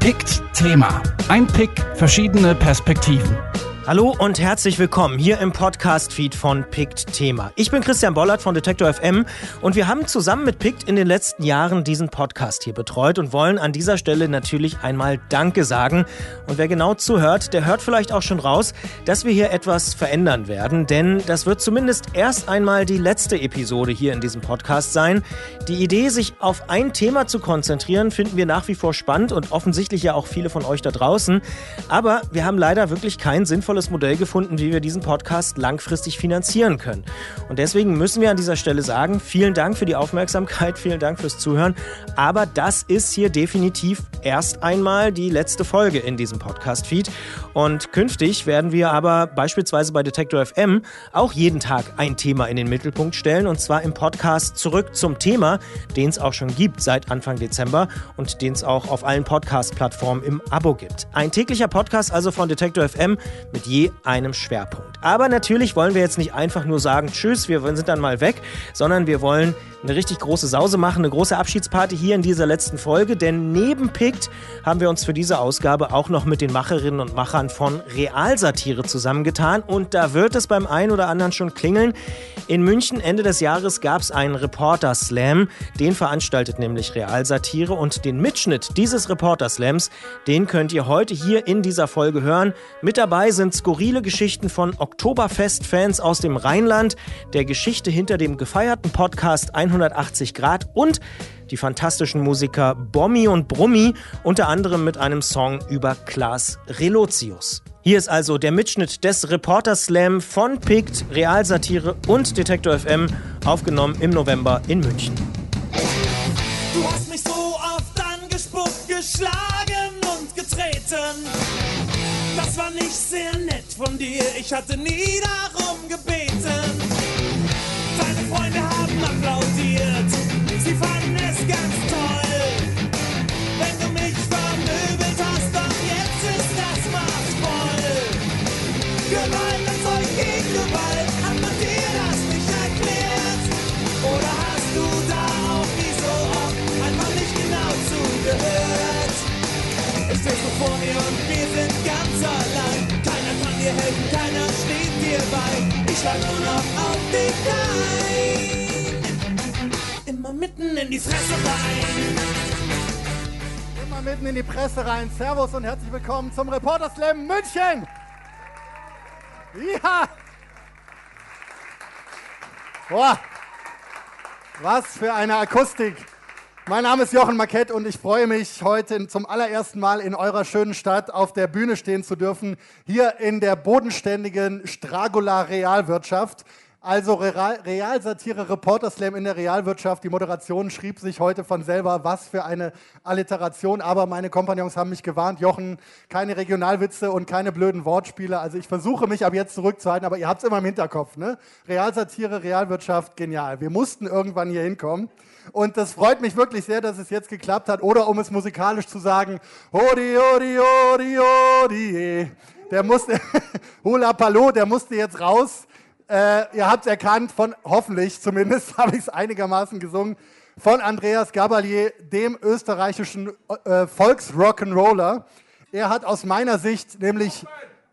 Pickt Thema. Ein Pick, verschiedene Perspektiven. Hallo und herzlich willkommen hier im Podcast-Feed von Pict Thema. Ich bin Christian Bollert von Detektor FM und wir haben zusammen mit Pict in den letzten Jahren diesen Podcast hier betreut und wollen an dieser Stelle natürlich einmal Danke sagen. Und wer genau zuhört, der hört vielleicht auch schon raus, dass wir hier etwas verändern werden, denn das wird zumindest erst einmal die letzte Episode hier in diesem Podcast sein. Die Idee, sich auf ein Thema zu konzentrieren, finden wir nach wie vor spannend und offensichtlich ja auch viele von euch da draußen. Aber wir haben leider wirklich kein sinnvolles sinnvolles Modell gefunden, wie wir diesen Podcast langfristig finanzieren können. Und deswegen müssen wir an dieser Stelle sagen, vielen Dank für die Aufmerksamkeit, vielen Dank fürs Zuhören. Aber das ist hier definitiv erst einmal die letzte Folge in diesem Podcast-Feed. Und künftig werden wir aber beispielsweise bei Detector FM auch jeden Tag ein Thema in den Mittelpunkt stellen. Und zwar im Podcast zurück zum Thema, den es auch schon gibt seit Anfang Dezember und den es auch auf allen Podcast-Plattformen im Abo gibt. Ein täglicher Podcast also von Detector FM mit mit je einem Schwerpunkt. Aber natürlich wollen wir jetzt nicht einfach nur sagen, tschüss, wir sind dann mal weg, sondern wir wollen eine richtig große Sause machen, eine große Abschiedsparty hier in dieser letzten Folge, denn neben Pict haben wir uns für diese Ausgabe auch noch mit den Macherinnen und Machern von Realsatire zusammengetan und da wird es beim einen oder anderen schon klingeln. In München Ende des Jahres gab es einen Reporter Slam, den veranstaltet nämlich Realsatire und den Mitschnitt dieses Reporter Slams, den könnt ihr heute hier in dieser Folge hören. Mit dabei sind skurrile Geschichten von Oktoberfest-Fans aus dem Rheinland, der Geschichte hinter dem gefeierten Podcast 180 Grad und die fantastischen Musiker Bommi und Brummi, unter anderem mit einem Song über Klaas Relotius. Hier ist also der Mitschnitt des Reporter Slam von Pict, Realsatire und Detektor FM, aufgenommen im November in München. Du hast mich so oft angespuckt, geschlagen und getreten. War nicht sehr nett von dir, ich hatte nie darum gebeten. Deine Freunde haben applaudiert, sie fanden es ganz toll. Wenn du mich vermöbelt hast, doch jetzt ist das machtvoll. Gewalt erzeugt vor mir und wir sind ganz allein. Keiner kann dir helfen, keiner steht dir bei. Ich schlag nur noch auf dich ein. Immer mitten in die Fresse rein. Immer mitten in die Presse rein. Servus und herzlich willkommen zum Reporter Slam München. Ja. Boah. Was für eine Akustik. Mein Name ist Jochen Marquette und ich freue mich, heute zum allerersten Mal in eurer schönen Stadt auf der Bühne stehen zu dürfen. Hier in der bodenständigen Stragula Realwirtschaft. Also Real- Realsatire Reporter Slam in der Realwirtschaft. Die Moderation schrieb sich heute von selber, was für eine Alliteration. Aber meine Kompagnons haben mich gewarnt, Jochen, keine Regionalwitze und keine blöden Wortspiele. Also ich versuche mich ab jetzt zurückzuhalten, aber ihr habt es immer im Hinterkopf. Ne? Realsatire, Realwirtschaft, genial. Wir mussten irgendwann hier hinkommen. Und das freut mich wirklich sehr, dass es jetzt geklappt hat. Oder um es musikalisch zu sagen, Odi, Odi, Odi, Odi. Der musste, Hula Palo, der musste jetzt raus. Äh, ihr habt erkannt, von hoffentlich zumindest habe ich es einigermaßen gesungen, von Andreas Gabalier, dem österreichischen äh, Volksrock'n'Roller. Er hat aus meiner Sicht nämlich,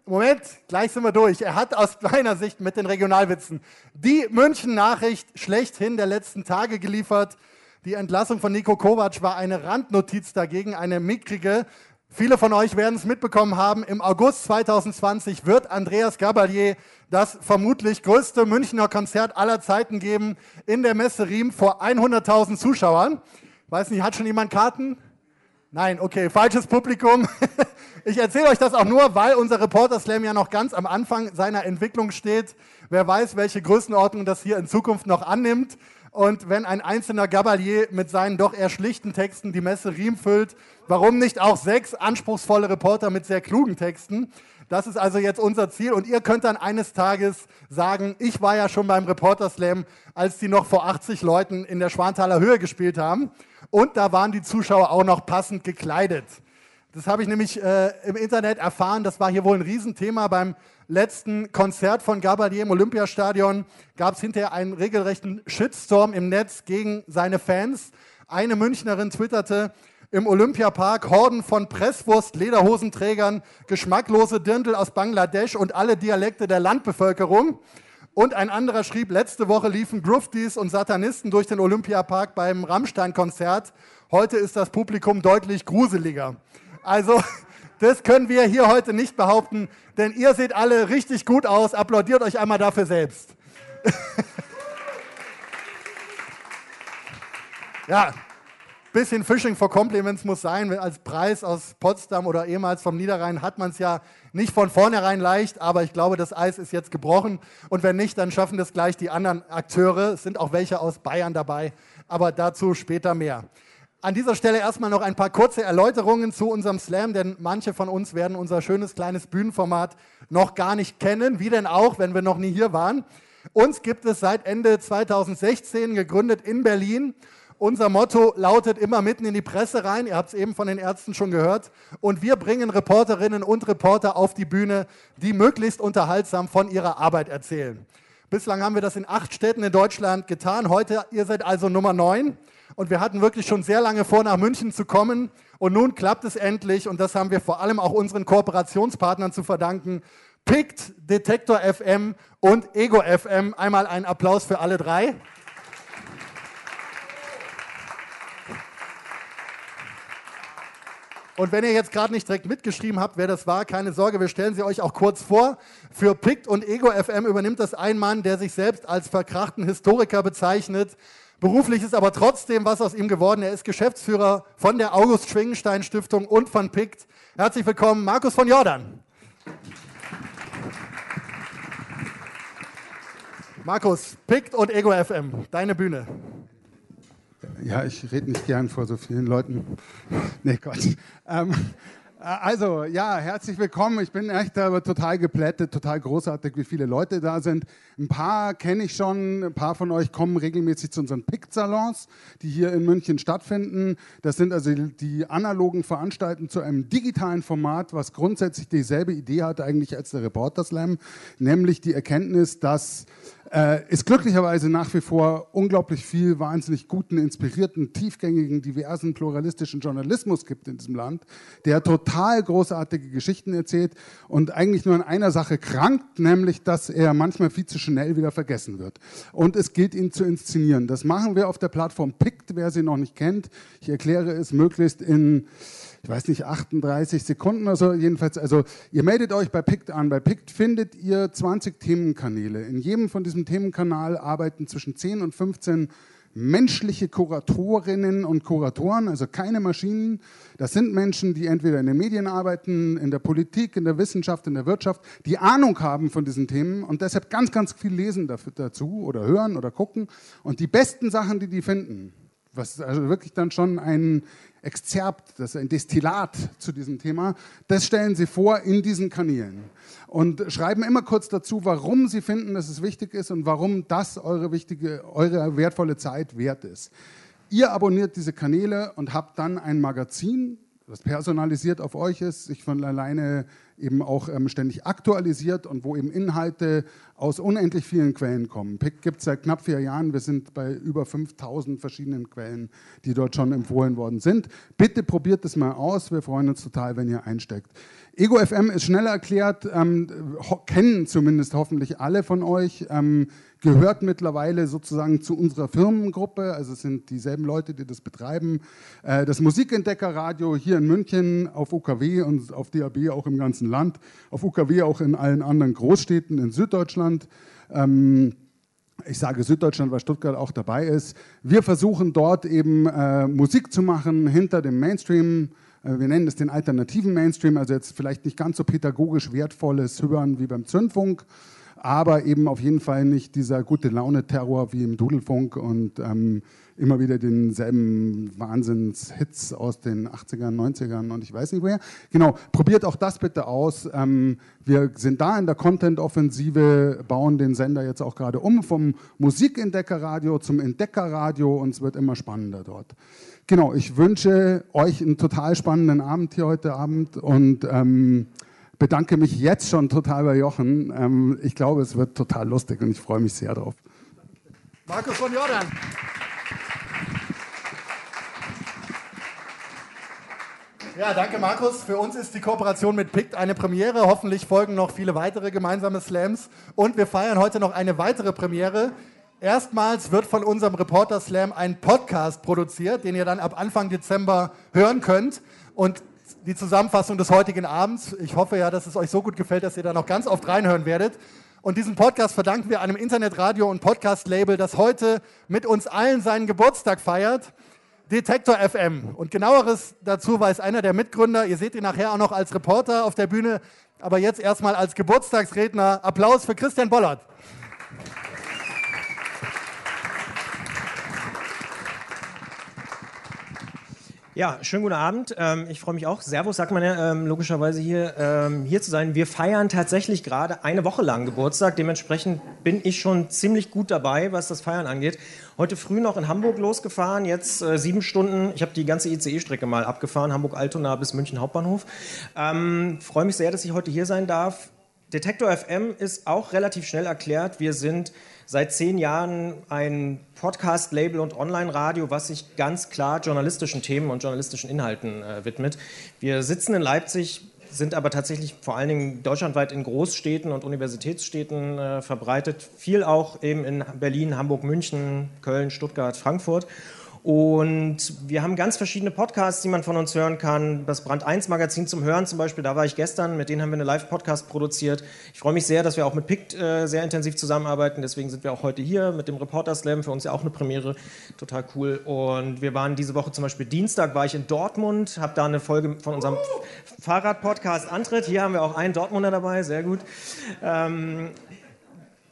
Moment, gleich sind wir durch. Er hat aus meiner Sicht mit den Regionalwitzen die München-Nachricht schlechthin der letzten Tage geliefert. Die Entlassung von Nico Kovac war eine Randnotiz dagegen, eine mickrige. Viele von euch werden es mitbekommen haben. Im August 2020 wird Andreas Gabalier das vermutlich größte Münchner Konzert aller Zeiten geben in der Messe Riem vor 100.000 Zuschauern. Weiß nicht, hat schon jemand Karten? Nein, okay, falsches Publikum. Ich erzähle euch das auch nur, weil unser Reporter Slam ja noch ganz am Anfang seiner Entwicklung steht. Wer weiß, welche Größenordnung das hier in Zukunft noch annimmt. Und wenn ein einzelner Gabalier mit seinen doch eher schlichten Texten die Messe Riem füllt, warum nicht auch sechs anspruchsvolle Reporter mit sehr klugen Texten? Das ist also jetzt unser Ziel. Und ihr könnt dann eines Tages sagen, ich war ja schon beim Reporter Slam, als die noch vor 80 Leuten in der Schwanthaler Höhe gespielt haben. Und da waren die Zuschauer auch noch passend gekleidet. Das habe ich nämlich äh, im Internet erfahren. Das war hier wohl ein Riesenthema. Beim letzten Konzert von Gabalier im Olympiastadion gab es hinterher einen regelrechten Shitstorm im Netz gegen seine Fans. Eine Münchnerin twitterte, im Olympiapark Horden von Presswurst, Lederhosenträgern, geschmacklose Dirndl aus Bangladesch und alle Dialekte der Landbevölkerung. Und ein anderer schrieb, letzte Woche liefen Gruftis und Satanisten durch den Olympiapark beim Rammstein-Konzert. Heute ist das Publikum deutlich gruseliger. Also, das können wir hier heute nicht behaupten, denn ihr seht alle richtig gut aus. Applaudiert euch einmal dafür selbst. ja, bisschen Fishing for Compliments muss sein. Als Preis aus Potsdam oder ehemals vom Niederrhein hat man es ja nicht von vornherein leicht, aber ich glaube, das Eis ist jetzt gebrochen. Und wenn nicht, dann schaffen das gleich die anderen Akteure. Es sind auch welche aus Bayern dabei, aber dazu später mehr. An dieser Stelle erstmal noch ein paar kurze Erläuterungen zu unserem Slam, denn manche von uns werden unser schönes kleines Bühnenformat noch gar nicht kennen. Wie denn auch, wenn wir noch nie hier waren. Uns gibt es seit Ende 2016 gegründet in Berlin unser Motto lautet immer mitten in die Presse rein. Ihr habt es eben von den Ärzten schon gehört. Und wir bringen Reporterinnen und Reporter auf die Bühne, die möglichst unterhaltsam von ihrer Arbeit erzählen. Bislang haben wir das in acht Städten in Deutschland getan. Heute, ihr seid also Nummer neun. Und wir hatten wirklich schon sehr lange vor, nach München zu kommen. Und nun klappt es endlich. Und das haben wir vor allem auch unseren Kooperationspartnern zu verdanken. PICT, Detektor FM und Ego FM. Einmal einen Applaus für alle drei. Und wenn ihr jetzt gerade nicht direkt mitgeschrieben habt, wer das war, keine Sorge, wir stellen sie euch auch kurz vor. Für PICT und Ego FM übernimmt das ein Mann, der sich selbst als verkrachten Historiker bezeichnet. Beruflich ist aber trotzdem was aus ihm geworden. Er ist Geschäftsführer von der August Schwingenstein Stiftung und von PICT. Herzlich willkommen, Markus von Jordan. Markus, PICT und Ego FM, deine Bühne. Ja, ich rede nicht gern vor so vielen Leuten. Nee, Gott. Ähm, äh, also, ja, herzlich willkommen. Ich bin echt aber total geplättet, total großartig, wie viele Leute da sind. Ein paar kenne ich schon, ein paar von euch kommen regelmäßig zu unseren PICT-Salons, die hier in München stattfinden. Das sind also die analogen Veranstaltungen zu einem digitalen Format, was grundsätzlich dieselbe Idee hat eigentlich als der Reporter Slam, nämlich die Erkenntnis, dass äh, es glücklicherweise nach wie vor unglaublich viel wahnsinnig guten, inspirierten, tiefgängigen, diversen, pluralistischen Journalismus gibt in diesem Land, der total großartige Geschichten erzählt und eigentlich nur an einer Sache krankt, nämlich, dass er manchmal viel zu schnell wieder vergessen wird. Und es gilt, ihn zu inszenieren. Das machen wir auf der Plattform PICT, wer sie noch nicht kennt. Ich erkläre es möglichst in ich weiß nicht, 38 Sekunden oder so. Jedenfalls, also ihr meldet euch bei PICT an. Bei PICT findet ihr 20 Themenkanäle. In jedem von diesem Themenkanal arbeiten zwischen 10 und 15 menschliche Kuratorinnen und Kuratoren, also keine Maschinen. Das sind Menschen, die entweder in den Medien arbeiten, in der Politik, in der Wissenschaft, in der Wirtschaft, die Ahnung haben von diesen Themen und deshalb ganz, ganz viel lesen dazu oder hören oder gucken. Und die besten Sachen, die die finden, was also wirklich dann schon ein Exzerpt, das ist ein Destillat zu diesem Thema, das stellen Sie vor in diesen Kanälen und schreiben immer kurz dazu, warum Sie finden, dass es wichtig ist und warum das eure wichtige, eure wertvolle Zeit wert ist. Ihr abonniert diese Kanäle und habt dann ein Magazin, das personalisiert auf euch ist, sich von alleine eben auch ähm, ständig aktualisiert und wo eben Inhalte aus unendlich vielen Quellen kommen. PIC gibt es seit knapp vier Jahren. Wir sind bei über 5000 verschiedenen Quellen, die dort schon empfohlen worden sind. Bitte probiert es mal aus. Wir freuen uns total, wenn ihr einsteckt. Ego FM ist schneller erklärt, ähm, kennen zumindest hoffentlich alle von euch. Ähm, gehört mittlerweile sozusagen zu unserer Firmengruppe. Also es sind dieselben Leute, die das betreiben. Äh, das Musikentdeckerradio hier in München auf UKW und auf DAB auch im ganzen Land. Auf UKW auch in allen anderen Großstädten in Süddeutschland. Ähm, ich sage Süddeutschland, weil Stuttgart auch dabei ist. Wir versuchen dort eben äh, Musik zu machen hinter dem Mainstream. Äh, wir nennen es den alternativen Mainstream, also jetzt vielleicht nicht ganz so pädagogisch wertvolles Hören wie beim Zündfunk, aber eben auf jeden Fall nicht dieser gute Laune-Terror wie im Dudelfunk und ähm, immer wieder denselben Wahnsinns-Hits aus den 80ern, 90ern und ich weiß nicht woher. Genau, probiert auch das bitte aus. Ähm, wir sind da in der Content-Offensive, bauen den Sender jetzt auch gerade um vom Musikentdeckerradio zum Entdeckerradio und es wird immer spannender dort. Genau, ich wünsche euch einen total spannenden Abend hier heute Abend und ähm, bedanke mich jetzt schon total bei Jochen. Ähm, ich glaube, es wird total lustig und ich freue mich sehr drauf. Markus von Jordan. Ja, danke Markus. Für uns ist die Kooperation mit PICT eine Premiere. Hoffentlich folgen noch viele weitere gemeinsame Slams. Und wir feiern heute noch eine weitere Premiere. Erstmals wird von unserem Reporter Slam ein Podcast produziert, den ihr dann ab Anfang Dezember hören könnt. Und die Zusammenfassung des heutigen Abends. Ich hoffe ja, dass es euch so gut gefällt, dass ihr da noch ganz oft reinhören werdet. Und diesen Podcast verdanken wir einem Internetradio- und Podcast-Label, das heute mit uns allen seinen Geburtstag feiert. Detektor FM. Und genaueres dazu weiß einer der Mitgründer. Ihr seht ihn nachher auch noch als Reporter auf der Bühne, aber jetzt erstmal als Geburtstagsredner. Applaus für Christian Bollert. Ja, schönen guten Abend. Ähm, ich freue mich auch. Servus, sagt man ja ähm, logischerweise hier, ähm, hier zu sein. Wir feiern tatsächlich gerade eine Woche lang Geburtstag. Dementsprechend bin ich schon ziemlich gut dabei, was das Feiern angeht. Heute früh noch in Hamburg losgefahren, jetzt äh, sieben Stunden. Ich habe die ganze ICE-Strecke mal abgefahren, Hamburg-Altona bis München Hauptbahnhof. Ähm, freue mich sehr, dass ich heute hier sein darf. Detektor FM ist auch relativ schnell erklärt. Wir sind seit zehn Jahren ein Podcast-Label und Online-Radio, was sich ganz klar journalistischen Themen und journalistischen Inhalten äh, widmet. Wir sitzen in Leipzig, sind aber tatsächlich vor allen Dingen deutschlandweit in Großstädten und Universitätsstädten äh, verbreitet, viel auch eben in Berlin, Hamburg, München, Köln, Stuttgart, Frankfurt. Und wir haben ganz verschiedene Podcasts, die man von uns hören kann. Das Brand 1 Magazin zum Hören zum Beispiel, da war ich gestern, mit denen haben wir eine Live-Podcast produziert. Ich freue mich sehr, dass wir auch mit PICT äh, sehr intensiv zusammenarbeiten. Deswegen sind wir auch heute hier mit dem Reporter Slam. Für uns ja auch eine Premiere. Total cool. Und wir waren diese Woche zum Beispiel Dienstag, war ich in Dortmund, habe da eine Folge von unserem Fahrrad-Podcast Antritt. Hier haben wir auch einen Dortmunder dabei, sehr gut. Ähm,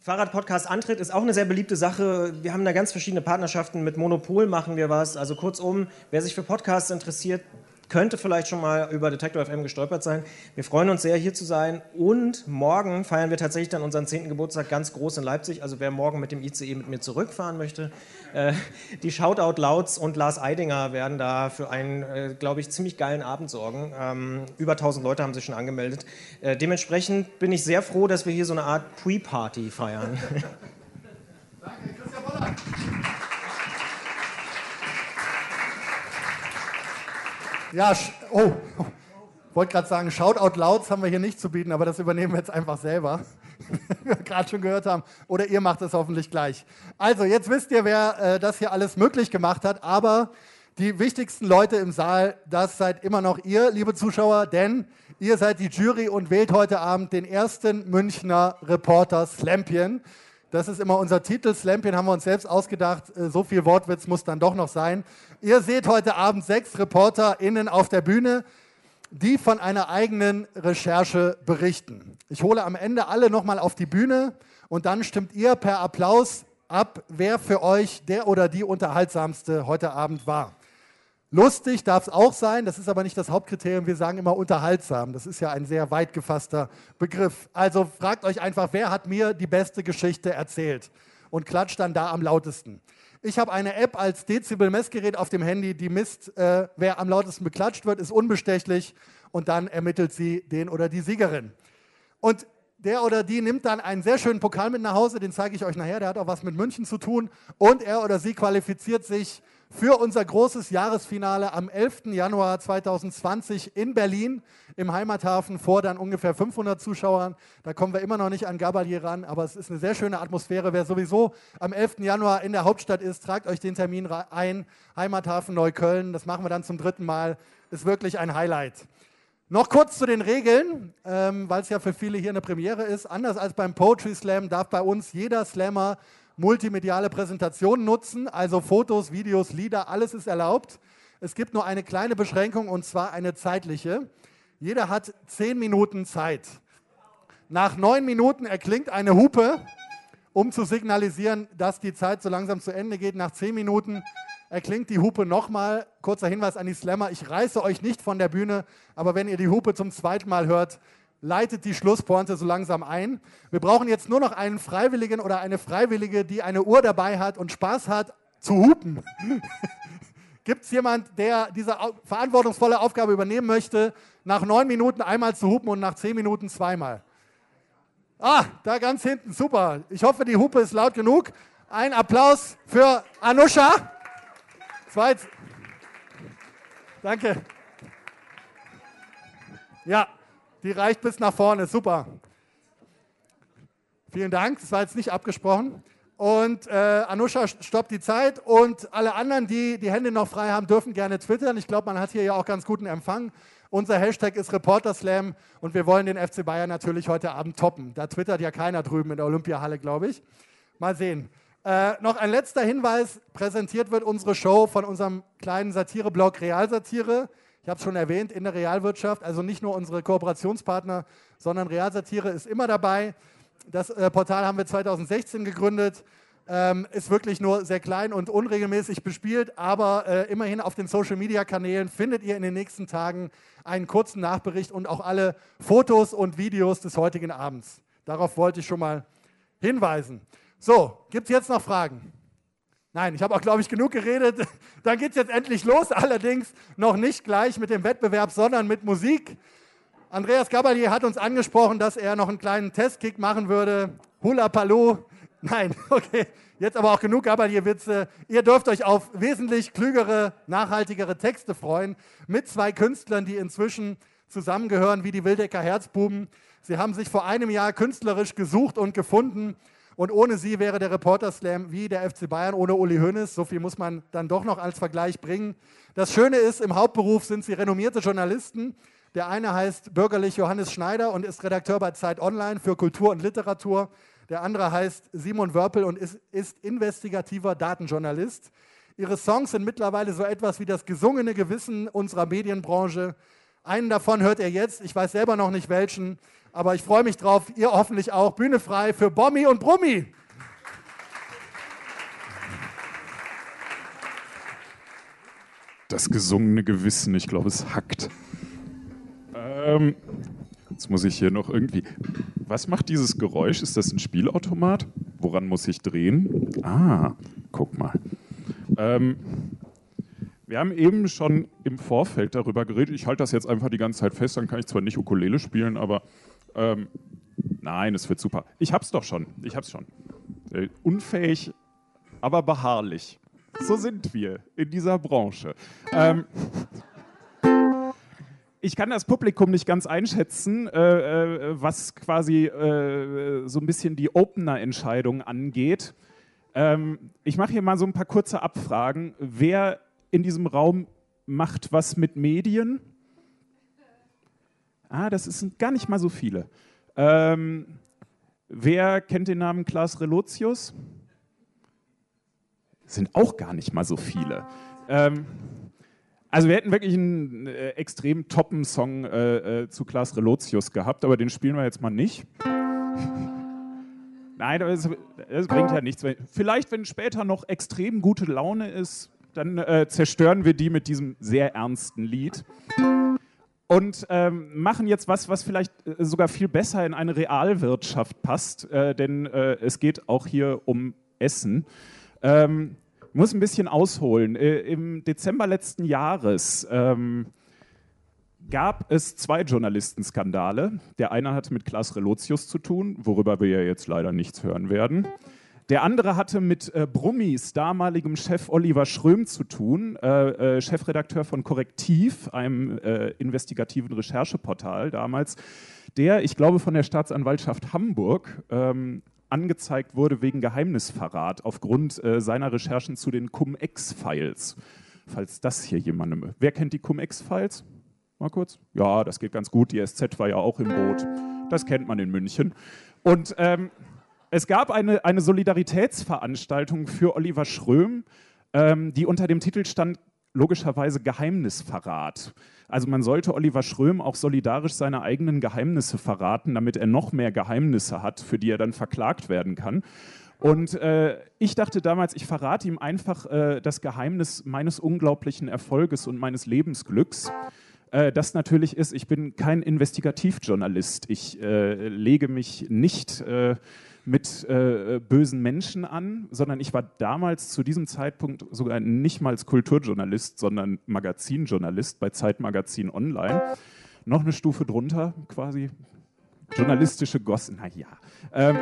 Fahrradpodcast Antritt ist auch eine sehr beliebte Sache. Wir haben da ganz verschiedene Partnerschaften. Mit Monopol machen wir was. Also kurzum, wer sich für Podcasts interessiert, könnte vielleicht schon mal über Detector FM gestolpert sein. Wir freuen uns sehr, hier zu sein. Und morgen feiern wir tatsächlich dann unseren 10. Geburtstag ganz groß in Leipzig. Also wer morgen mit dem ICE mit mir zurückfahren möchte, äh, die Shoutout Louds und Lars Eidinger werden da für einen, äh, glaube ich, ziemlich geilen Abend sorgen. Ähm, über 1000 Leute haben sich schon angemeldet. Äh, dementsprechend bin ich sehr froh, dass wir hier so eine Art Pre-Party feiern. Danke, Christian Bollert. Ja, oh, oh. wollte gerade sagen, Shoutout Louds haben wir hier nicht zu bieten, aber das übernehmen wir jetzt einfach selber. Wie wir gerade schon gehört haben. Oder ihr macht es hoffentlich gleich. Also, jetzt wisst ihr, wer äh, das hier alles möglich gemacht hat, aber die wichtigsten Leute im Saal, das seid immer noch ihr, liebe Zuschauer, denn ihr seid die Jury und wählt heute Abend den ersten Münchner Reporter Slampion. Das ist immer unser Titel. Slampion haben wir uns selbst ausgedacht. Äh, so viel Wortwitz muss dann doch noch sein. Ihr seht heute Abend sechs ReporterInnen auf der Bühne, die von einer eigenen Recherche berichten. Ich hole am Ende alle nochmal auf die Bühne und dann stimmt ihr per Applaus ab, wer für euch der oder die unterhaltsamste heute Abend war. Lustig darf es auch sein, das ist aber nicht das Hauptkriterium. Wir sagen immer unterhaltsam. Das ist ja ein sehr weit gefasster Begriff. Also fragt euch einfach, wer hat mir die beste Geschichte erzählt? Und klatscht dann da am lautesten. Ich habe eine App als Dezibel-Messgerät auf dem Handy, die misst, äh, wer am lautesten beklatscht wird, ist unbestechlich und dann ermittelt sie den oder die Siegerin. Und der oder die nimmt dann einen sehr schönen Pokal mit nach Hause, den zeige ich euch nachher, der hat auch was mit München zu tun und er oder sie qualifiziert sich für unser großes Jahresfinale am 11. Januar 2020 in Berlin im Heimathafen vor dann ungefähr 500 Zuschauern. Da kommen wir immer noch nicht an Gabalier ran, aber es ist eine sehr schöne Atmosphäre. Wer sowieso am 11. Januar in der Hauptstadt ist, tragt euch den Termin ein. Heimathafen Neukölln, das machen wir dann zum dritten Mal. Ist wirklich ein Highlight. Noch kurz zu den Regeln, ähm, weil es ja für viele hier eine Premiere ist. Anders als beim Poetry Slam darf bei uns jeder Slammer multimediale Präsentationen nutzen, also Fotos, Videos, Lieder, alles ist erlaubt. Es gibt nur eine kleine Beschränkung und zwar eine zeitliche. Jeder hat zehn Minuten Zeit. Nach neun Minuten erklingt eine Hupe, um zu signalisieren, dass die Zeit so langsam zu Ende geht. Nach zehn Minuten erklingt die Hupe nochmal. Kurzer Hinweis an die Slammer, ich reiße euch nicht von der Bühne, aber wenn ihr die Hupe zum zweiten Mal hört, leitet die Schlusspointe so langsam ein. Wir brauchen jetzt nur noch einen Freiwilligen oder eine Freiwillige, die eine Uhr dabei hat und Spaß hat zu hupen. Gibt es jemand, der diese verantwortungsvolle Aufgabe übernehmen möchte, nach neun Minuten einmal zu hupen und nach zehn Minuten zweimal? Ah, da ganz hinten, super. Ich hoffe, die Hupe ist laut genug. Ein Applaus für Anusha. Zweit. Danke. Ja, die reicht bis nach vorne, super. Vielen Dank, das war jetzt nicht abgesprochen. Und äh, Anusha stoppt die Zeit und alle anderen, die die Hände noch frei haben, dürfen gerne twittern. Ich glaube, man hat hier ja auch ganz guten Empfang. Unser Hashtag ist Reporterslam und wir wollen den FC Bayern natürlich heute Abend toppen. Da twittert ja keiner drüben in der Olympiahalle, glaube ich. Mal sehen. Äh, noch ein letzter Hinweis: Präsentiert wird unsere Show von unserem kleinen Satireblog Realsatire. Ich habe es schon erwähnt, in der Realwirtschaft, also nicht nur unsere Kooperationspartner, sondern Realsatire ist immer dabei. Das äh, Portal haben wir 2016 gegründet ähm, ist wirklich nur sehr klein und unregelmäßig bespielt, aber äh, immerhin auf den Social-Media-Kanälen findet ihr in den nächsten Tagen einen kurzen Nachbericht und auch alle Fotos und Videos des heutigen Abends. Darauf wollte ich schon mal hinweisen. So, gibt es jetzt noch Fragen? Nein, ich habe auch, glaube ich, genug geredet. Dann geht es jetzt endlich los, allerdings noch nicht gleich mit dem Wettbewerb, sondern mit Musik. Andreas Gabalier hat uns angesprochen, dass er noch einen kleinen Testkick machen würde. Hula Paloo Nein, okay. Jetzt aber auch genug Gabalier-Witze. Ihr dürft euch auf wesentlich klügere, nachhaltigere Texte freuen mit zwei Künstlern, die inzwischen zusammengehören wie die Wildecker Herzbuben. Sie haben sich vor einem Jahr künstlerisch gesucht und gefunden. Und ohne sie wäre der Reporter Slam wie der FC Bayern ohne Uli Hoeneß. So viel muss man dann doch noch als Vergleich bringen. Das Schöne ist, im Hauptberuf sind sie renommierte Journalisten. Der eine heißt bürgerlich Johannes Schneider und ist Redakteur bei Zeit Online für Kultur und Literatur. Der andere heißt Simon Wörpel und ist, ist investigativer Datenjournalist. Ihre Songs sind mittlerweile so etwas wie das gesungene Gewissen unserer Medienbranche. Einen davon hört ihr jetzt. Ich weiß selber noch nicht welchen, aber ich freue mich drauf. Ihr hoffentlich auch. Bühne frei für Bommi und Brummi. Das gesungene Gewissen, ich glaube, es hackt. Ähm, Jetzt muss ich hier noch irgendwie. Was macht dieses Geräusch? Ist das ein Spielautomat? Woran muss ich drehen? Ah, guck mal. Ähm, wir haben eben schon im Vorfeld darüber geredet. Ich halte das jetzt einfach die ganze Zeit fest, dann kann ich zwar nicht Ukulele spielen, aber ähm, nein, es wird super. Ich hab's doch schon. Ich hab's schon. Äh, unfähig, aber beharrlich. So sind wir in dieser Branche. Ähm, ich kann das Publikum nicht ganz einschätzen, äh, äh, was quasi äh, so ein bisschen die Opener-Entscheidung angeht. Ähm, ich mache hier mal so ein paar kurze Abfragen. Wer in diesem Raum macht was mit Medien? Ah, das sind gar nicht mal so viele. Ähm, wer kennt den Namen Klaas Relotius? Sind auch gar nicht mal so viele. Ähm, also wir hätten wirklich einen äh, extrem toppen Song äh, äh, zu Klaas Relotius gehabt, aber den spielen wir jetzt mal nicht. Nein, das, das, bringt ja nichts. Vielleicht, wenn später noch extrem gute Laune ist, dann äh, zerstören wir die mit diesem sehr ernsten Lied. Und ähm, machen jetzt was, was vielleicht äh, sogar viel besser in eine Realwirtschaft passt, äh, denn es geht auch hier um Essen. Ähm, muss ein bisschen ausholen. Äh, Im Dezember letzten Jahres ähm, gab es zwei Journalistenskandale. Der eine hatte mit Klaas Relotius zu tun, worüber wir ja jetzt leider nichts hören werden. Der andere hatte mit äh, Brummis damaligem Chef Oliver Schröm zu tun, äh, äh, Chefredakteur von Korrektiv, einem äh, investigativen Rechercheportal damals, der, ich glaube, von der Staatsanwaltschaft Hamburg ähm, angezeigt wurde wegen Geheimnisverrat aufgrund äh, seiner Recherchen zu den Cum-Ex-Files. Falls das hier jemandem. Wer kennt die Cum-Ex-Files? Mal kurz. Ja, das geht ganz gut. Die SZ war ja auch im Boot. Das kennt man in München. Und ähm, es gab eine, eine Solidaritätsveranstaltung für Oliver Schröm, ähm, die unter dem Titel stand logischerweise Geheimnisverrat. Also man sollte Oliver Schröm auch solidarisch seine eigenen Geheimnisse verraten, damit er noch mehr Geheimnisse hat, für die er dann verklagt werden kann. Und äh, ich dachte damals, ich verrate ihm einfach äh, das Geheimnis meines unglaublichen Erfolges und meines Lebensglücks. Äh, das natürlich ist, ich bin kein Investigativjournalist. Ich äh, lege mich nicht äh, mit äh, bösen Menschen an, sondern ich war damals zu diesem Zeitpunkt sogar nicht mal Kulturjournalist, sondern Magazinjournalist bei Zeitmagazin Online. Noch eine Stufe drunter quasi. Journalistische Gossen, naja. Ähm,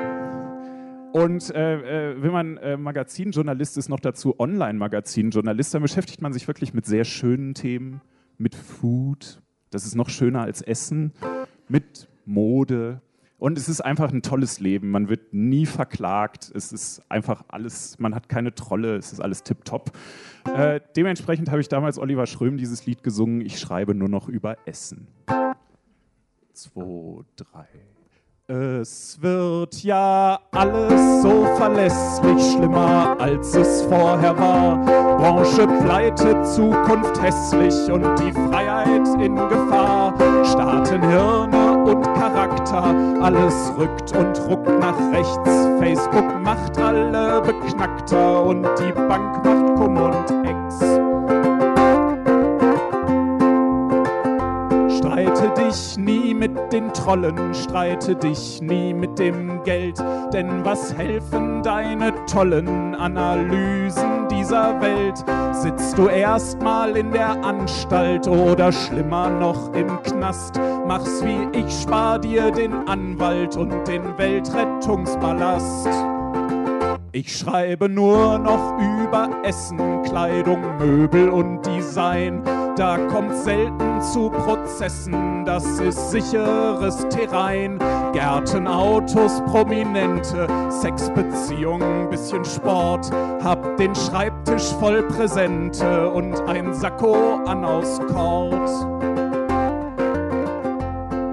und äh, äh, wenn man äh, Magazinjournalist ist, noch dazu Online-Magazinjournalist, dann beschäftigt man sich wirklich mit sehr schönen Themen, mit Food, das ist noch schöner als Essen, mit Mode, und es ist einfach ein tolles Leben. Man wird nie verklagt. Es ist einfach alles, man hat keine Trolle, es ist alles tipptopp. Äh, dementsprechend habe ich damals Oliver Schröm dieses Lied gesungen. Ich schreibe nur noch über Essen. Zwei, drei. Es wird ja alles so verlässlich schlimmer, als es vorher war. Branche pleite, Zukunft hässlich und die Freiheit in Gefahr. Staaten, Hirne und Charakter, alles rückt und ruckt nach rechts. Facebook macht alle beknackter und die Bank macht Kumm und Streite dich nie mit den Trollen, streite dich nie mit dem Geld, denn was helfen deine tollen Analysen dieser Welt? Sitzt du erstmal in der Anstalt oder schlimmer noch im Knast? Mach's wie ich, spar dir den Anwalt und den Weltrettungsballast. Ich schreibe nur noch über Essen, Kleidung, Möbel und Design. Da kommt selten zu Prozessen, das ist sicheres Terrain. Gärten, Autos, Prominente, Sexbeziehungen, bisschen Sport. Hab den Schreibtisch voll Präsente und ein Sakko an aus Kord.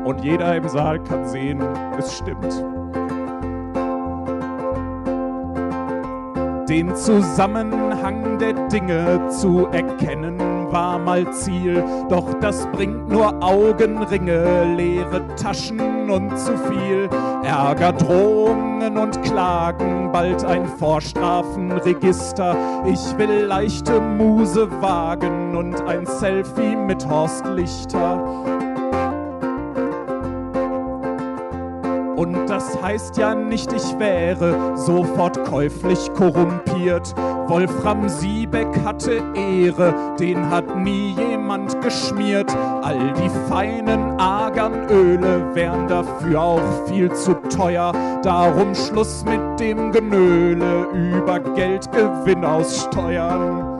Und jeder im Saal kann sehen, es stimmt. Den Zusammenhang der Dinge zu erkennen war mal Ziel, doch das bringt nur Augenringe, leere Taschen und zu viel Ärger, Drohungen und Klagen, bald ein Vorstrafenregister. Ich will leichte Muse wagen und ein Selfie mit Horst Lichter. Und das heißt ja nicht, ich wäre sofort käuflich korrumpiert. Wolfram Siebeck hatte Ehre, den hat nie jemand geschmiert. All die feinen Arganöle wären dafür auch viel zu teuer. Darum Schluss mit dem Genöle über Geldgewinn aus Steuern.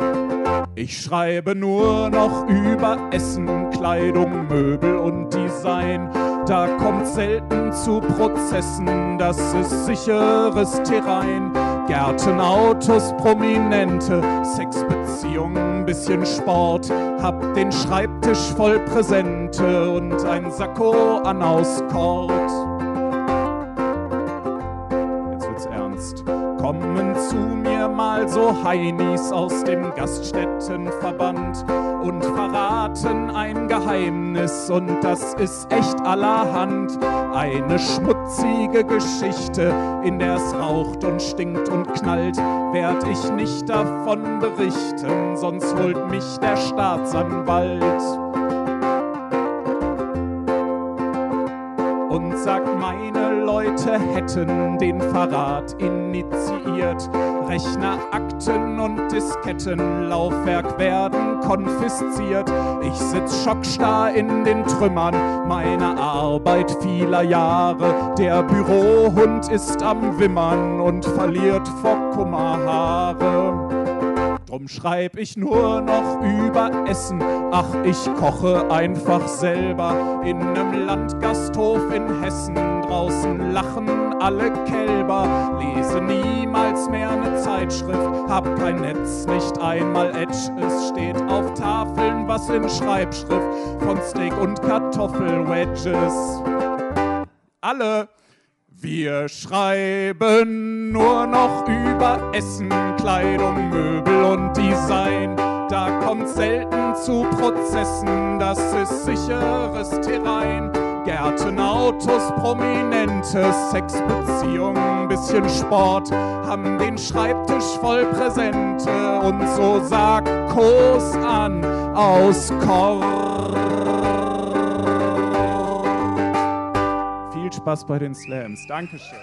Ich schreibe nur noch über Essen, Kleidung, Möbel und Design. Da kommt selten zu Prozessen, das ist sicheres Terrain. Gärten, Autos, Prominente, Sexbeziehungen, bisschen Sport. Hab den Schreibtisch voll Präsente und ein Sakko an aus Kord. Jetzt wird's ernst. Kommen zu mir mal so Heinis aus dem Gaststättenverband und verraten ein Geheimnis und das ist echt allerhand. Eine schmutzige Geschichte, in der es raucht und stinkt und knallt, werd ich nicht davon berichten, sonst holt mich der Staatsanwalt. Und sagt, Leute hätten den Verrat initiiert. Rechner, Akten und Disketten, Laufwerk werden konfisziert. Ich sitz schockstarr in den Trümmern meiner Arbeit vieler Jahre. Der Bürohund ist am Wimmern und verliert vor Kummer Haare. Drum schreib ich nur noch über Essen. Ach, ich koche einfach selber in nem Landgasthof in Hessen. Draußen lachen alle Kälber. Lese niemals mehr ne Zeitschrift. Hab kein Netz, nicht einmal Edge. Es steht auf Tafeln was in Schreibschrift von Steak und Kartoffelwedges. Alle wir schreiben nur noch über Essen, Kleidung, Möbel und Design. Da kommt kommt selten zu Prozessen, das ist sicheres Terrain. Gärten, Autos, Prominente, Sexbeziehungen, bisschen Sport, haben den Schreibtisch voll Präsente und so sagt Kos an aus Kord. Viel Spaß bei den Slams. Dankeschön.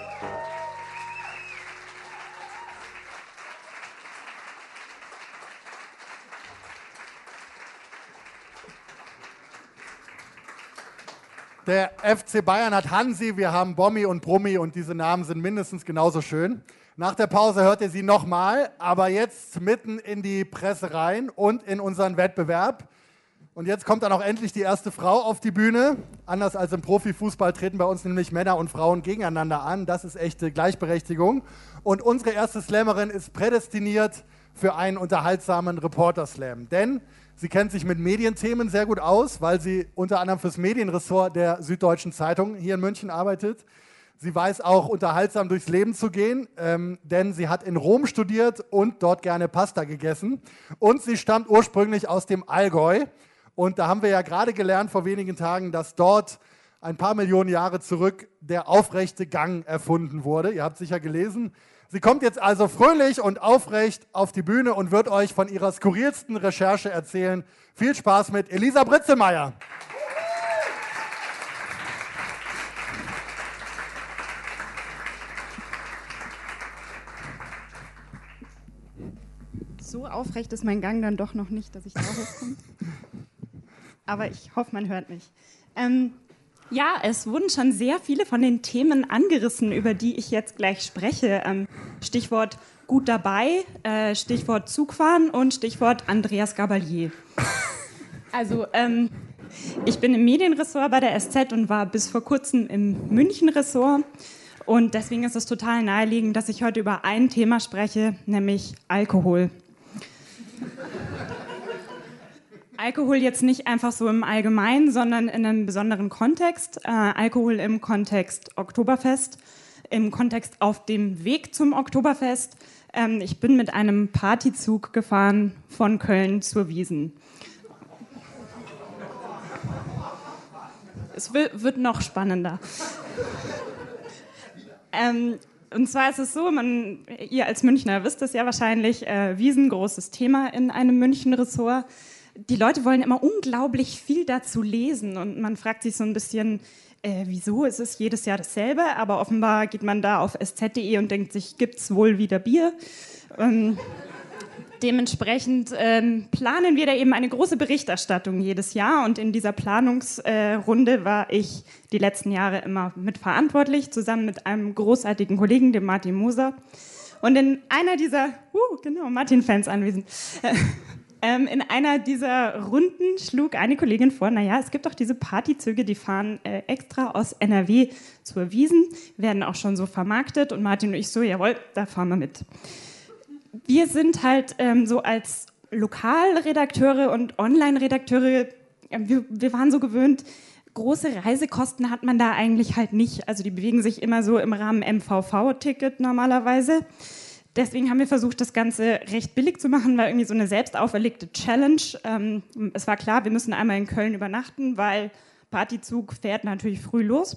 Der FC Bayern hat Hansi, wir haben Bommi und Brummi und diese Namen sind mindestens genauso schön. Nach der Pause hört ihr sie nochmal, aber jetzt mitten in die Presse rein und in unseren Wettbewerb. Und jetzt kommt dann auch endlich die erste Frau auf die Bühne. Anders als im Profifußball treten bei uns nämlich Männer und Frauen gegeneinander an. Das ist echte Gleichberechtigung. Und unsere erste Slammerin ist prädestiniert für einen unterhaltsamen Reporter-Slam. Denn Sie kennt sich mit Medienthemen sehr gut aus, weil sie unter anderem fürs Medienressort der Süddeutschen Zeitung hier in München arbeitet. Sie weiß auch unterhaltsam durchs Leben zu gehen, ähm, denn sie hat in Rom studiert und dort gerne Pasta gegessen. Und sie stammt ursprünglich aus dem Allgäu. Und da haben wir ja gerade gelernt vor wenigen Tagen, dass dort ein paar Millionen Jahre zurück der aufrechte Gang erfunden wurde. Ihr habt sicher gelesen. Sie kommt jetzt also fröhlich und aufrecht auf die Bühne und wird euch von ihrer skurrilsten Recherche erzählen. Viel Spaß mit Elisa Britzelmeier. So aufrecht ist mein Gang dann doch noch nicht, dass ich da hochkomme. Aber ich hoffe, man hört mich. Ähm, ja, es wurden schon sehr viele von den Themen angerissen, über die ich jetzt gleich spreche. Ähm, Stichwort gut dabei, äh, Stichwort Zugfahren und Stichwort Andreas Gabalier. Also, ähm, ich bin im Medienressort bei der SZ und war bis vor kurzem im München-Ressort. Und deswegen ist es total naheliegend, dass ich heute über ein Thema spreche, nämlich Alkohol. Alkohol jetzt nicht einfach so im Allgemeinen, sondern in einem besonderen Kontext. Äh, Alkohol im Kontext Oktoberfest, im Kontext auf dem Weg zum Oktoberfest. Ähm, ich bin mit einem Partyzug gefahren von Köln zur Wiesen. Es wird noch spannender. ähm, und zwar ist es so, man, ihr als Münchner wisst es ja wahrscheinlich, äh, Wiesen, großes Thema in einem München-Ressort die Leute wollen immer unglaublich viel dazu lesen und man fragt sich so ein bisschen, äh, wieso ist es jedes Jahr dasselbe? Aber offenbar geht man da auf sz.de und denkt sich, gibt es wohl wieder Bier? Ähm, dementsprechend ähm, planen wir da eben eine große Berichterstattung jedes Jahr und in dieser Planungsrunde äh, war ich die letzten Jahre immer mitverantwortlich, zusammen mit einem großartigen Kollegen, dem Martin Moser. Und in einer dieser, uh, genau, Martin-Fans anwesend, ähm, in einer dieser Runden schlug eine Kollegin vor, naja, es gibt doch diese Partyzüge, die fahren äh, extra aus NRW zur Wiesen, werden auch schon so vermarktet und Martin und ich so, jawohl, da fahren wir mit. Wir sind halt ähm, so als Lokalredakteure und Online-Redakteure, äh, wir, wir waren so gewöhnt, große Reisekosten hat man da eigentlich halt nicht. Also die bewegen sich immer so im Rahmen MVV-Ticket normalerweise. Deswegen haben wir versucht, das Ganze recht billig zu machen, war irgendwie so eine selbst auferlegte Challenge. Ähm, es war klar, wir müssen einmal in Köln übernachten, weil Partyzug fährt natürlich früh los.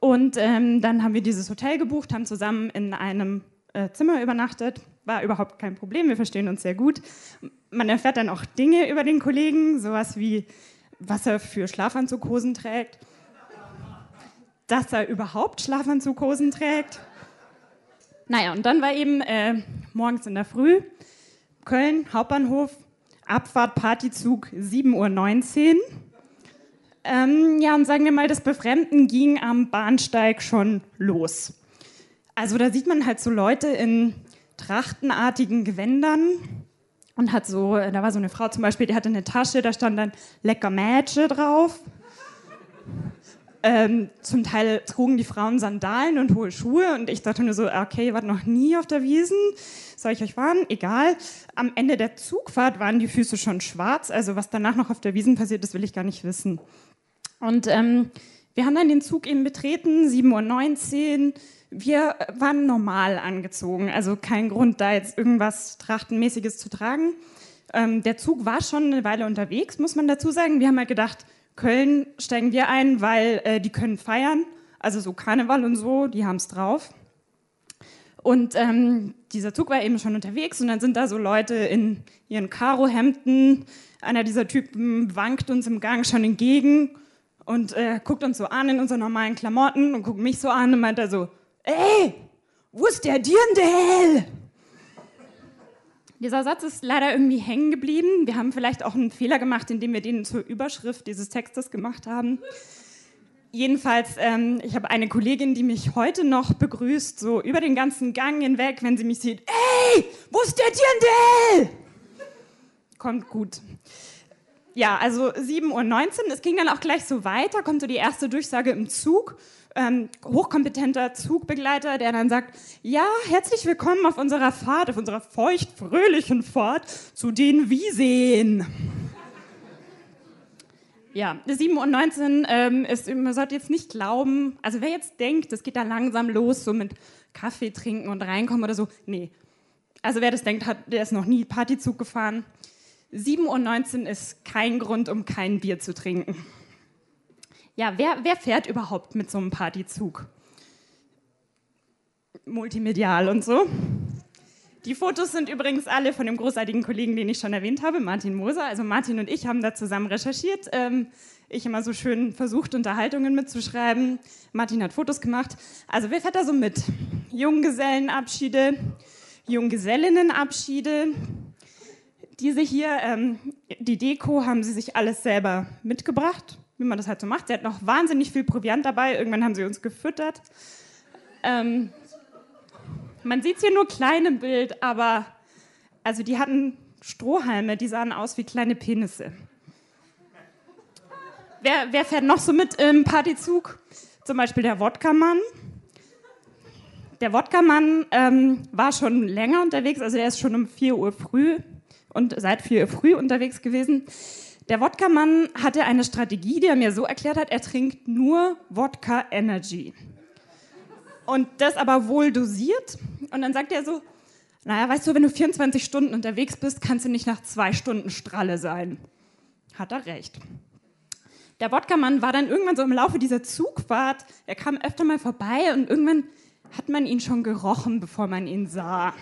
Und ähm, dann haben wir dieses Hotel gebucht, haben zusammen in einem äh, Zimmer übernachtet. War überhaupt kein Problem, wir verstehen uns sehr gut. Man erfährt dann auch Dinge über den Kollegen, sowas wie, was er für Schlafanzughosen trägt, dass er überhaupt Schlafanzughosen trägt naja, und dann war eben äh, morgens in der Früh Köln, Hauptbahnhof, Abfahrt, Partyzug 7.19 Uhr. Ähm, ja, und sagen wir mal, das Befremden ging am Bahnsteig schon los. Also da sieht man halt so Leute in trachtenartigen Gewändern und hat so, da war so eine Frau zum Beispiel, die hatte eine Tasche, da stand dann lecker Mädchen drauf. Ähm, zum Teil trugen die Frauen Sandalen und hohe Schuhe und ich dachte nur so, okay, ihr wart noch nie auf der Wiesen, soll ich euch warnen? Egal. Am Ende der Zugfahrt waren die Füße schon schwarz, also was danach noch auf der Wiesen passiert ist, will ich gar nicht wissen. Und ähm, wir haben dann den Zug eben betreten, 7.19 Uhr. Wir waren normal angezogen, also kein Grund, da jetzt irgendwas Trachtenmäßiges zu tragen. Ähm, der Zug war schon eine Weile unterwegs, muss man dazu sagen. Wir haben halt gedacht, Köln steigen wir ein, weil äh, die können feiern. Also so Karneval und so, die haben es drauf. Und ähm, dieser Zug war eben schon unterwegs und dann sind da so Leute in ihren Karohemden. Einer dieser Typen wankt uns im Gang schon entgegen und äh, guckt uns so an in unseren normalen Klamotten und guckt mich so an und meint er so, ey, wo ist der Dirndl? Dieser Satz ist leider irgendwie hängen geblieben. Wir haben vielleicht auch einen Fehler gemacht, indem wir den zur Überschrift dieses Textes gemacht haben. Jedenfalls, ähm, ich habe eine Kollegin, die mich heute noch begrüßt, so über den ganzen Gang hinweg, wenn sie mich sieht. Ey, wo ist der Dirndl? Kommt gut. Ja, also 7.19 Uhr. Es ging dann auch gleich so weiter, kommt so die erste Durchsage im Zug. Ähm, hochkompetenter Zugbegleiter, der dann sagt, ja, herzlich willkommen auf unserer Fahrt, auf unserer feucht-fröhlichen Fahrt zu den Wieseen. Ja, 7.19 Uhr ähm, ist, man sollte jetzt nicht glauben, also wer jetzt denkt, das geht da langsam los, so mit Kaffee trinken und reinkommen oder so, nee. Also wer das denkt, hat, der ist noch nie Partyzug gefahren. 7.19 Uhr ist kein Grund, um kein Bier zu trinken. Ja, wer, wer fährt überhaupt mit so einem Partyzug? Multimedial und so. Die Fotos sind übrigens alle von dem großartigen Kollegen, den ich schon erwähnt habe, Martin Moser. Also Martin und ich haben da zusammen recherchiert. Ähm, ich immer so schön versucht, Unterhaltungen mitzuschreiben. Martin hat Fotos gemacht. Also wer fährt da so mit? Junggesellenabschiede, Junggesellinnenabschiede. Diese hier, ähm, die Deko haben sie sich alles selber mitgebracht, wie man das halt so macht. Sie hat noch wahnsinnig viel Proviant dabei. Irgendwann haben sie uns gefüttert. Ähm, man sieht es hier nur klein im Bild, aber also die hatten Strohhalme, die sahen aus wie kleine Penisse. Wer, wer fährt noch so mit im Partyzug? Zum Beispiel der Wodka-Mann. Der Wodka-Mann ähm, war schon länger unterwegs, also der ist schon um 4 Uhr früh und seit 4 Uhr früh unterwegs gewesen. Der Wodka-Mann hatte eine Strategie, die er mir so erklärt hat, er trinkt nur Wodka Energy. Und das aber wohl dosiert. Und dann sagt er so, naja, weißt du, wenn du 24 Stunden unterwegs bist, kannst du nicht nach zwei Stunden Stralle sein. Hat er recht. Der Wodka-Mann war dann irgendwann so im Laufe dieser Zugfahrt, er kam öfter mal vorbei und irgendwann hat man ihn schon gerochen, bevor man ihn sah.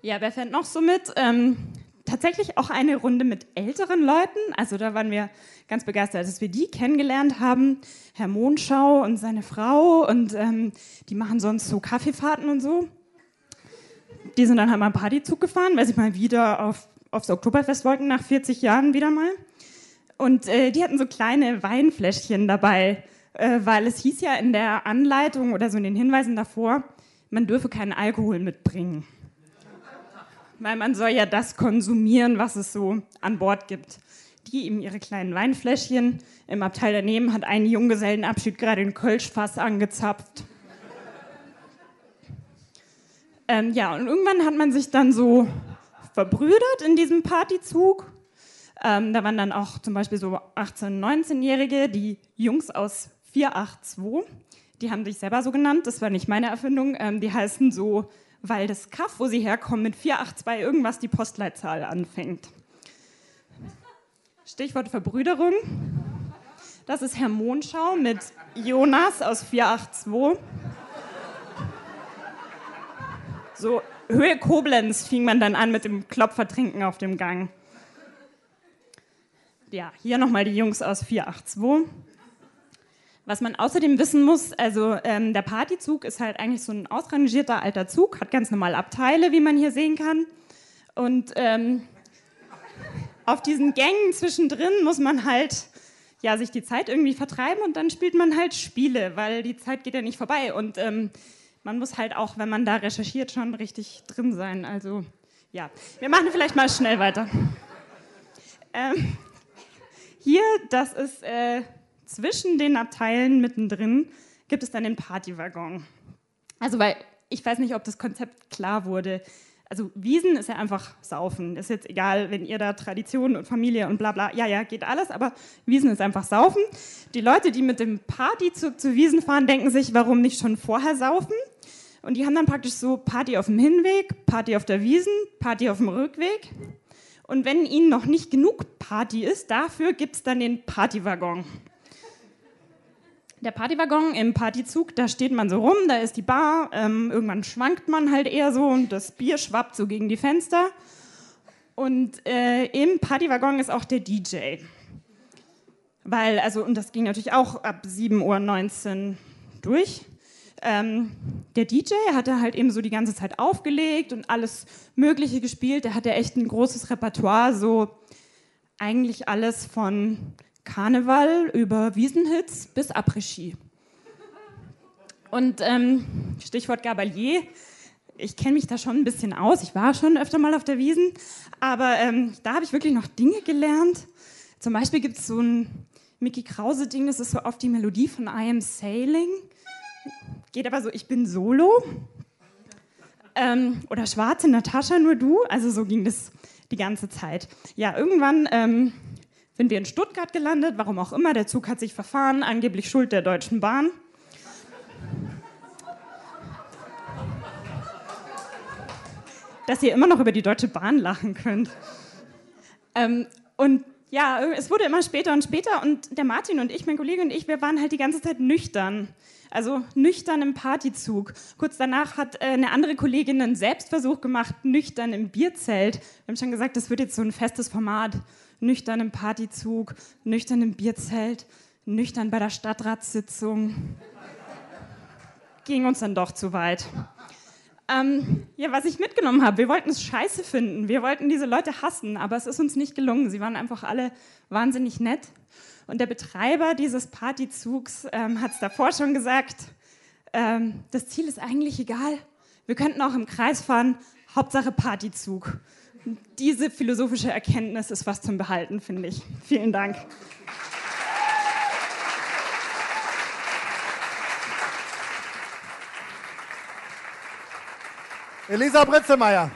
Ja, wer fährt noch so mit? Ähm, tatsächlich auch eine Runde mit älteren Leuten. Also da waren wir ganz begeistert, dass wir die kennengelernt haben. Herr Mondschau und seine Frau und ähm, die machen sonst so Kaffeefahrten und so. Die sind dann halt mal einen Partyzug gefahren, weil sie mal wieder auf, aufs Oktoberfest wollten, nach 40 Jahren wieder mal. Und äh, die hatten so kleine Weinfläschchen dabei, äh, weil es hieß ja in der Anleitung oder so in den Hinweisen davor, man dürfe keinen Alkohol mitbringen weil man soll ja das konsumieren, was es so an Bord gibt. Die eben ihre kleinen Weinfläschchen. Im Abteil daneben hat ein Junggesellenabschied gerade den Kölschfass angezapft. Ähm, ja, und irgendwann hat man sich dann so verbrüdert in diesem Partyzug. Ähm, da waren dann auch zum Beispiel so 18-, 19-Jährige, die Jungs aus 482. Die haben sich selber so genannt, das war nicht meine Erfindung. Ähm, die heißen so weil das Kaff, wo sie herkommen, mit 482 irgendwas die Postleitzahl anfängt. Stichwort Verbrüderung. Das ist Herr Mondschau mit Jonas aus 482. So, Höhe Koblenz fing man dann an mit dem Klopfertrinken auf dem Gang. Ja, hier nochmal die Jungs aus 482. Was man außerdem wissen muss, also ähm, der Partyzug ist halt eigentlich so ein ausrangierter alter Zug, hat ganz normal Abteile, wie man hier sehen kann. Und ähm, auf diesen Gängen zwischendrin muss man halt ja, sich die Zeit irgendwie vertreiben und dann spielt man halt Spiele, weil die Zeit geht ja nicht vorbei. Und ähm, man muss halt auch, wenn man da recherchiert, schon richtig drin sein. Also ja, wir machen vielleicht mal schnell weiter. Ähm, hier, das ist äh, zwischen den Abteilen mittendrin gibt es dann den Partywaggon. Also, weil ich weiß nicht, ob das Konzept klar wurde. Also, Wiesen ist ja einfach Saufen. Ist jetzt egal, wenn ihr da Tradition und Familie und bla bla, ja, ja, geht alles, aber Wiesen ist einfach Saufen. Die Leute, die mit dem Partyzug zu Wiesen fahren, denken sich, warum nicht schon vorher saufen? Und die haben dann praktisch so Party auf dem Hinweg, Party auf der Wiesen, Party auf dem Rückweg. Und wenn ihnen noch nicht genug Party ist, dafür gibt es dann den Partywaggon. Der Partywaggon im Partyzug, da steht man so rum, da ist die Bar, ähm, irgendwann schwankt man halt eher so und das Bier schwappt so gegen die Fenster. Und äh, im Partywaggon ist auch der DJ. Weil, also, und das ging natürlich auch ab 7.19 Uhr durch. Ähm, der DJ hat da halt eben so die ganze Zeit aufgelegt und alles Mögliche gespielt. Der hatte echt ein großes Repertoire, so eigentlich alles von Karneval über Wiesenhits bis Après-Ski. Und ähm, Stichwort Gabalier, ich kenne mich da schon ein bisschen aus. Ich war schon öfter mal auf der Wiesen, aber ähm, da habe ich wirklich noch Dinge gelernt. Zum Beispiel gibt es so ein Mickey Krause-Ding, das ist so oft die Melodie von I Am Sailing. Geht aber so, ich bin solo. Ähm, oder Schwarze Natascha, nur du. Also so ging das die ganze Zeit. Ja, irgendwann ähm, sind wir in Stuttgart gelandet, warum auch immer. Der Zug hat sich verfahren, angeblich Schuld der Deutschen Bahn. Dass ihr immer noch über die Deutsche Bahn lachen könnt. Ähm, und ja, es wurde immer später und später und der Martin und ich, mein Kollege und ich, wir waren halt die ganze Zeit nüchtern. Also nüchtern im Partyzug. Kurz danach hat äh, eine andere Kollegin einen Selbstversuch gemacht, nüchtern im Bierzelt. Wir haben schon gesagt, das wird jetzt so ein festes Format. Nüchtern im Partyzug, nüchtern im Bierzelt, nüchtern bei der Stadtratssitzung. Ging uns dann doch zu weit. Ähm, ja, was ich mitgenommen habe, wir wollten es scheiße finden. Wir wollten diese Leute hassen, aber es ist uns nicht gelungen. Sie waren einfach alle wahnsinnig nett. Und der Betreiber dieses Partyzugs ähm, hat es davor schon gesagt, ähm, das Ziel ist eigentlich egal. Wir könnten auch im Kreis fahren, Hauptsache Partyzug. Diese philosophische Erkenntnis ist was zum Behalten, finde ich. Vielen Dank. Elisa Britzemeyer.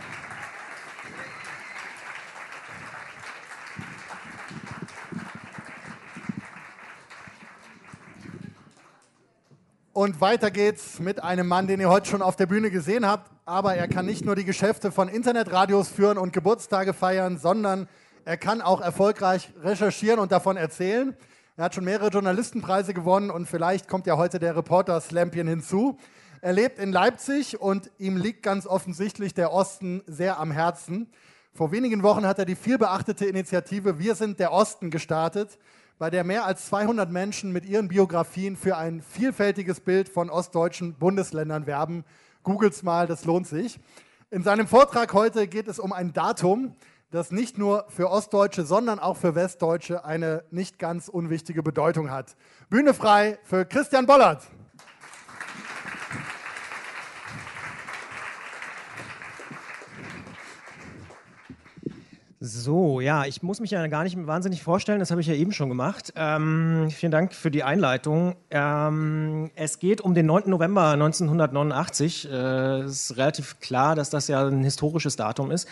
Und weiter geht's mit einem Mann, den ihr heute schon auf der Bühne gesehen habt. Aber er kann nicht nur die Geschäfte von Internetradios führen und Geburtstage feiern, sondern er kann auch erfolgreich recherchieren und davon erzählen. Er hat schon mehrere Journalistenpreise gewonnen und vielleicht kommt ja heute der Reporter Slampion hinzu. Er lebt in Leipzig und ihm liegt ganz offensichtlich der Osten sehr am Herzen. Vor wenigen Wochen hat er die vielbeachtete Initiative Wir sind der Osten gestartet, bei der mehr als 200 Menschen mit ihren Biografien für ein vielfältiges Bild von ostdeutschen Bundesländern werben. Googles mal, das lohnt sich. In seinem Vortrag heute geht es um ein Datum, das nicht nur für Ostdeutsche, sondern auch für Westdeutsche eine nicht ganz unwichtige Bedeutung hat. Bühne frei für Christian Bollert. So, ja, ich muss mich ja gar nicht wahnsinnig vorstellen, das habe ich ja eben schon gemacht. Ähm, vielen Dank für die Einleitung. Ähm, es geht um den 9. November 1989. Äh, es ist relativ klar, dass das ja ein historisches Datum ist.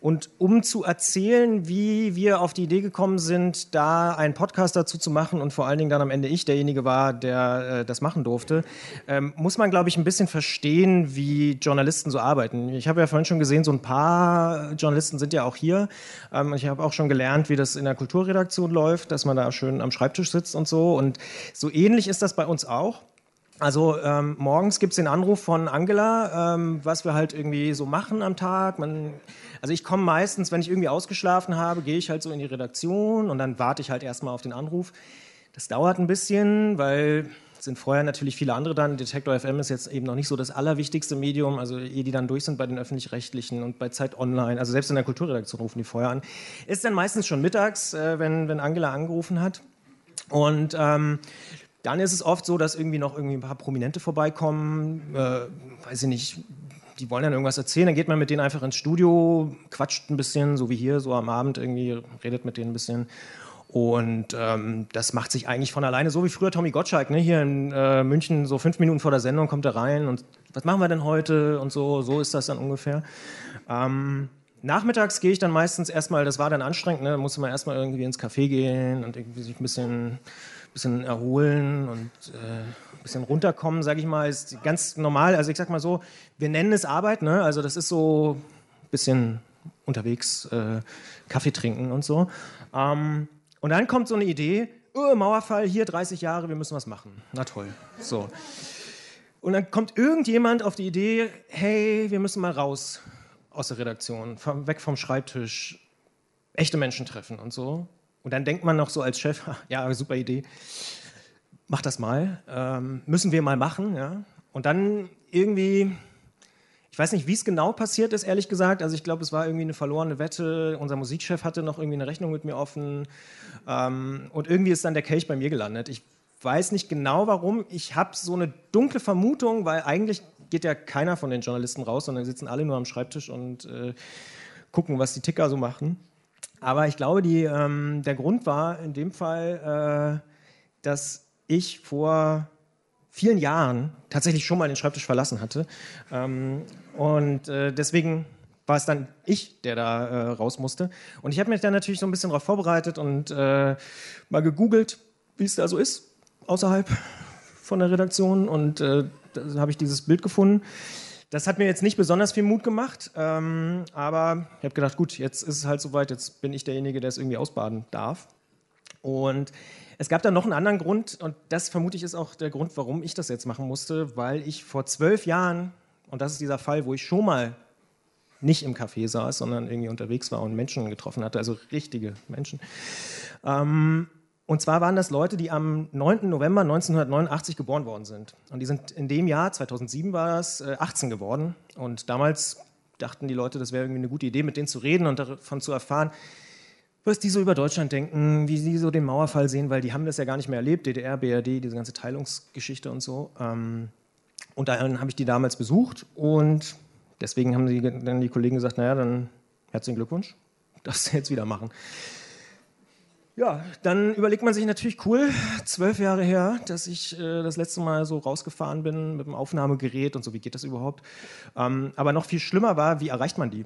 Und um zu erzählen, wie wir auf die Idee gekommen sind, da einen Podcast dazu zu machen und vor allen Dingen dann am Ende ich derjenige war, der äh, das machen durfte, ähm, muss man, glaube ich, ein bisschen verstehen, wie Journalisten so arbeiten. Ich habe ja vorhin schon gesehen, so ein paar Journalisten sind ja auch hier. Ähm, ich habe auch schon gelernt, wie das in der Kulturredaktion läuft, dass man da schön am Schreibtisch sitzt und so. Und so ähnlich ist das bei uns auch. Also ähm, morgens gibt es den Anruf von Angela, ähm, was wir halt irgendwie so machen am Tag. Man, also ich komme meistens, wenn ich irgendwie ausgeschlafen habe, gehe ich halt so in die Redaktion und dann warte ich halt erstmal auf den Anruf. Das dauert ein bisschen, weil sind vorher natürlich viele andere dann. Detektor FM ist jetzt eben noch nicht so das allerwichtigste Medium, also ehe die dann durch sind bei den Öffentlich-Rechtlichen und bei Zeit Online, also selbst in der Kulturredaktion rufen die vorher an. Ist dann meistens schon mittags, äh, wenn, wenn Angela angerufen hat. Und ähm, dann ist es oft so, dass irgendwie noch irgendwie ein paar Prominente vorbeikommen, äh, weiß ich nicht, die wollen dann irgendwas erzählen, dann geht man mit denen einfach ins Studio, quatscht ein bisschen, so wie hier, so am Abend irgendwie, redet mit denen ein bisschen und ähm, das macht sich eigentlich von alleine, so wie früher Tommy Gottschalk, ne? hier in äh, München, so fünf Minuten vor der Sendung kommt er rein und was machen wir denn heute und so, so ist das dann ungefähr. Ähm, nachmittags gehe ich dann meistens erstmal, das war dann anstrengend, ne? musste man erstmal irgendwie ins Café gehen und irgendwie sich ein bisschen bisschen erholen und äh, ein bisschen runterkommen, sage ich mal, ist ganz normal. Also ich sag mal so, wir nennen es Arbeit, ne? Also das ist so ein bisschen unterwegs äh, Kaffee trinken und so. Ähm, und dann kommt so eine Idee, oh, Mauerfall, hier 30 Jahre, wir müssen was machen. Na toll. So. Und dann kommt irgendjemand auf die Idee, hey, wir müssen mal raus aus der Redaktion, weg vom Schreibtisch, echte Menschen treffen und so. Und dann denkt man noch so als Chef, ja, super Idee, mach das mal, ähm, müssen wir mal machen. Ja? Und dann irgendwie, ich weiß nicht, wie es genau passiert ist, ehrlich gesagt. Also ich glaube, es war irgendwie eine verlorene Wette. Unser Musikchef hatte noch irgendwie eine Rechnung mit mir offen. Ähm, und irgendwie ist dann der Kelch bei mir gelandet. Ich weiß nicht genau warum. Ich habe so eine dunkle Vermutung, weil eigentlich geht ja keiner von den Journalisten raus, sondern sitzen alle nur am Schreibtisch und äh, gucken, was die Ticker so machen. Aber ich glaube, die, ähm, der Grund war in dem Fall, äh, dass ich vor vielen Jahren tatsächlich schon mal den Schreibtisch verlassen hatte. Ähm, und äh, deswegen war es dann ich, der da äh, raus musste. Und ich habe mich dann natürlich so ein bisschen darauf vorbereitet und äh, mal gegoogelt, wie es da so ist, außerhalb von der Redaktion. Und äh, da habe ich dieses Bild gefunden. Das hat mir jetzt nicht besonders viel Mut gemacht, ähm, aber ich habe gedacht, gut, jetzt ist es halt soweit, jetzt bin ich derjenige, der es irgendwie ausbaden darf. Und es gab dann noch einen anderen Grund, und das vermute ich ist auch der Grund, warum ich das jetzt machen musste, weil ich vor zwölf Jahren, und das ist dieser Fall, wo ich schon mal nicht im Café saß, sondern irgendwie unterwegs war und Menschen getroffen hatte, also richtige Menschen. Ähm, und zwar waren das Leute, die am 9. November 1989 geboren worden sind. Und die sind in dem Jahr, 2007 war das, 18 äh, geworden. Und damals dachten die Leute, das wäre irgendwie eine gute Idee, mit denen zu reden und davon zu erfahren, was die so über Deutschland denken, wie sie so den Mauerfall sehen, weil die haben das ja gar nicht mehr erlebt, DDR, BRD, diese ganze Teilungsgeschichte und so. Ähm, und dann habe ich die damals besucht und deswegen haben die, dann die Kollegen gesagt, naja, dann herzlichen Glückwunsch, das jetzt wieder machen. Ja, dann überlegt man sich natürlich cool, zwölf Jahre her, dass ich äh, das letzte Mal so rausgefahren bin mit dem Aufnahmegerät und so, wie geht das überhaupt? Ähm, aber noch viel schlimmer war, wie erreicht man die?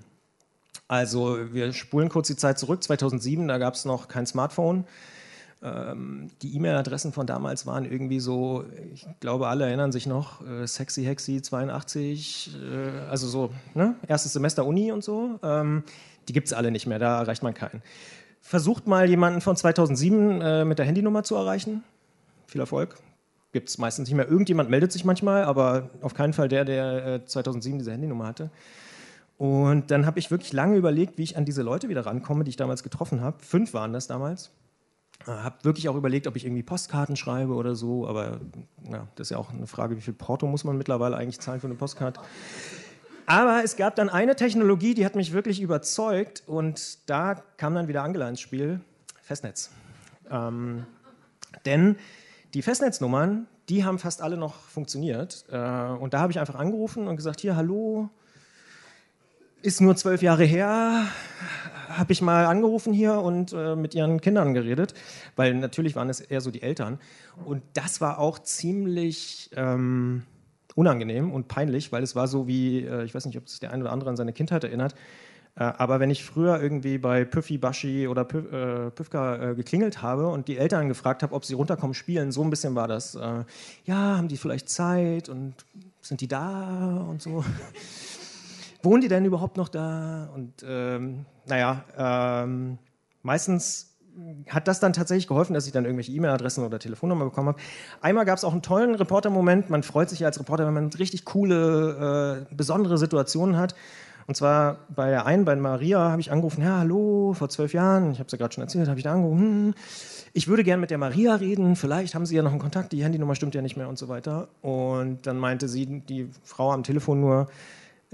Also wir spulen kurz die Zeit zurück, 2007, da gab es noch kein Smartphone. Ähm, die E-Mail-Adressen von damals waren irgendwie so, ich glaube, alle erinnern sich noch, äh, Sexy Hexy 82, äh, also so, ne? erstes Semester Uni und so. Ähm, die gibt es alle nicht mehr, da erreicht man keinen. Versucht mal jemanden von 2007 äh, mit der Handynummer zu erreichen. Viel Erfolg. Gibt es meistens nicht mehr. Irgendjemand meldet sich manchmal, aber auf keinen Fall der, der äh, 2007 diese Handynummer hatte. Und dann habe ich wirklich lange überlegt, wie ich an diese Leute wieder rankomme, die ich damals getroffen habe. Fünf waren das damals. Äh, habe wirklich auch überlegt, ob ich irgendwie Postkarten schreibe oder so, aber ja, das ist ja auch eine Frage, wie viel Porto muss man mittlerweile eigentlich zahlen für eine Postkarte. Aber es gab dann eine Technologie, die hat mich wirklich überzeugt und da kam dann wieder Angela ins Spiel, Festnetz. Ähm, denn die Festnetznummern, die haben fast alle noch funktioniert. Äh, und da habe ich einfach angerufen und gesagt, hier, hallo, ist nur zwölf Jahre her, habe ich mal angerufen hier und äh, mit ihren Kindern geredet, weil natürlich waren es eher so die Eltern. Und das war auch ziemlich... Ähm, unangenehm und peinlich, weil es war so wie, äh, ich weiß nicht, ob sich der eine oder andere an seine Kindheit erinnert, äh, aber wenn ich früher irgendwie bei Püffi, Baschi oder Püf, äh, Püfka äh, geklingelt habe und die Eltern gefragt habe, ob sie runterkommen spielen, so ein bisschen war das. Äh, ja, haben die vielleicht Zeit und sind die da und so. Wohnen die denn überhaupt noch da? Und ähm, naja, ähm, meistens hat das dann tatsächlich geholfen, dass ich dann irgendwelche E-Mail-Adressen oder Telefonnummern bekommen habe. Einmal gab es auch einen tollen Reporter-Moment. Man freut sich ja als Reporter, wenn man richtig coole, äh, besondere Situationen hat. Und zwar bei der einen, bei Maria, habe ich angerufen, ja, hallo, vor zwölf Jahren, ich habe es ja gerade schon erzählt, habe ich da angerufen, hm, ich würde gerne mit der Maria reden, vielleicht haben Sie ja noch einen Kontakt, die Handynummer stimmt ja nicht mehr und so weiter. Und dann meinte sie, die Frau am Telefon nur,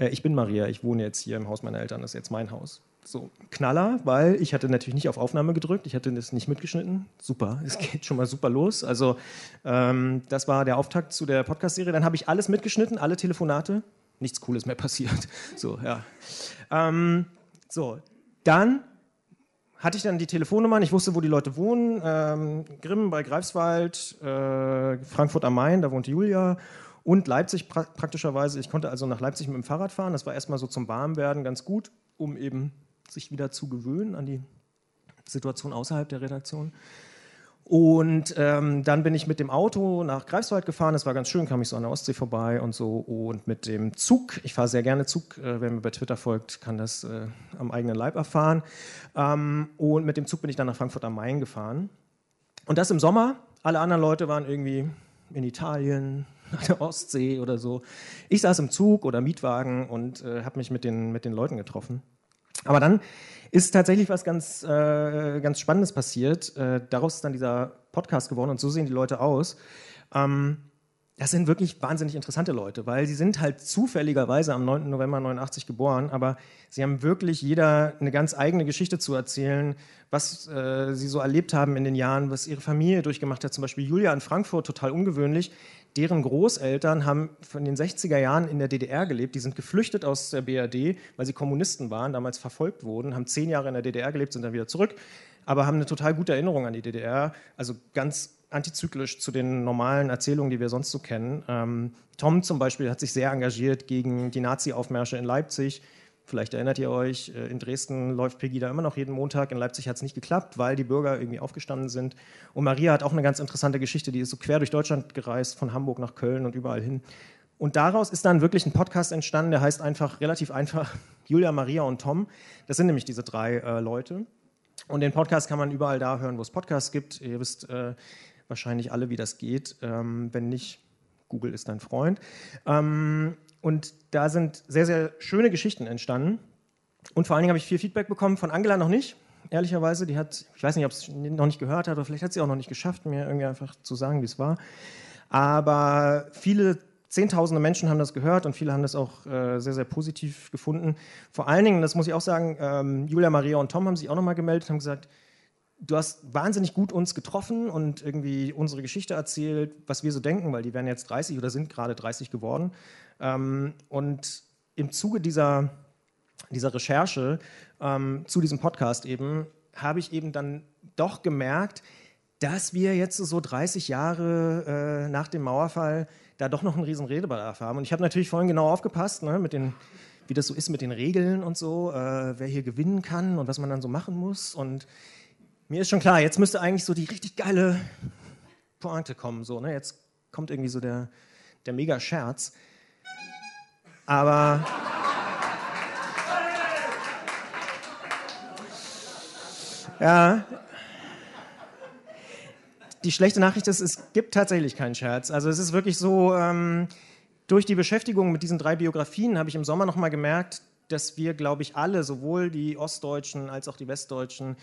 äh, ich bin Maria, ich wohne jetzt hier im Haus meiner Eltern, das ist jetzt mein Haus. So, Knaller, weil ich hatte natürlich nicht auf Aufnahme gedrückt, ich hatte das nicht mitgeschnitten. Super, es geht schon mal super los. Also ähm, das war der Auftakt zu der Podcast-Serie. Dann habe ich alles mitgeschnitten, alle Telefonate. Nichts Cooles mehr passiert. So, ja. Ähm, so, dann hatte ich dann die Telefonnummern, ich wusste, wo die Leute wohnen. Ähm, Grimm bei Greifswald, äh, Frankfurt am Main, da wohnte Julia. Und Leipzig pra praktischerweise. Ich konnte also nach Leipzig mit dem Fahrrad fahren. Das war erstmal so zum Warmwerden ganz gut, um eben sich wieder zu gewöhnen an die Situation außerhalb der Redaktion. Und ähm, dann bin ich mit dem Auto nach Greifswald gefahren. Das war ganz schön, kam ich so an der Ostsee vorbei und so. Und mit dem Zug, ich fahre sehr gerne Zug, äh, wer mir bei Twitter folgt, kann das äh, am eigenen Leib erfahren. Ähm, und mit dem Zug bin ich dann nach Frankfurt am Main gefahren. Und das im Sommer. Alle anderen Leute waren irgendwie in Italien, an der Ostsee oder so. Ich saß im Zug oder Mietwagen und äh, habe mich mit den, mit den Leuten getroffen. Aber dann ist tatsächlich was ganz, äh, ganz Spannendes passiert. Äh, daraus ist dann dieser Podcast geworden und so sehen die Leute aus. Ähm, das sind wirklich wahnsinnig interessante Leute, weil sie sind halt zufälligerweise am 9. November 89 geboren, aber sie haben wirklich jeder eine ganz eigene Geschichte zu erzählen, was äh, sie so erlebt haben in den Jahren, was ihre Familie durchgemacht hat. Zum Beispiel Julia in Frankfurt, total ungewöhnlich. Deren Großeltern haben von den 60er Jahren in der DDR gelebt. Die sind geflüchtet aus der BRD, weil sie Kommunisten waren, damals verfolgt wurden, haben zehn Jahre in der DDR gelebt, sind dann wieder zurück, aber haben eine total gute Erinnerung an die DDR. Also ganz antizyklisch zu den normalen Erzählungen, die wir sonst so kennen. Ähm, Tom zum Beispiel hat sich sehr engagiert gegen die Nazi-Aufmärsche in Leipzig. Vielleicht erinnert ihr euch, äh, in Dresden läuft Pegida immer noch jeden Montag. In Leipzig hat es nicht geklappt, weil die Bürger irgendwie aufgestanden sind. Und Maria hat auch eine ganz interessante Geschichte. Die ist so quer durch Deutschland gereist, von Hamburg nach Köln und überall hin. Und daraus ist dann wirklich ein Podcast entstanden, der heißt einfach relativ einfach Julia, Maria und Tom. Das sind nämlich diese drei äh, Leute. Und den Podcast kann man überall da hören, wo es Podcasts gibt. Ihr wisst äh, wahrscheinlich alle, wie das geht. Ähm, wenn nicht, Google ist dein Freund. Ähm, und da sind sehr, sehr schöne Geschichten entstanden. Und vor allen Dingen habe ich viel Feedback bekommen von Angela noch nicht, ehrlicherweise. Die hat, ich weiß nicht, ob sie noch nicht gehört hat oder vielleicht hat sie auch noch nicht geschafft, mir irgendwie einfach zu sagen, wie es war. Aber viele Zehntausende Menschen haben das gehört und viele haben das auch äh, sehr, sehr positiv gefunden. Vor allen Dingen, das muss ich auch sagen, ähm, Julia, Maria und Tom haben sich auch nochmal gemeldet, haben gesagt, du hast wahnsinnig gut uns getroffen und irgendwie unsere Geschichte erzählt, was wir so denken, weil die werden jetzt 30 oder sind gerade 30 geworden. Ähm, und im Zuge dieser, dieser Recherche ähm, zu diesem Podcast eben, habe ich eben dann doch gemerkt, dass wir jetzt so 30 Jahre äh, nach dem Mauerfall da doch noch einen riesen Redebedarf haben. Und ich habe natürlich vorhin genau aufgepasst, ne, mit den, wie das so ist mit den Regeln und so, äh, wer hier gewinnen kann und was man dann so machen muss. Und mir ist schon klar, jetzt müsste eigentlich so die richtig geile Pointe kommen. So, ne? Jetzt kommt irgendwie so der, der Mega-Scherz. Aber. Ja. Die schlechte Nachricht ist, es gibt tatsächlich keinen Scherz. Also es ist wirklich so, ähm, durch die Beschäftigung mit diesen drei Biografien habe ich im Sommer nochmal gemerkt, dass wir, glaube ich, alle, sowohl die Ostdeutschen als auch die Westdeutschen,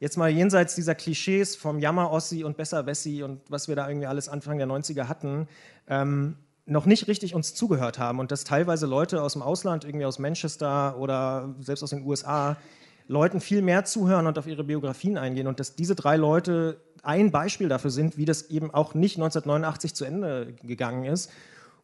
jetzt mal jenseits dieser Klischees vom Jammer-Ossi und Besser-Wessi und was wir da irgendwie alles Anfang der 90er hatten, ähm, noch nicht richtig uns zugehört haben und dass teilweise Leute aus dem Ausland, irgendwie aus Manchester oder selbst aus den USA, Leuten viel mehr zuhören und auf ihre Biografien eingehen und dass diese drei Leute ein Beispiel dafür sind, wie das eben auch nicht 1989 zu Ende gegangen ist.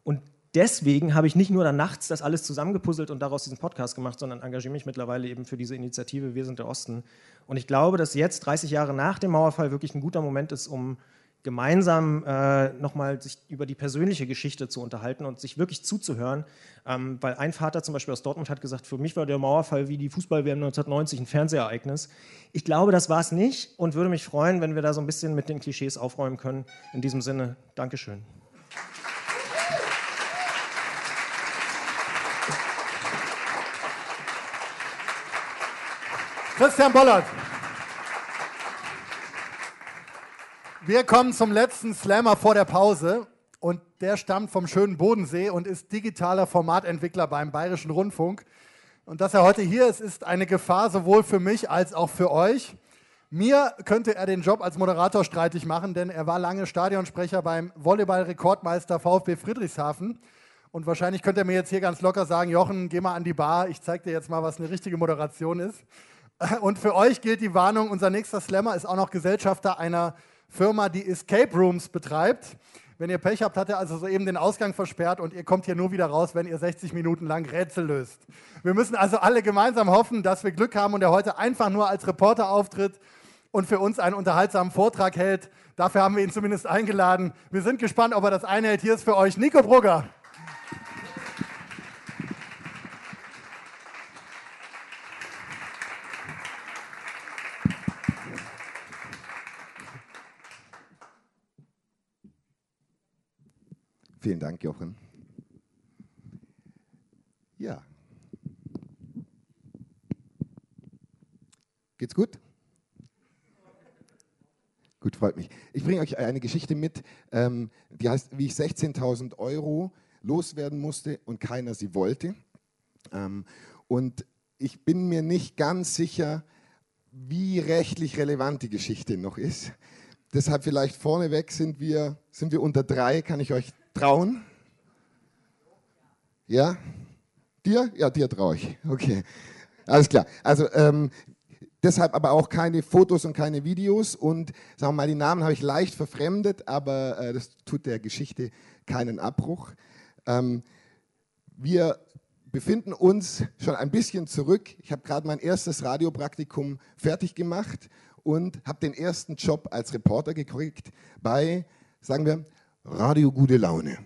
Und deswegen habe ich nicht nur dann nachts das alles zusammengepuzzelt und daraus diesen Podcast gemacht, sondern engagiere mich mittlerweile eben für diese Initiative Wir sind der Osten. Und ich glaube, dass jetzt, 30 Jahre nach dem Mauerfall, wirklich ein guter Moment ist, um gemeinsam äh, nochmal sich über die persönliche Geschichte zu unterhalten und sich wirklich zuzuhören. Ähm, weil ein Vater zum Beispiel aus Dortmund hat gesagt, für mich war der Mauerfall wie die Fußball-WM 1990 ein Fernsehereignis. Ich glaube, das war es nicht und würde mich freuen, wenn wir da so ein bisschen mit den Klischees aufräumen können. In diesem Sinne, Dankeschön. Christian Bollert. Wir kommen zum letzten Slammer vor der Pause und der stammt vom schönen Bodensee und ist digitaler Formatentwickler beim Bayerischen Rundfunk. Und dass er heute hier ist, ist eine Gefahr sowohl für mich als auch für euch. Mir könnte er den Job als Moderator streitig machen, denn er war lange Stadionsprecher beim Volleyball-Rekordmeister VfB Friedrichshafen. Und wahrscheinlich könnte er mir jetzt hier ganz locker sagen, Jochen, geh mal an die Bar, ich zeig dir jetzt mal, was eine richtige Moderation ist. Und für euch gilt die Warnung, unser nächster Slammer ist auch noch Gesellschafter einer Firma, die Escape Rooms betreibt. Wenn ihr Pech habt, hat er also soeben den Ausgang versperrt und ihr kommt hier nur wieder raus, wenn ihr 60 Minuten lang Rätsel löst. Wir müssen also alle gemeinsam hoffen, dass wir Glück haben und er heute einfach nur als Reporter auftritt und für uns einen unterhaltsamen Vortrag hält. Dafür haben wir ihn zumindest eingeladen. Wir sind gespannt, ob er das einhält. Hier ist für euch Nico Brugger. Vielen Dank, Jochen. Ja. Geht's gut? Gut, freut mich. Ich bringe euch eine Geschichte mit, ähm, die heißt, wie ich 16.000 Euro loswerden musste und keiner sie wollte. Ähm, und ich bin mir nicht ganz sicher, wie rechtlich relevant die Geschichte noch ist. Deshalb vielleicht vorneweg sind wir, sind wir unter drei, kann ich euch trauen? Ja? Dir? Ja, dir traue ich. Okay. Alles klar. Also ähm, deshalb aber auch keine Fotos und keine Videos und sagen wir mal, die Namen habe ich leicht verfremdet, aber äh, das tut der Geschichte keinen Abbruch. Ähm, wir befinden uns schon ein bisschen zurück. Ich habe gerade mein erstes Radiopraktikum fertig gemacht und habe den ersten Job als Reporter gekriegt bei, sagen wir, Radio Gute Laune.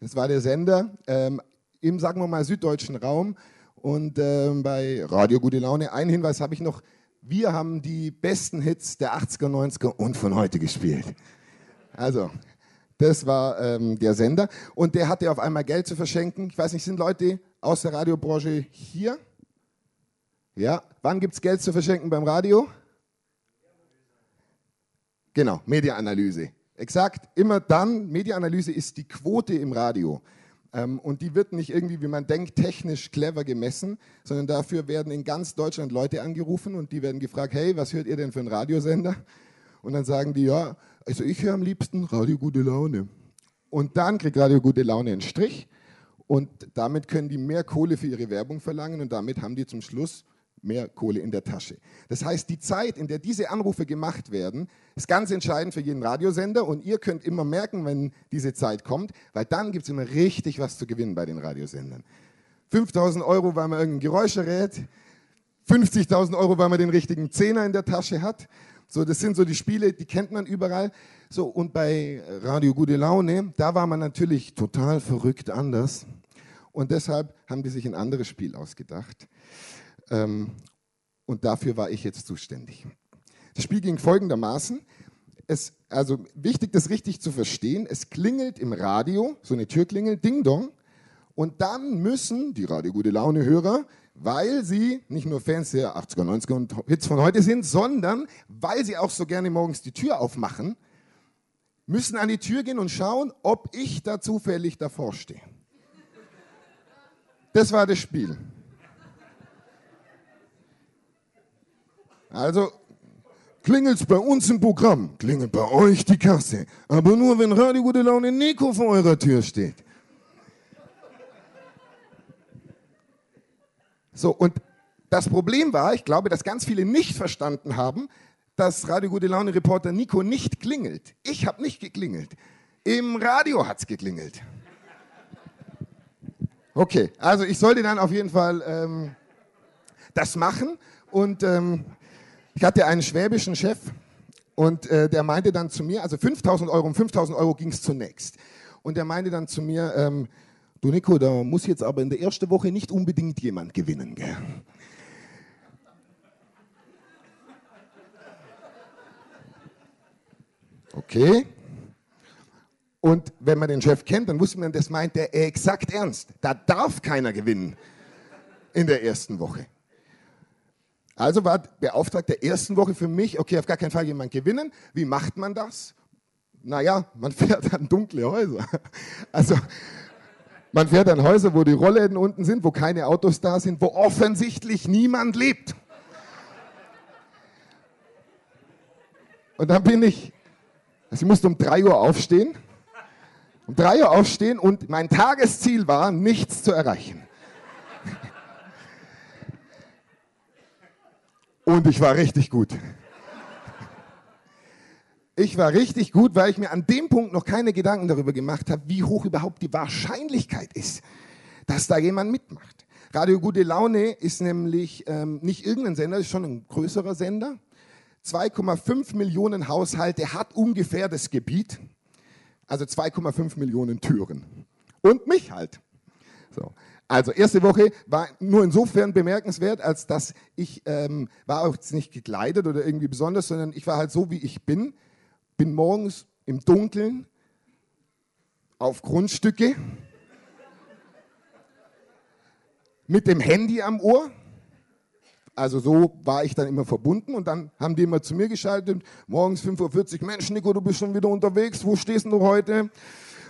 Das war der Sender ähm, im, sagen wir mal, süddeutschen Raum. Und ähm, bei Radio Gute Laune, einen Hinweis habe ich noch, wir haben die besten Hits der 80er, 90er und von heute gespielt. Also, das war ähm, der Sender. Und der hatte auf einmal Geld zu verschenken. Ich weiß nicht, sind Leute aus der Radiobranche hier? Ja. Wann gibt es Geld zu verschenken beim Radio? Genau, Mediaanalyse. Exakt, immer dann, Mediaanalyse ist die Quote im Radio. Ähm, und die wird nicht irgendwie, wie man denkt, technisch clever gemessen, sondern dafür werden in ganz Deutschland Leute angerufen und die werden gefragt, hey, was hört ihr denn für einen Radiosender? Und dann sagen die, ja, also ich höre am liebsten Radio Gute Laune. Und dann kriegt Radio Gute Laune einen Strich und damit können die mehr Kohle für ihre Werbung verlangen und damit haben die zum Schluss mehr Kohle in der Tasche. Das heißt, die Zeit, in der diese Anrufe gemacht werden, ist ganz entscheidend für jeden Radiosender und ihr könnt immer merken, wenn diese Zeit kommt, weil dann gibt es immer richtig was zu gewinnen bei den Radiosendern. 5000 Euro, weil man irgendein Geräusch errät, 50.000 Euro, weil man den richtigen Zehner in der Tasche hat so, das sind so die Spiele, die kennt man überall. So, und bei Radio Gute Laune, da war man natürlich total verrückt anders. Und deshalb haben die sich ein anderes Spiel ausgedacht. Ähm, und dafür war ich jetzt zuständig. Das Spiel ging folgendermaßen. Es, also wichtig, das richtig zu verstehen. Es klingelt im Radio, so eine Türklingel, Ding Dong. Und dann müssen die Radio Gute Laune Hörer weil sie nicht nur Fans der 80er, 90er und Hits von heute sind, sondern weil sie auch so gerne morgens die Tür aufmachen, müssen an die Tür gehen und schauen, ob ich da zufällig davor stehe. Das war das Spiel. Also klingelt's bei uns im Programm, klingelt bei euch die Kasse, aber nur wenn Radio Gute Laune Nico vor eurer Tür steht. So, und das Problem war, ich glaube, dass ganz viele nicht verstanden haben, dass Radio Gute Laune Reporter Nico nicht klingelt. Ich habe nicht geklingelt. Im Radio hat es geklingelt. Okay, also ich sollte dann auf jeden Fall ähm, das machen. Und ähm, ich hatte einen schwäbischen Chef und äh, der meinte dann zu mir, also 5000 Euro, um 5000 Euro ging es zunächst. Und der meinte dann zu mir, ähm, Du Nico, da muss jetzt aber in der ersten Woche nicht unbedingt jemand gewinnen. Gell? Okay. Und wenn man den Chef kennt, dann wusste man, das meint er exakt ernst. Da darf keiner gewinnen in der ersten Woche. Also war beauftragt der ersten Woche für mich, okay, auf gar keinen Fall jemand gewinnen. Wie macht man das? Naja, man fährt an dunkle Häuser. Also man fährt an Häuser, wo die Rollläden unten sind, wo keine Autos da sind, wo offensichtlich niemand lebt. Und dann bin ich, also ich musste um 3 Uhr aufstehen, um 3 Uhr aufstehen und mein Tagesziel war, nichts zu erreichen. Und ich war richtig gut. Ich war richtig gut, weil ich mir an dem Punkt noch keine Gedanken darüber gemacht habe, wie hoch überhaupt die Wahrscheinlichkeit ist, dass da jemand mitmacht. Radio Gute Laune ist nämlich ähm, nicht irgendein Sender, ist schon ein größerer Sender. 2,5 Millionen Haushalte hat ungefähr das Gebiet, also 2,5 Millionen Türen. Und mich halt. So. Also erste Woche war nur insofern bemerkenswert, als dass ich ähm, war auch nicht gekleidet oder irgendwie besonders, sondern ich war halt so, wie ich bin bin morgens im Dunkeln auf Grundstücke mit dem Handy am Ohr. Also so war ich dann immer verbunden und dann haben die immer zu mir geschaltet, morgens 5.40 Uhr, Mensch Nico, du bist schon wieder unterwegs, wo stehst du heute?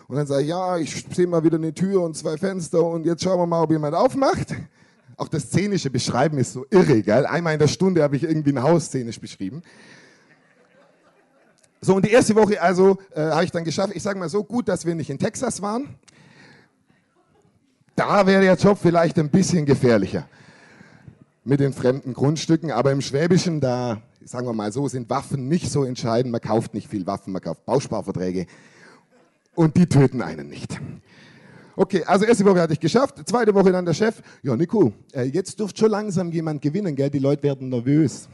Und dann sage ich, ja, ich sehe mal wieder eine Tür und zwei Fenster und jetzt schauen wir mal, ob jemand aufmacht. Auch das szenische Beschreiben ist so irre, gell? Einmal in der Stunde habe ich irgendwie ein Haus szenisch beschrieben. So, und die erste Woche also äh, habe ich dann geschafft, ich sage mal so, gut, dass wir nicht in Texas waren. Da wäre der Job vielleicht ein bisschen gefährlicher mit den fremden Grundstücken, aber im Schwäbischen, da sagen wir mal so, sind Waffen nicht so entscheidend. Man kauft nicht viel Waffen, man kauft Bausparverträge und die töten einen nicht. Okay, also erste Woche hatte ich geschafft, zweite Woche dann der Chef. Ja, Nico, äh, jetzt dürfte schon langsam jemand gewinnen, gell? Die Leute werden nervös.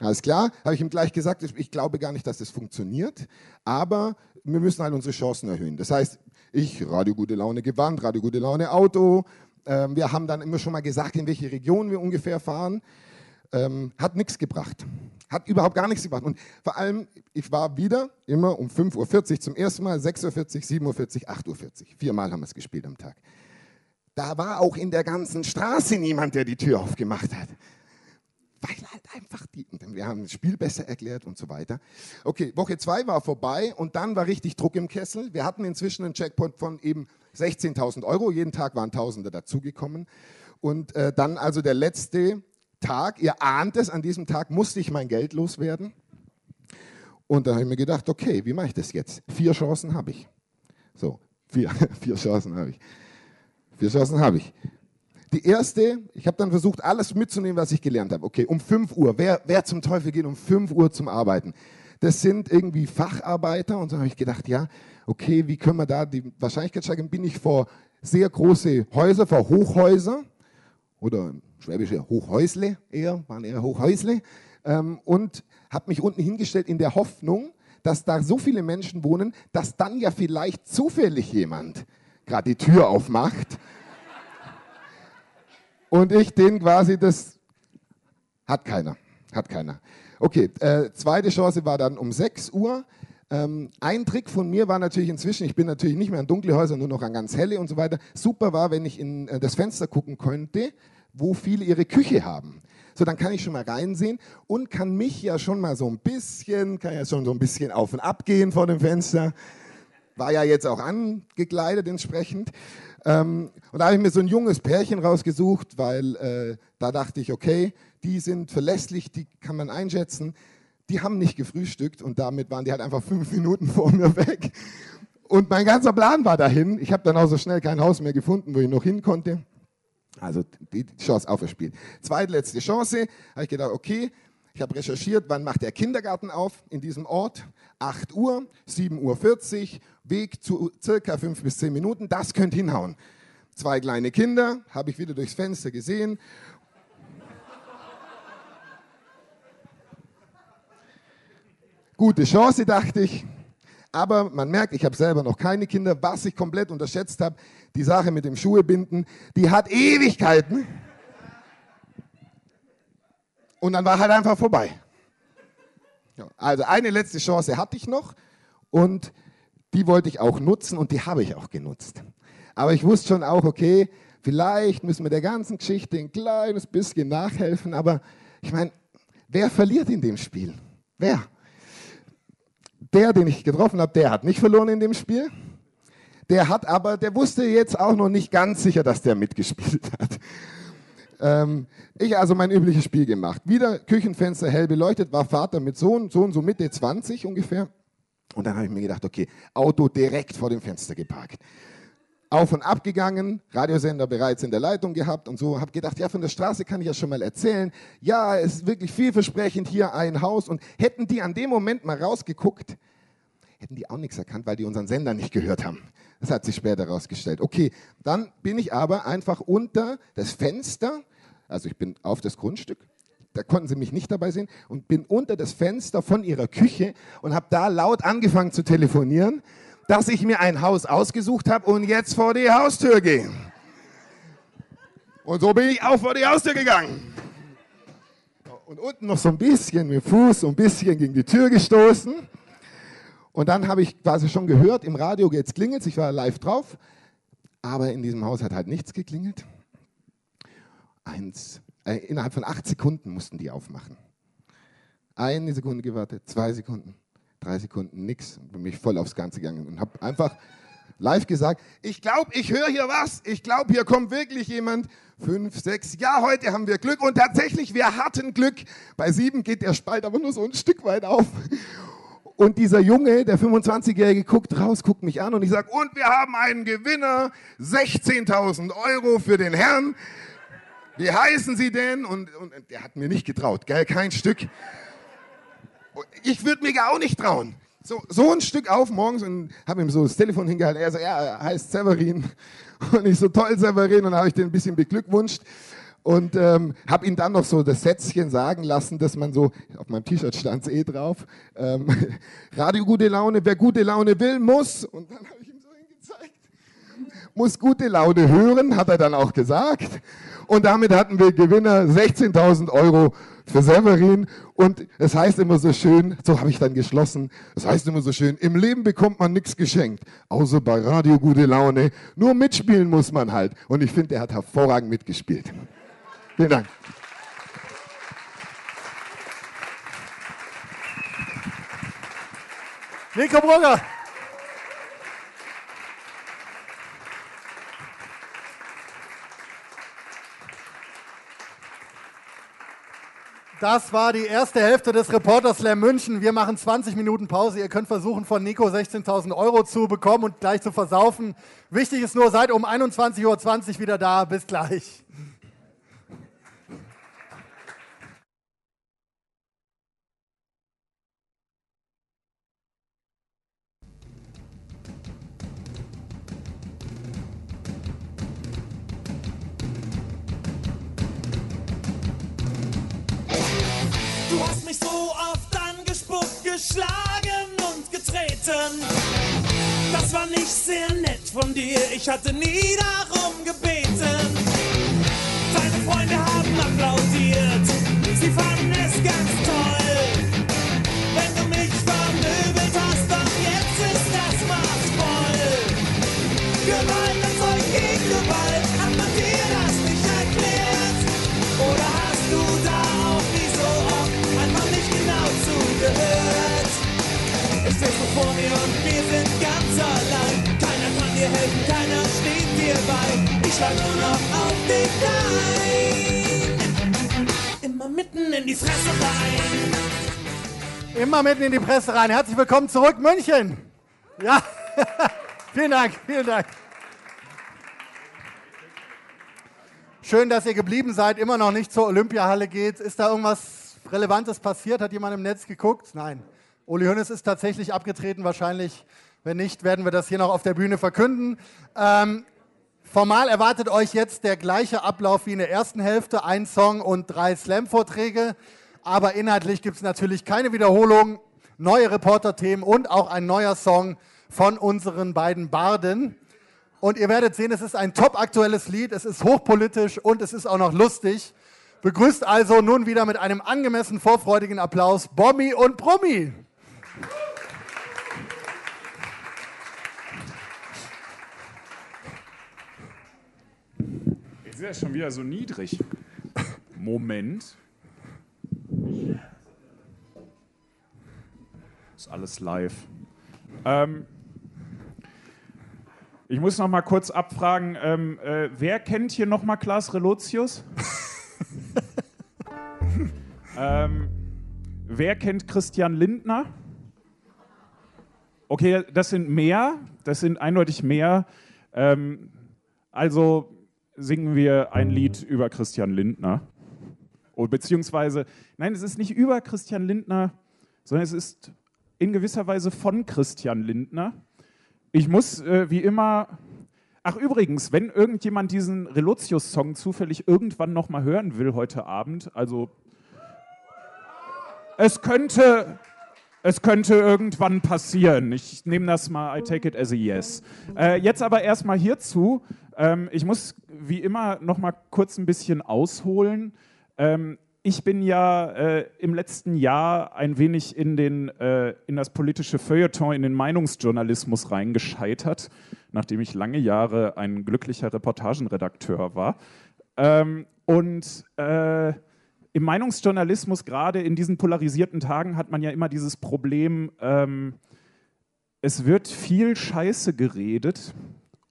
Alles klar, habe ich ihm gleich gesagt, ich glaube gar nicht, dass das funktioniert, aber wir müssen halt unsere Chancen erhöhen. Das heißt, ich, Radio Gute Laune Gewand, Radio Gute Laune Auto, ähm, wir haben dann immer schon mal gesagt, in welche Region wir ungefähr fahren. Ähm, hat nichts gebracht. Hat überhaupt gar nichts gebracht. Und vor allem, ich war wieder immer um 5.40 Uhr zum ersten Mal, 6.40 Uhr, 7.40 Uhr, 8.40 Uhr. Viermal haben wir es gespielt am Tag. Da war auch in der ganzen Straße niemand, der die Tür aufgemacht hat. Weil halt einfach die, wir haben das Spiel besser erklärt und so weiter. Okay, Woche zwei war vorbei und dann war richtig Druck im Kessel. Wir hatten inzwischen einen Checkpoint von eben 16.000 Euro. Jeden Tag waren Tausende dazugekommen. Und äh, dann also der letzte Tag, ihr ahnt es, an diesem Tag musste ich mein Geld loswerden. Und da habe ich mir gedacht, okay, wie mache ich das jetzt? Vier Chancen habe ich. So, vier, vier Chancen habe ich. Vier Chancen habe ich. Die erste, ich habe dann versucht, alles mitzunehmen, was ich gelernt habe. Okay, um 5 Uhr, wer, wer zum Teufel geht um 5 Uhr zum Arbeiten? Das sind irgendwie Facharbeiter und so habe ich gedacht, ja, okay, wie können wir da die Wahrscheinlichkeit steigern? Bin ich vor sehr große Häuser, vor Hochhäuser oder schwäbische Hochhäusle eher, waren eher Hochhäusle ähm, und habe mich unten hingestellt in der Hoffnung, dass da so viele Menschen wohnen, dass dann ja vielleicht zufällig jemand gerade die Tür aufmacht und ich den quasi das hat keiner, hat keiner. Okay, äh, zweite Chance war dann um 6 Uhr. Ähm, ein Trick von mir war natürlich inzwischen, ich bin natürlich nicht mehr an dunkle Häuser, nur noch an ganz helle und so weiter. Super war, wenn ich in äh, das Fenster gucken könnte, wo viele ihre Küche haben. So, dann kann ich schon mal reinsehen und kann mich ja schon mal so ein bisschen, kann ja schon so ein bisschen auf und ab gehen vor dem Fenster. War ja jetzt auch angekleidet entsprechend. Ähm, und da habe ich mir so ein junges Pärchen rausgesucht, weil äh, da dachte ich, okay, die sind verlässlich, die kann man einschätzen. Die haben nicht gefrühstückt und damit waren die halt einfach fünf Minuten vor mir weg. Und mein ganzer Plan war dahin. Ich habe dann auch so schnell kein Haus mehr gefunden, wo ich noch hin konnte. Also die Chance aufgespielt. Zweitletzte Chance, habe ich gedacht, okay, ich habe recherchiert, wann macht der Kindergarten auf in diesem Ort. 8 Uhr, 7.40 Uhr, Weg zu circa 5 bis 10 Minuten, das könnte hinhauen. Zwei kleine Kinder, habe ich wieder durchs Fenster gesehen. Gute Chance, dachte ich. Aber man merkt, ich habe selber noch keine Kinder. Was ich komplett unterschätzt habe, die Sache mit dem Schuhebinden, die hat Ewigkeiten. Und dann war halt einfach vorbei. Also eine letzte Chance hatte ich noch und die wollte ich auch nutzen und die habe ich auch genutzt. Aber ich wusste schon auch, okay, vielleicht müssen wir der ganzen Geschichte ein kleines bisschen nachhelfen, aber ich meine, wer verliert in dem Spiel? Wer? Der, den ich getroffen habe, der hat nicht verloren in dem Spiel. Der hat aber, der wusste jetzt auch noch nicht ganz sicher, dass der mitgespielt hat. Ähm, ich also mein übliches Spiel gemacht. Wieder Küchenfenster hell beleuchtet, war Vater mit Sohn, Sohn so Mitte 20 ungefähr. Und dann habe ich mir gedacht, okay, Auto direkt vor dem Fenster geparkt. Auf und ab gegangen, Radiosender bereits in der Leitung gehabt und so, habe gedacht, ja, von der Straße kann ich ja schon mal erzählen. Ja, es ist wirklich vielversprechend hier ein Haus. Und hätten die an dem Moment mal rausgeguckt, hätten die auch nichts erkannt, weil die unseren Sender nicht gehört haben. Das hat sich später herausgestellt. Okay, dann bin ich aber einfach unter das Fenster, also ich bin auf das Grundstück, da konnten sie mich nicht dabei sehen, und bin unter das Fenster von ihrer Küche und habe da laut angefangen zu telefonieren, dass ich mir ein Haus ausgesucht habe und jetzt vor die Haustür gehe. Und so bin ich auch vor die Haustür gegangen. Und unten noch so ein bisschen mit dem Fuß, so ein bisschen gegen die Tür gestoßen. Und dann habe ich quasi schon gehört, im Radio jetzt klingelt ich war live drauf, aber in diesem Haus hat halt nichts geklingelt. Eins, äh, innerhalb von acht Sekunden mussten die aufmachen. Eine Sekunde gewartet, zwei Sekunden, drei Sekunden, nix. Und bin mich voll aufs Ganze gegangen und habe einfach live gesagt, ich glaube, ich höre hier was. Ich glaube, hier kommt wirklich jemand. Fünf, sechs, ja, heute haben wir Glück. Und tatsächlich, wir hatten Glück. Bei sieben geht der Spalt aber nur so ein Stück weit auf. Und dieser Junge, der 25-Jährige, guckt raus, guckt mich an und ich sage, und wir haben einen Gewinner, 16.000 Euro für den Herrn. Wie heißen Sie denn? Und, und der hat mir nicht getraut, gell, kein Stück. Ich würde mir auch nicht trauen. So, so ein Stück auf morgens und habe ihm so das Telefon hingehalten. Er so, ja, er heißt Severin. Und ich so, toll, Severin. Und habe ich den ein bisschen beglückwünscht und ähm, habe ihm dann noch so das Sätzchen sagen lassen, dass man so, auf meinem T-Shirt stand es eh drauf, ähm, Radio gute Laune, wer gute Laune will, muss, und dann habe ich ihm so hingezeigt, muss gute Laune hören, hat er dann auch gesagt. Und damit hatten wir Gewinner 16.000 Euro für Severin. Und es heißt immer so schön, so habe ich dann geschlossen, es heißt immer so schön, im Leben bekommt man nichts geschenkt, außer bei Radio Gute Laune. Nur mitspielen muss man halt. Und ich finde, er hat hervorragend mitgespielt. Vielen Dank. Nico Brugger. Das war die erste Hälfte des Reporter Slam München. Wir machen 20 Minuten Pause. Ihr könnt versuchen, von Nico 16.000 Euro zu bekommen und gleich zu versaufen. Wichtig ist nur, seid um 21.20 Uhr wieder da. Bis gleich. Hast mich so oft angespuckt, geschlagen und getreten. Das war nicht sehr nett von dir, ich hatte nie darum gebeten. Deine Freunde haben applaudiert, sie fanden es ganz zugehört? Ich stehst du vor mir und wir sind ganz allein. Keiner kann dir helfen, keiner steht dir bei. Ich schlag nur noch auf dich ein. Immer mitten in die Fresse rein. Immer mitten in die Presse rein. Herzlich willkommen zurück, München. Ja, vielen Dank, vielen Dank. Schön, dass ihr geblieben seid, immer noch nicht zur Olympiahalle geht. Ist da irgendwas Relevantes passiert? Hat jemand im Netz geguckt? Nein. Uli Hoeneß ist tatsächlich abgetreten, wahrscheinlich. Wenn nicht, werden wir das hier noch auf der Bühne verkünden. Ähm, formal erwartet euch jetzt der gleiche Ablauf wie in der ersten Hälfte. Ein Song und drei Slam-Vorträge. Aber inhaltlich gibt es natürlich keine Wiederholung, neue Reporter-Themen und auch ein neuer Song von unseren beiden Barden. Und ihr werdet sehen, es ist ein top aktuelles Lied, es ist hochpolitisch und es ist auch noch lustig. Begrüßt also nun wieder mit einem angemessen vorfreudigen Applaus Bommi und Brummi. Jetzt ist er schon wieder so niedrig. Moment. Ist alles live. Ähm, ich muss noch mal kurz abfragen, ähm, äh, wer kennt hier noch mal Klaas Relotius? ähm, wer kennt Christian Lindner? Okay, das sind mehr, das sind eindeutig mehr. Ähm, also singen wir ein Lied über Christian Lindner. Oh, beziehungsweise, nein, es ist nicht über Christian Lindner, sondern es ist in gewisser Weise von Christian Lindner. Ich muss äh, wie immer. Ach übrigens, wenn irgendjemand diesen Relotius-Song zufällig irgendwann noch mal hören will heute Abend, also es könnte, es könnte irgendwann passieren. Ich nehme das mal, I take it as a yes. Äh, jetzt aber erstmal hierzu. Ähm, ich muss wie immer noch mal kurz ein bisschen ausholen. Ähm, ich bin ja äh, im letzten Jahr ein wenig in, den, äh, in das politische Feuilleton, in den Meinungsjournalismus reingescheitert, nachdem ich lange Jahre ein glücklicher Reportagenredakteur war. Ähm, und äh, im Meinungsjournalismus, gerade in diesen polarisierten Tagen, hat man ja immer dieses Problem, ähm, es wird viel Scheiße geredet,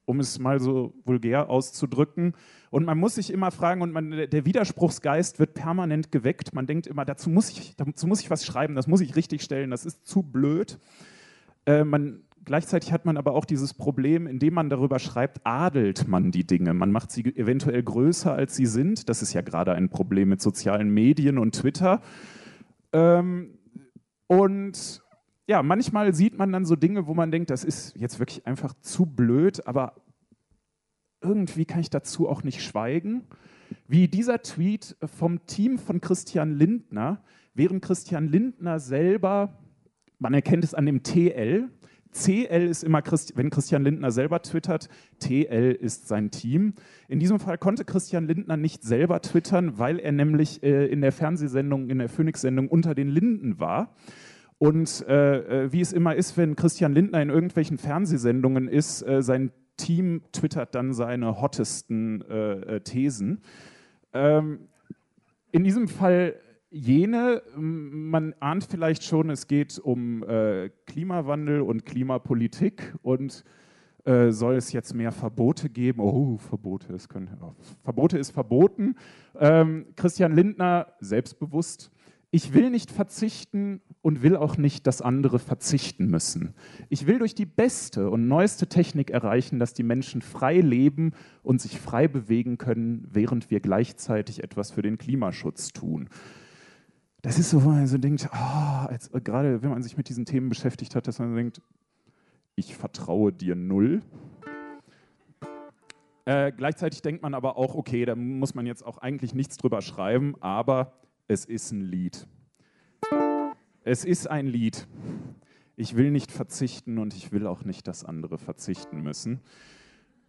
um es mal so vulgär auszudrücken. Und man muss sich immer fragen, und man, der Widerspruchsgeist wird permanent geweckt. Man denkt immer, dazu muss ich, dazu muss ich was schreiben, das muss ich richtig stellen, das ist zu blöd. Äh, man, gleichzeitig hat man aber auch dieses Problem, indem man darüber schreibt, adelt man die Dinge. Man macht sie eventuell größer, als sie sind. Das ist ja gerade ein Problem mit sozialen Medien und Twitter. Ähm, und ja, manchmal sieht man dann so Dinge, wo man denkt, das ist jetzt wirklich einfach zu blöd, aber irgendwie kann ich dazu auch nicht schweigen. Wie dieser Tweet vom Team von Christian Lindner, während Christian Lindner selber, man erkennt es an dem TL, CL ist immer, wenn Christian Lindner selber twittert, TL ist sein Team. In diesem Fall konnte Christian Lindner nicht selber twittern, weil er nämlich äh, in der Fernsehsendung, in der Phoenix-Sendung unter den Linden war. Und äh, äh, wie es immer ist, wenn Christian Lindner in irgendwelchen Fernsehsendungen ist, äh, sein Team twittert dann seine hottesten äh, äh Thesen. Ähm, in diesem Fall jene, man ahnt vielleicht schon, es geht um äh, Klimawandel und Klimapolitik und soll es jetzt mehr Verbote geben? Oh, Verbote, es können, Verbote ist verboten. Ähm, Christian Lindner, selbstbewusst, ich will nicht verzichten und will auch nicht, dass andere verzichten müssen. Ich will durch die beste und neueste Technik erreichen, dass die Menschen frei leben und sich frei bewegen können, während wir gleichzeitig etwas für den Klimaschutz tun. Das ist so, wo man so denkt, oh, als, gerade wenn man sich mit diesen Themen beschäftigt hat, dass man denkt, ich vertraue dir null. Äh, gleichzeitig denkt man aber auch, okay, da muss man jetzt auch eigentlich nichts drüber schreiben, aber es ist ein Lied. Es ist ein Lied. Ich will nicht verzichten und ich will auch nicht, dass andere verzichten müssen.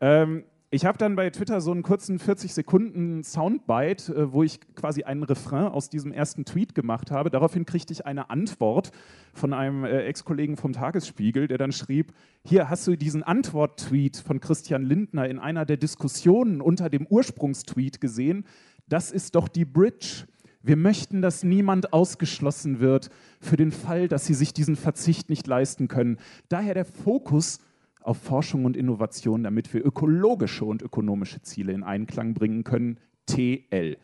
Ähm, ich habe dann bei Twitter so einen kurzen 40 Sekunden Soundbite, äh, wo ich quasi einen Refrain aus diesem ersten Tweet gemacht habe. Daraufhin kriegte ich eine Antwort von einem äh, Ex-Kollegen vom Tagesspiegel, der dann schrieb: Hier hast du diesen Antwort-Tweet von Christian Lindner in einer der Diskussionen unter dem Ursprungstweet gesehen. Das ist doch die Bridge. Wir möchten, dass niemand ausgeschlossen wird für den Fall, dass sie sich diesen Verzicht nicht leisten können. Daher der Fokus auf Forschung und Innovation, damit wir ökologische und ökonomische Ziele in Einklang bringen können. TL.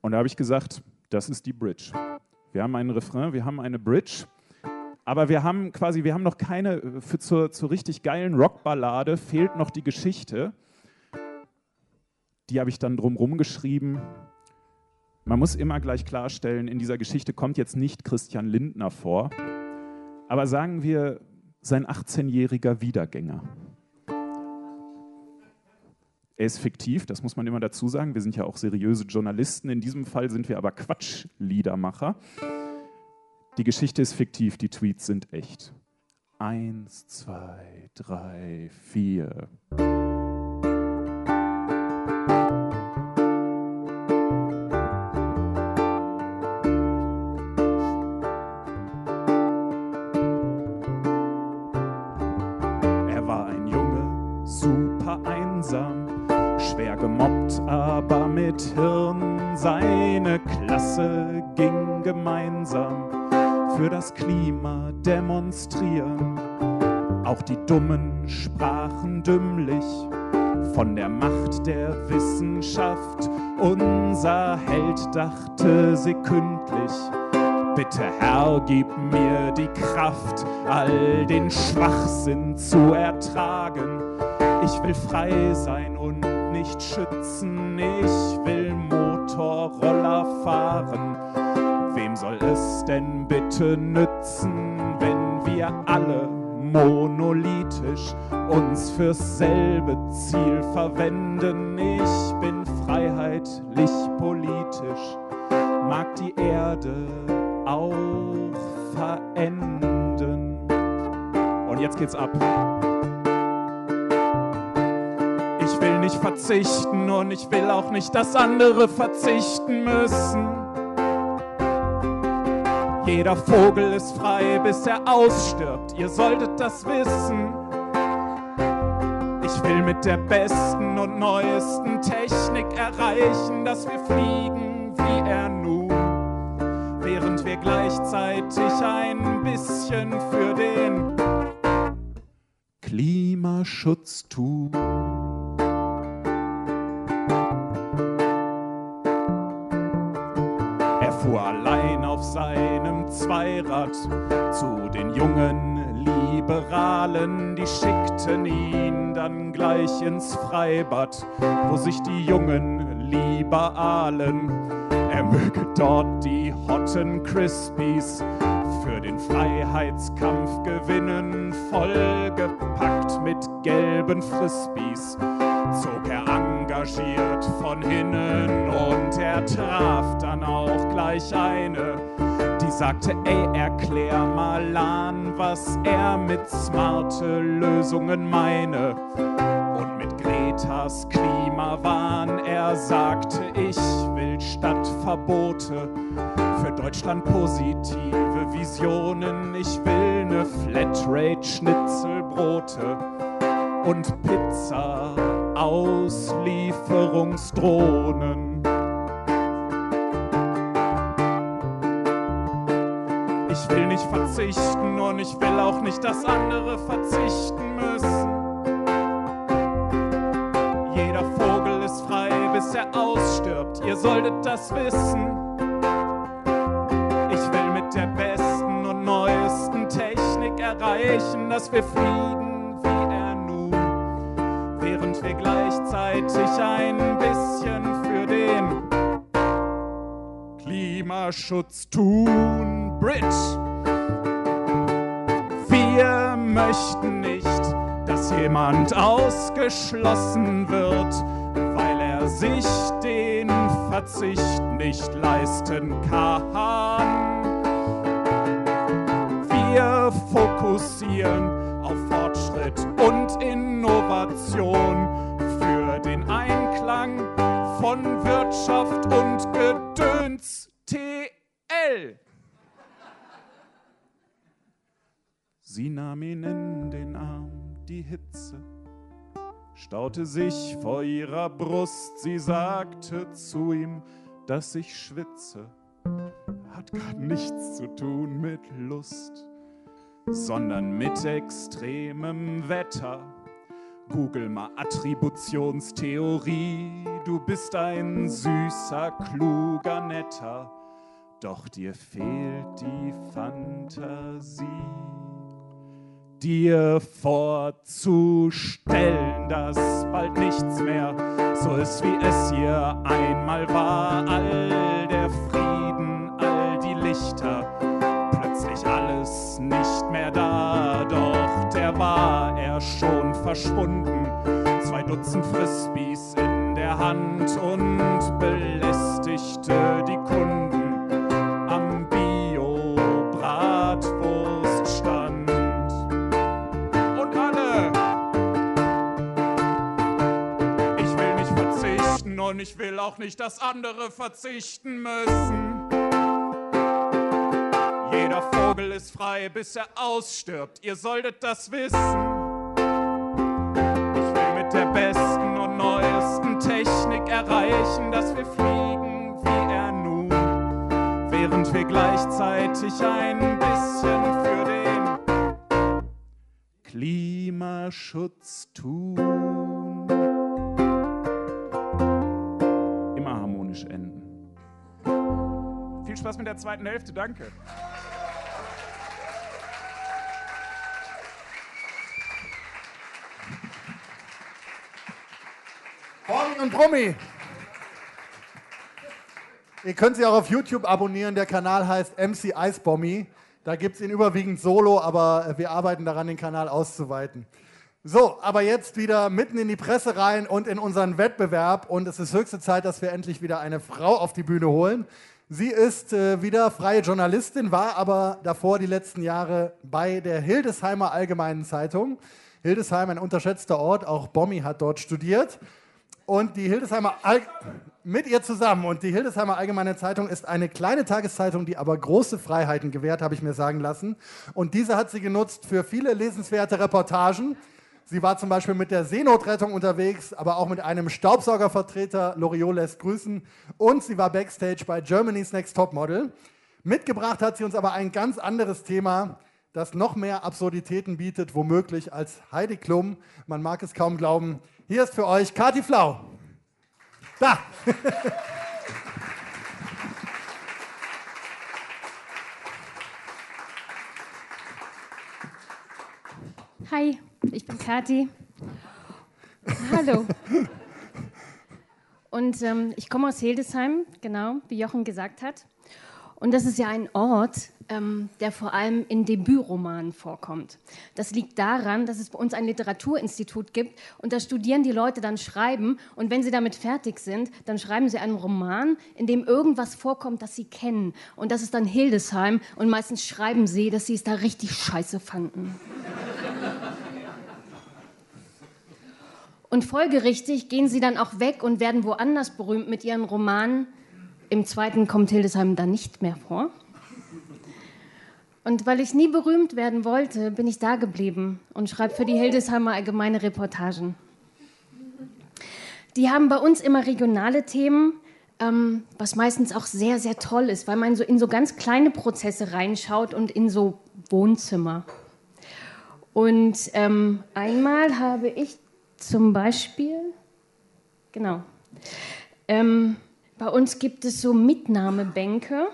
Und da habe ich gesagt, das ist die Bridge. Wir haben einen Refrain, wir haben eine Bridge, aber wir haben quasi, wir haben noch keine, für zur, zur richtig geilen Rockballade fehlt noch die Geschichte. Die habe ich dann drumherum geschrieben man muss immer gleich klarstellen, in dieser Geschichte kommt jetzt nicht Christian Lindner vor, aber sagen wir sein 18-jähriger Wiedergänger. Er ist fiktiv, das muss man immer dazu sagen. Wir sind ja auch seriöse Journalisten. In diesem Fall sind wir aber Quatschliedermacher. Die Geschichte ist fiktiv, die Tweets sind echt. Eins, zwei, drei, vier. Demonstrieren. Auch die Dummen sprachen dümmlich von der Macht der Wissenschaft. Unser Held dachte sekündlich, bitte Herr, gib mir die Kraft, all den Schwachsinn zu ertragen. Ich will frei sein und nicht schützen, ich will Motorroller fahren. Wem soll es denn bitte nützen, wir alle monolithisch uns fürs selbe Ziel verwenden? Ich bin freiheitlich politisch, mag die Erde auch verenden. Und jetzt geht's ab. Ich will nicht verzichten und ich will auch nicht, dass andere verzichten müssen. Jeder Vogel ist frei, bis er ausstirbt. Ihr solltet das wissen. Ich will mit der besten und neuesten Technik erreichen, dass wir fliegen wie er nun. Während wir gleichzeitig ein bisschen für den Klimaschutz tun. Er fuhr allein seinem Zweirad. Zu den jungen Liberalen, die schickten ihn dann gleich ins Freibad, wo sich die Jungen Liberalen, er möge dort die Hotten Crispies für den Freiheitskampf gewinnen, vollgepackt mit gelben Frisbees zog er engagiert von hinnen und er traf dann auch gleich eine, sagte, ey, erklär mal an, was er mit smarte Lösungen meine. Und mit Gretas Klimawahn, er sagte, ich will Stadtverbote für Deutschland positive Visionen. Ich will ne Flatrate Schnitzelbrote und Pizza Auslieferungsdrohnen. Ich will nicht verzichten und ich will auch nicht, dass andere verzichten müssen. Jeder Vogel ist frei, bis er ausstirbt. Ihr solltet das wissen. Ich will mit der besten und neuesten Technik erreichen, dass wir fliegen wie er nun. Während wir gleichzeitig ein bisschen für den Klimaschutz tun. Bridge. Wir möchten nicht, dass jemand ausgeschlossen wird, weil er sich den Verzicht nicht leisten kann. Wir fokussieren auf Fortschritt und Innovation für den Einklang von Wirtschaft und Gedöns TL. Sie nahm ihn in den Arm, die Hitze staute sich vor ihrer Brust. Sie sagte zu ihm, dass ich schwitze, hat gar nichts zu tun mit Lust, sondern mit extremem Wetter. Google mal Attributionstheorie, du bist ein süßer, kluger, netter, doch dir fehlt die Fantasie dir vorzustellen, dass bald nichts mehr so ist, wie es hier einmal war. All der Frieden, all die Lichter, plötzlich alles nicht mehr da. Doch der war er schon verschwunden. Zwei Dutzend Frisbees in der Hand und belästigte und ich will auch nicht, dass andere verzichten müssen. Jeder Vogel ist frei, bis er ausstirbt. Ihr solltet das wissen. Ich will mit der besten und neuesten Technik erreichen, dass wir fliegen wie er nun, während wir gleichzeitig ein bisschen für den Klimaschutz tun. Harmonisch enden. Viel Spaß mit der zweiten Hälfte, danke. Bormi und Brummi. Ihr könnt sie auch auf YouTube abonnieren. Der Kanal heißt MC Eisbommi. Da gibt es ihn überwiegend solo, aber wir arbeiten daran, den Kanal auszuweiten. So, aber jetzt wieder mitten in die Presse rein und in unseren Wettbewerb. Und es ist höchste Zeit, dass wir endlich wieder eine Frau auf die Bühne holen. Sie ist äh, wieder freie Journalistin, war aber davor die letzten Jahre bei der Hildesheimer Allgemeinen Zeitung. Hildesheim, ein unterschätzter Ort, auch Bommi hat dort studiert. Und die Hildesheimer All mit ihr zusammen. Und die Hildesheimer Allgemeine Zeitung ist eine kleine Tageszeitung, die aber große Freiheiten gewährt, habe ich mir sagen lassen. Und diese hat sie genutzt für viele lesenswerte Reportagen. Sie war zum Beispiel mit der Seenotrettung unterwegs, aber auch mit einem Staubsaugervertreter. Loriot lässt grüßen. Und sie war backstage bei Germany's Next Topmodel. Mitgebracht hat sie uns aber ein ganz anderes Thema, das noch mehr Absurditäten bietet, womöglich als Heidi Klum. Man mag es kaum glauben. Hier ist für euch Kati Flau. Da! Hi, ich bin Kathi. Hallo. Und ähm, ich komme aus Hildesheim, genau, wie Jochen gesagt hat. Und das ist ja ein Ort, ähm, der vor allem in Debütromanen vorkommt. Das liegt daran, dass es bei uns ein Literaturinstitut gibt und da studieren die Leute dann schreiben und wenn sie damit fertig sind, dann schreiben sie einen Roman, in dem irgendwas vorkommt, das sie kennen. Und das ist dann Hildesheim und meistens schreiben sie, dass sie es da richtig scheiße fanden. Und folgerichtig gehen sie dann auch weg und werden woanders berühmt mit ihren Romanen. Im zweiten kommt Hildesheim dann nicht mehr vor. Und weil ich nie berühmt werden wollte, bin ich da geblieben und schreibe für die Hildesheimer Allgemeine Reportagen. Die haben bei uns immer regionale Themen, ähm, was meistens auch sehr, sehr toll ist, weil man so in so ganz kleine Prozesse reinschaut und in so Wohnzimmer. Und ähm, einmal habe ich zum Beispiel, genau, ähm, bei uns gibt es so Mitnahmebänke.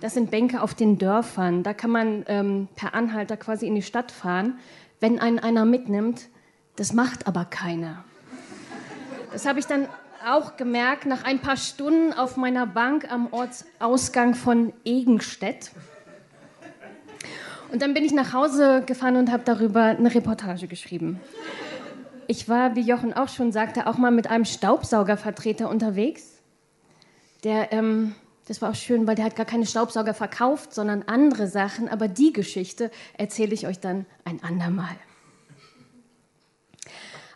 Das sind Bänke auf den Dörfern. Da kann man ähm, per Anhalter quasi in die Stadt fahren. Wenn einen einer mitnimmt, das macht aber keiner. Das habe ich dann auch gemerkt nach ein paar Stunden auf meiner Bank am Ortsausgang von Egenstedt. Und dann bin ich nach Hause gefahren und habe darüber eine Reportage geschrieben. Ich war, wie Jochen auch schon sagte, auch mal mit einem Staubsaugervertreter unterwegs. Der, ähm, das war auch schön, weil der hat gar keine Staubsauger verkauft, sondern andere Sachen. Aber die Geschichte erzähle ich euch dann ein andermal.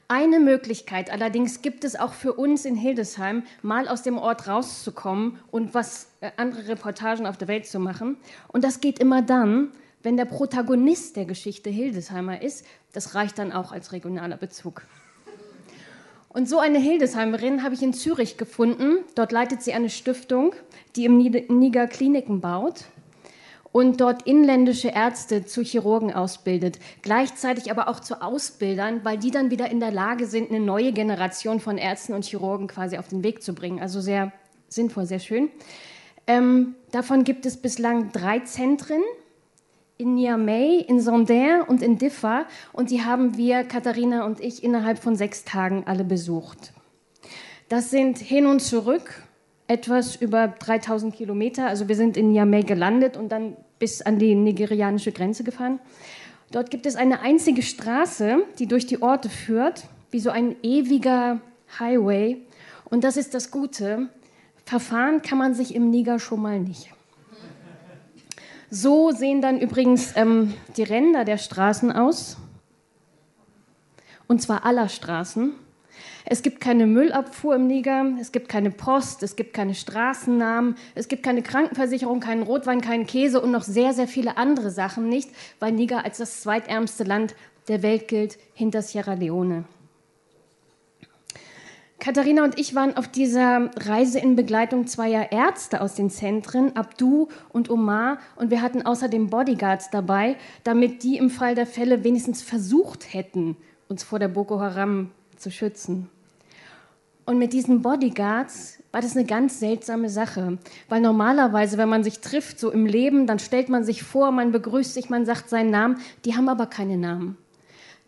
Eine Möglichkeit allerdings gibt es auch für uns in Hildesheim, mal aus dem Ort rauszukommen und was äh, andere Reportagen auf der Welt zu machen. Und das geht immer dann, wenn der Protagonist der Geschichte Hildesheimer ist, das reicht dann auch als regionaler Bezug. Und so eine Hildesheimerin habe ich in Zürich gefunden. Dort leitet sie eine Stiftung, die im Niger Kliniken baut und dort inländische Ärzte zu Chirurgen ausbildet, gleichzeitig aber auch zu Ausbildern, weil die dann wieder in der Lage sind, eine neue Generation von Ärzten und Chirurgen quasi auf den Weg zu bringen. Also sehr sinnvoll, sehr schön. Ähm, davon gibt es bislang drei Zentren in Niamey, in Sandaire und in Diffa. Und die haben wir, Katharina und ich, innerhalb von sechs Tagen alle besucht. Das sind hin und zurück etwas über 3000 Kilometer. Also wir sind in Niamey gelandet und dann bis an die nigerianische Grenze gefahren. Dort gibt es eine einzige Straße, die durch die Orte führt, wie so ein ewiger Highway. Und das ist das Gute. Verfahren kann man sich im Niger schon mal nicht. So sehen dann übrigens ähm, die Ränder der Straßen aus. Und zwar aller Straßen. Es gibt keine Müllabfuhr im Niger, es gibt keine Post, es gibt keine Straßennamen, es gibt keine Krankenversicherung, keinen Rotwein, keinen Käse und noch sehr, sehr viele andere Sachen nicht, weil Niger als das zweitärmste Land der Welt gilt hinter Sierra Leone. Katharina und ich waren auf dieser Reise in Begleitung zweier Ärzte aus den Zentren, Abdu und Omar, und wir hatten außerdem Bodyguards dabei, damit die im Fall der Fälle wenigstens versucht hätten, uns vor der Boko Haram zu schützen. Und mit diesen Bodyguards war das eine ganz seltsame Sache, weil normalerweise, wenn man sich trifft, so im Leben, dann stellt man sich vor, man begrüßt sich, man sagt seinen Namen, die haben aber keine Namen.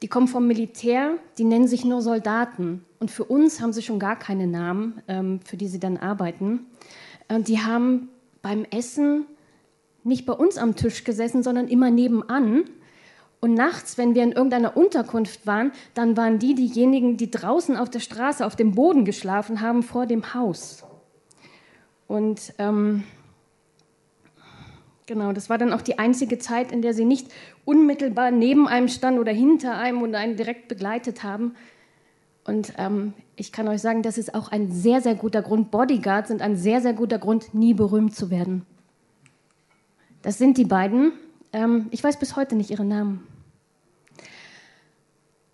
Die kommen vom Militär, die nennen sich nur Soldaten. Und für uns haben sie schon gar keine Namen, ähm, für die sie dann arbeiten. Äh, die haben beim Essen nicht bei uns am Tisch gesessen, sondern immer nebenan. Und nachts, wenn wir in irgendeiner Unterkunft waren, dann waren die diejenigen, die draußen auf der Straße auf dem Boden geschlafen haben vor dem Haus. Und ähm, Genau, das war dann auch die einzige Zeit, in der sie nicht unmittelbar neben einem stand oder hinter einem und einen direkt begleitet haben. Und ähm, ich kann euch sagen, das ist auch ein sehr, sehr guter Grund. Bodyguards sind ein sehr, sehr guter Grund, nie berühmt zu werden. Das sind die beiden. Ähm, ich weiß bis heute nicht ihre Namen.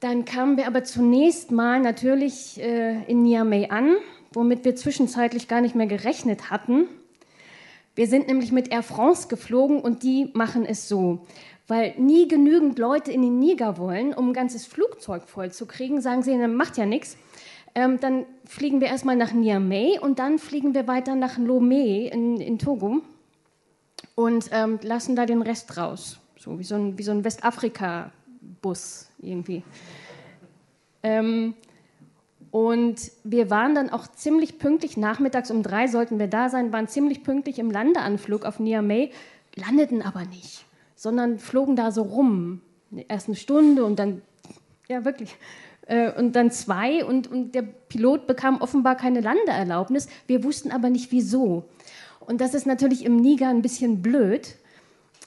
Dann kamen wir aber zunächst mal natürlich äh, in Niamey an, womit wir zwischenzeitlich gar nicht mehr gerechnet hatten. Wir sind nämlich mit Air France geflogen und die machen es so weil nie genügend Leute in den Niger wollen, um ein ganzes Flugzeug voll zu kriegen, sagen sie, dann macht ja nichts. Ähm, dann fliegen wir erstmal nach Niamey und dann fliegen wir weiter nach Lomé in, in Togo und ähm, lassen da den Rest raus. So wie so ein, so ein Westafrika-Bus irgendwie. Ähm, und wir waren dann auch ziemlich pünktlich, nachmittags um drei sollten wir da sein, waren ziemlich pünktlich im Landeanflug auf Niamey, landeten aber nicht sondern flogen da so rum. Erst eine Stunde und dann, ja wirklich, äh, und dann zwei und, und der Pilot bekam offenbar keine Landeerlaubnis. Wir wussten aber nicht wieso. Und das ist natürlich im Niger ein bisschen blöd,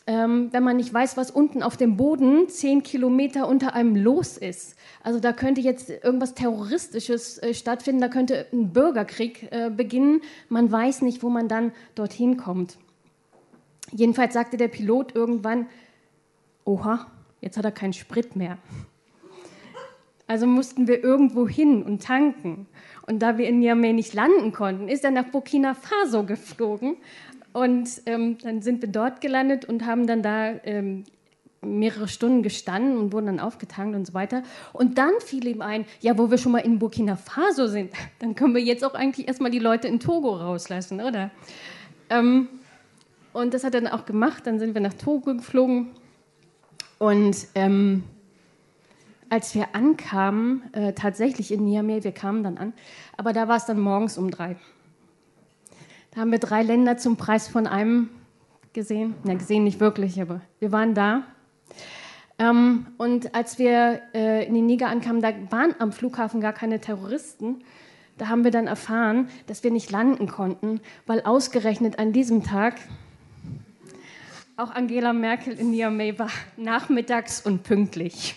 ähm, wenn man nicht weiß, was unten auf dem Boden zehn Kilometer unter einem los ist. Also da könnte jetzt irgendwas Terroristisches äh, stattfinden, da könnte ein Bürgerkrieg äh, beginnen. Man weiß nicht, wo man dann dorthin kommt. Jedenfalls sagte der Pilot irgendwann, oha, jetzt hat er keinen Sprit mehr. Also mussten wir irgendwo hin und tanken. Und da wir in Niamey nicht landen konnten, ist er nach Burkina Faso geflogen. Und ähm, dann sind wir dort gelandet und haben dann da ähm, mehrere Stunden gestanden und wurden dann aufgetankt und so weiter. Und dann fiel ihm ein, ja, wo wir schon mal in Burkina Faso sind, dann können wir jetzt auch eigentlich erstmal die Leute in Togo rauslassen, oder? Ähm, und das hat er dann auch gemacht. Dann sind wir nach Togo geflogen. Und ähm, als wir ankamen, äh, tatsächlich in Niamey, wir kamen dann an, aber da war es dann morgens um drei. Da haben wir drei Länder zum Preis von einem gesehen. Na, gesehen nicht wirklich, aber wir waren da. Ähm, und als wir äh, in den Niger ankamen, da waren am Flughafen gar keine Terroristen. Da haben wir dann erfahren, dass wir nicht landen konnten, weil ausgerechnet an diesem Tag auch Angela Merkel in Niamey war nachmittags und pünktlich.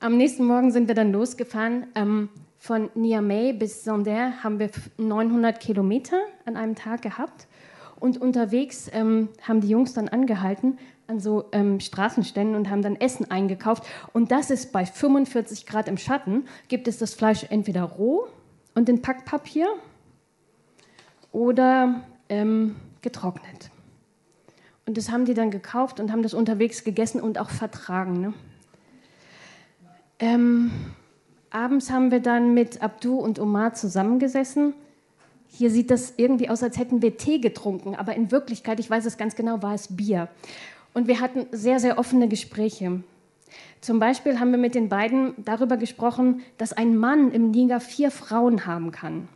Am nächsten Morgen sind wir dann losgefahren. Ähm, von Niamey bis Sonder haben wir 900 Kilometer an einem Tag gehabt. Und unterwegs ähm, haben die Jungs dann angehalten an so ähm, Straßenständen und haben dann Essen eingekauft. Und das ist bei 45 Grad im Schatten, gibt es das Fleisch entweder roh und in Packpapier oder ähm, getrocknet. Und das haben die dann gekauft und haben das unterwegs gegessen und auch vertragen. Ne? Ähm, abends haben wir dann mit Abdu und Omar zusammengesessen. Hier sieht das irgendwie aus, als hätten wir Tee getrunken, aber in Wirklichkeit, ich weiß es ganz genau, war es Bier. Und wir hatten sehr, sehr offene Gespräche. Zum Beispiel haben wir mit den beiden darüber gesprochen, dass ein Mann im Niger vier Frauen haben kann.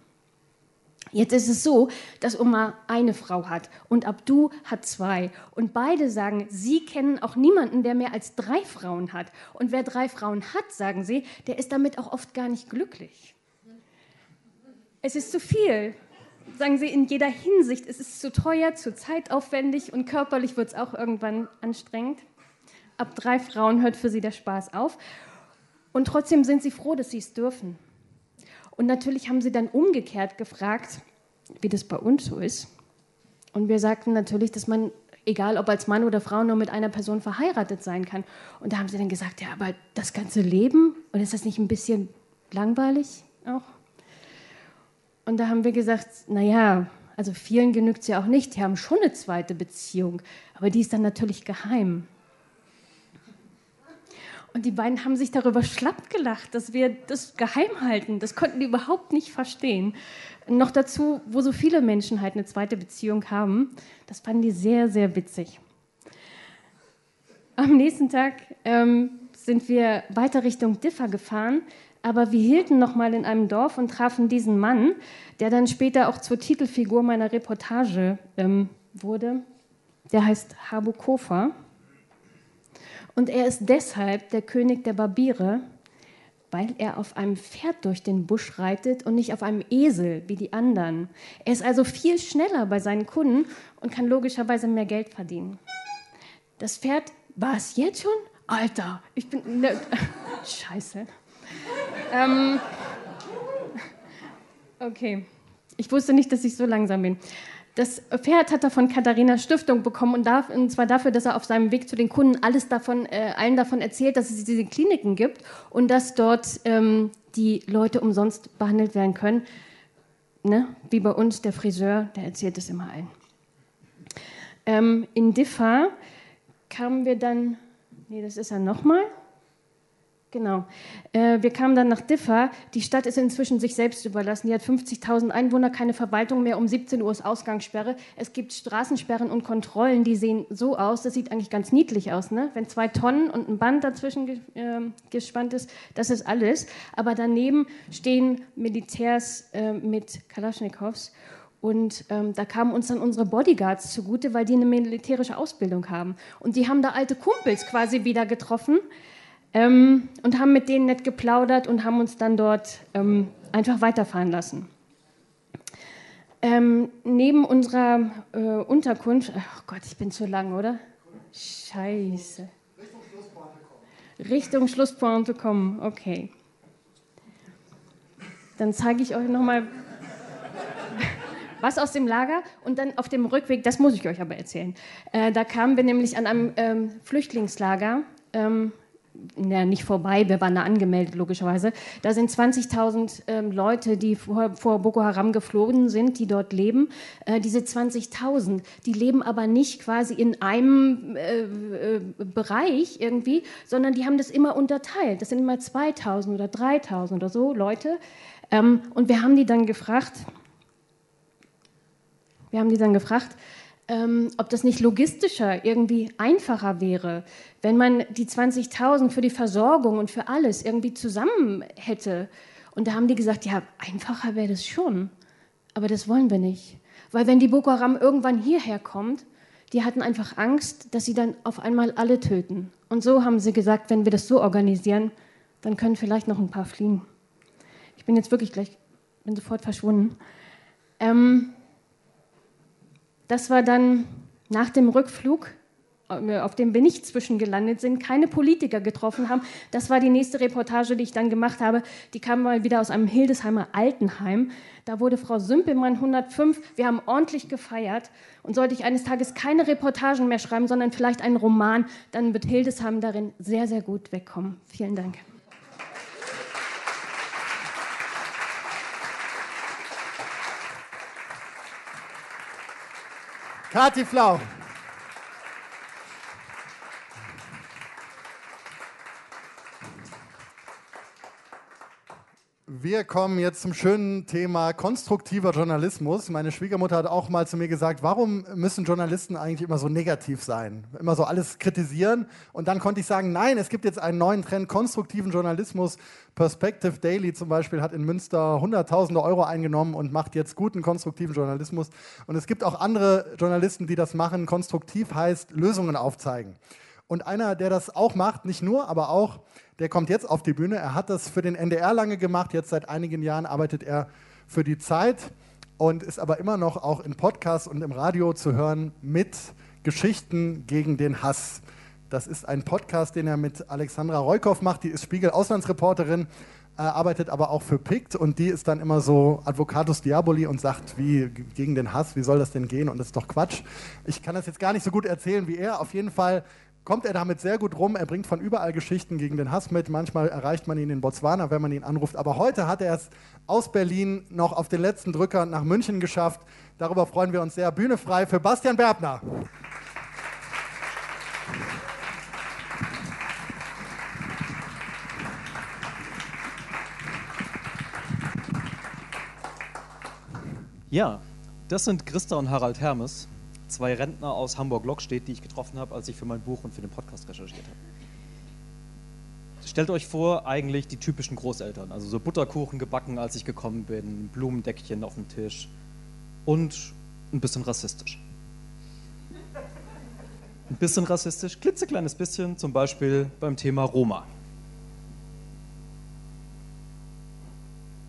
Jetzt ist es so, dass Oma eine Frau hat und Abdu hat zwei. Und beide sagen, sie kennen auch niemanden, der mehr als drei Frauen hat. Und wer drei Frauen hat, sagen sie, der ist damit auch oft gar nicht glücklich. Es ist zu viel, sagen sie in jeder Hinsicht. Es ist zu teuer, zu zeitaufwendig und körperlich wird es auch irgendwann anstrengend. Ab drei Frauen hört für sie der Spaß auf. Und trotzdem sind sie froh, dass sie es dürfen. Und natürlich haben sie dann umgekehrt gefragt, wie das bei uns so ist. Und wir sagten natürlich, dass man, egal ob als Mann oder Frau, nur mit einer Person verheiratet sein kann. Und da haben sie dann gesagt, ja, aber das ganze Leben, und ist das nicht ein bisschen langweilig auch? Und da haben wir gesagt, naja, also vielen genügt es ja auch nicht, die haben schon eine zweite Beziehung, aber die ist dann natürlich geheim. Und die beiden haben sich darüber schlapp gelacht, dass wir das geheim halten. Das konnten die überhaupt nicht verstehen. Noch dazu, wo so viele Menschen halt eine zweite Beziehung haben. Das fanden die sehr, sehr witzig. Am nächsten Tag ähm, sind wir weiter Richtung Differ gefahren, aber wir hielten noch mal in einem Dorf und trafen diesen Mann, der dann später auch zur Titelfigur meiner Reportage ähm, wurde. Der heißt Habu Kofa. Und er ist deshalb der König der Barbiere, weil er auf einem Pferd durch den Busch reitet und nicht auf einem Esel wie die anderen. Er ist also viel schneller bei seinen Kunden und kann logischerweise mehr Geld verdienen. Das Pferd, war es jetzt schon? Alter, ich bin. Ne, Scheiße. ähm, okay. Ich wusste nicht, dass ich so langsam bin. Das Pferd hat er von Katharina Stiftung bekommen und, darf, und, zwar dafür, dass er auf seinem Weg zu den Kunden alles davon, äh, allen davon erzählt, dass es diese Kliniken gibt und dass dort ähm, die Leute umsonst behandelt werden können. Ne? Wie bei uns der Friseur, der erzählt es immer allen. Ähm, in Diffa kamen wir dann, nee, das ist er nochmal. Genau. Äh, wir kamen dann nach Diffa. Die Stadt ist inzwischen sich selbst überlassen. Die hat 50.000 Einwohner, keine Verwaltung mehr. Um 17 Uhr ist Ausgangssperre. Es gibt Straßensperren und Kontrollen, die sehen so aus. Das sieht eigentlich ganz niedlich aus, ne? Wenn zwei Tonnen und ein Band dazwischen ge äh, gespannt ist, das ist alles. Aber daneben stehen Militärs äh, mit Kalaschnikows. Und ähm, da kamen uns dann unsere Bodyguards zugute, weil die eine militärische Ausbildung haben. Und die haben da alte Kumpels quasi wieder getroffen ähm, und haben mit denen nett geplaudert und haben uns dann dort ähm, einfach weiterfahren lassen. Ähm, neben unserer äh, Unterkunft, oh Gott, ich bin zu lang, oder? Scheiße. Richtung Schlusspointe kommen. Richtung Schlusspointe kommen, okay. Dann zeige ich euch nochmal was aus dem Lager und dann auf dem Rückweg, das muss ich euch aber erzählen. Äh, da kamen wir nämlich an einem ähm, Flüchtlingslager ähm, ja, nicht vorbei, wir waren da angemeldet, logischerweise. Da sind 20.000 ähm, Leute, die vor, vor, Boko Haram geflohen sind, die dort leben. Äh, diese 20.000, die leben aber nicht quasi in einem äh, äh, Bereich irgendwie, sondern die haben das immer unterteilt. Das sind immer 2.000 oder 3.000 oder so Leute. Ähm, und wir haben die dann gefragt, wir haben die dann gefragt, ähm, ob das nicht logistischer irgendwie einfacher wäre, wenn man die 20.000 für die Versorgung und für alles irgendwie zusammen hätte. Und da haben die gesagt, ja, einfacher wäre das schon, aber das wollen wir nicht. Weil wenn die Boko Haram irgendwann hierher kommt, die hatten einfach Angst, dass sie dann auf einmal alle töten. Und so haben sie gesagt, wenn wir das so organisieren, dann können vielleicht noch ein paar fliehen. Ich bin jetzt wirklich gleich, bin sofort verschwunden. Ähm, das war dann nach dem Rückflug, äh, auf dem wir nicht zwischengelandet sind, keine Politiker getroffen haben. Das war die nächste Reportage, die ich dann gemacht habe. Die kam mal wieder aus einem Hildesheimer Altenheim. Da wurde Frau Sümpelmann 105. Wir haben ordentlich gefeiert. Und sollte ich eines Tages keine Reportagen mehr schreiben, sondern vielleicht einen Roman, dann wird Hildesheim darin sehr, sehr gut wegkommen. Vielen Dank. Kati Flau. Wir kommen jetzt zum schönen Thema konstruktiver Journalismus. Meine Schwiegermutter hat auch mal zu mir gesagt, warum müssen Journalisten eigentlich immer so negativ sein? Immer so alles kritisieren. Und dann konnte ich sagen, nein, es gibt jetzt einen neuen Trend, konstruktiven Journalismus. Perspective Daily zum Beispiel hat in Münster Hunderttausende Euro eingenommen und macht jetzt guten konstruktiven Journalismus. Und es gibt auch andere Journalisten, die das machen. Konstruktiv heißt Lösungen aufzeigen. Und einer, der das auch macht, nicht nur, aber auch, der kommt jetzt auf die Bühne. Er hat das für den NDR lange gemacht. Jetzt seit einigen Jahren arbeitet er für die Zeit und ist aber immer noch auch in Podcasts und im Radio zu hören mit Geschichten gegen den Hass. Das ist ein Podcast, den er mit Alexandra Reukow macht. Die ist Spiegel-Auslandsreporterin, äh, arbeitet aber auch für PICT und die ist dann immer so Advocatus Diaboli und sagt, wie gegen den Hass, wie soll das denn gehen? Und das ist doch Quatsch. Ich kann das jetzt gar nicht so gut erzählen wie er. Auf jeden Fall kommt er damit sehr gut rum. Er bringt von überall Geschichten gegen den Hass mit. Manchmal erreicht man ihn in Botswana, wenn man ihn anruft. Aber heute hat er es aus Berlin noch auf den letzten Drücker nach München geschafft. Darüber freuen wir uns sehr. Bühne frei für Bastian Berbner. Ja, das sind Christa und Harald Hermes zwei Rentner aus Hamburg-Lockstedt, die ich getroffen habe, als ich für mein Buch und für den Podcast recherchiert habe. Stellt euch vor, eigentlich die typischen Großeltern. Also so Butterkuchen gebacken, als ich gekommen bin, Blumendeckchen auf dem Tisch und ein bisschen rassistisch. Ein bisschen rassistisch, klitzekleines bisschen, zum Beispiel beim Thema Roma.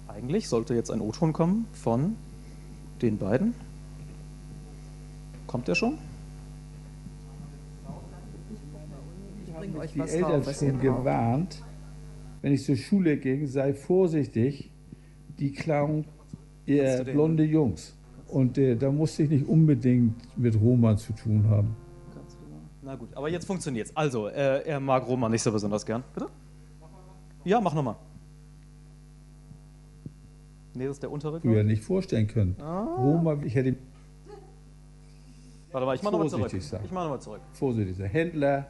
Eigentlich sollte jetzt ein O-Ton kommen von den beiden. Kommt der schon? Ich bringe euch die was Eltern schon gewarnt, wenn ich zur Schule ging, sei vorsichtig, die klauen eher blonde Jungs. Und äh, da musste ich nicht unbedingt mit Roman zu tun haben. Na gut, aber jetzt funktioniert's. Also, äh, er mag Roman nicht so besonders gern. Bitte? Ja, mach nochmal. Nee, das ist der untere. Früher nicht vorstellen können. Ah. Roma, ich hätte Warte mal, ich mach nochmal zurück. vorsichtig sein. Ich mach nochmal zurück. Vorsichtig sein. Händler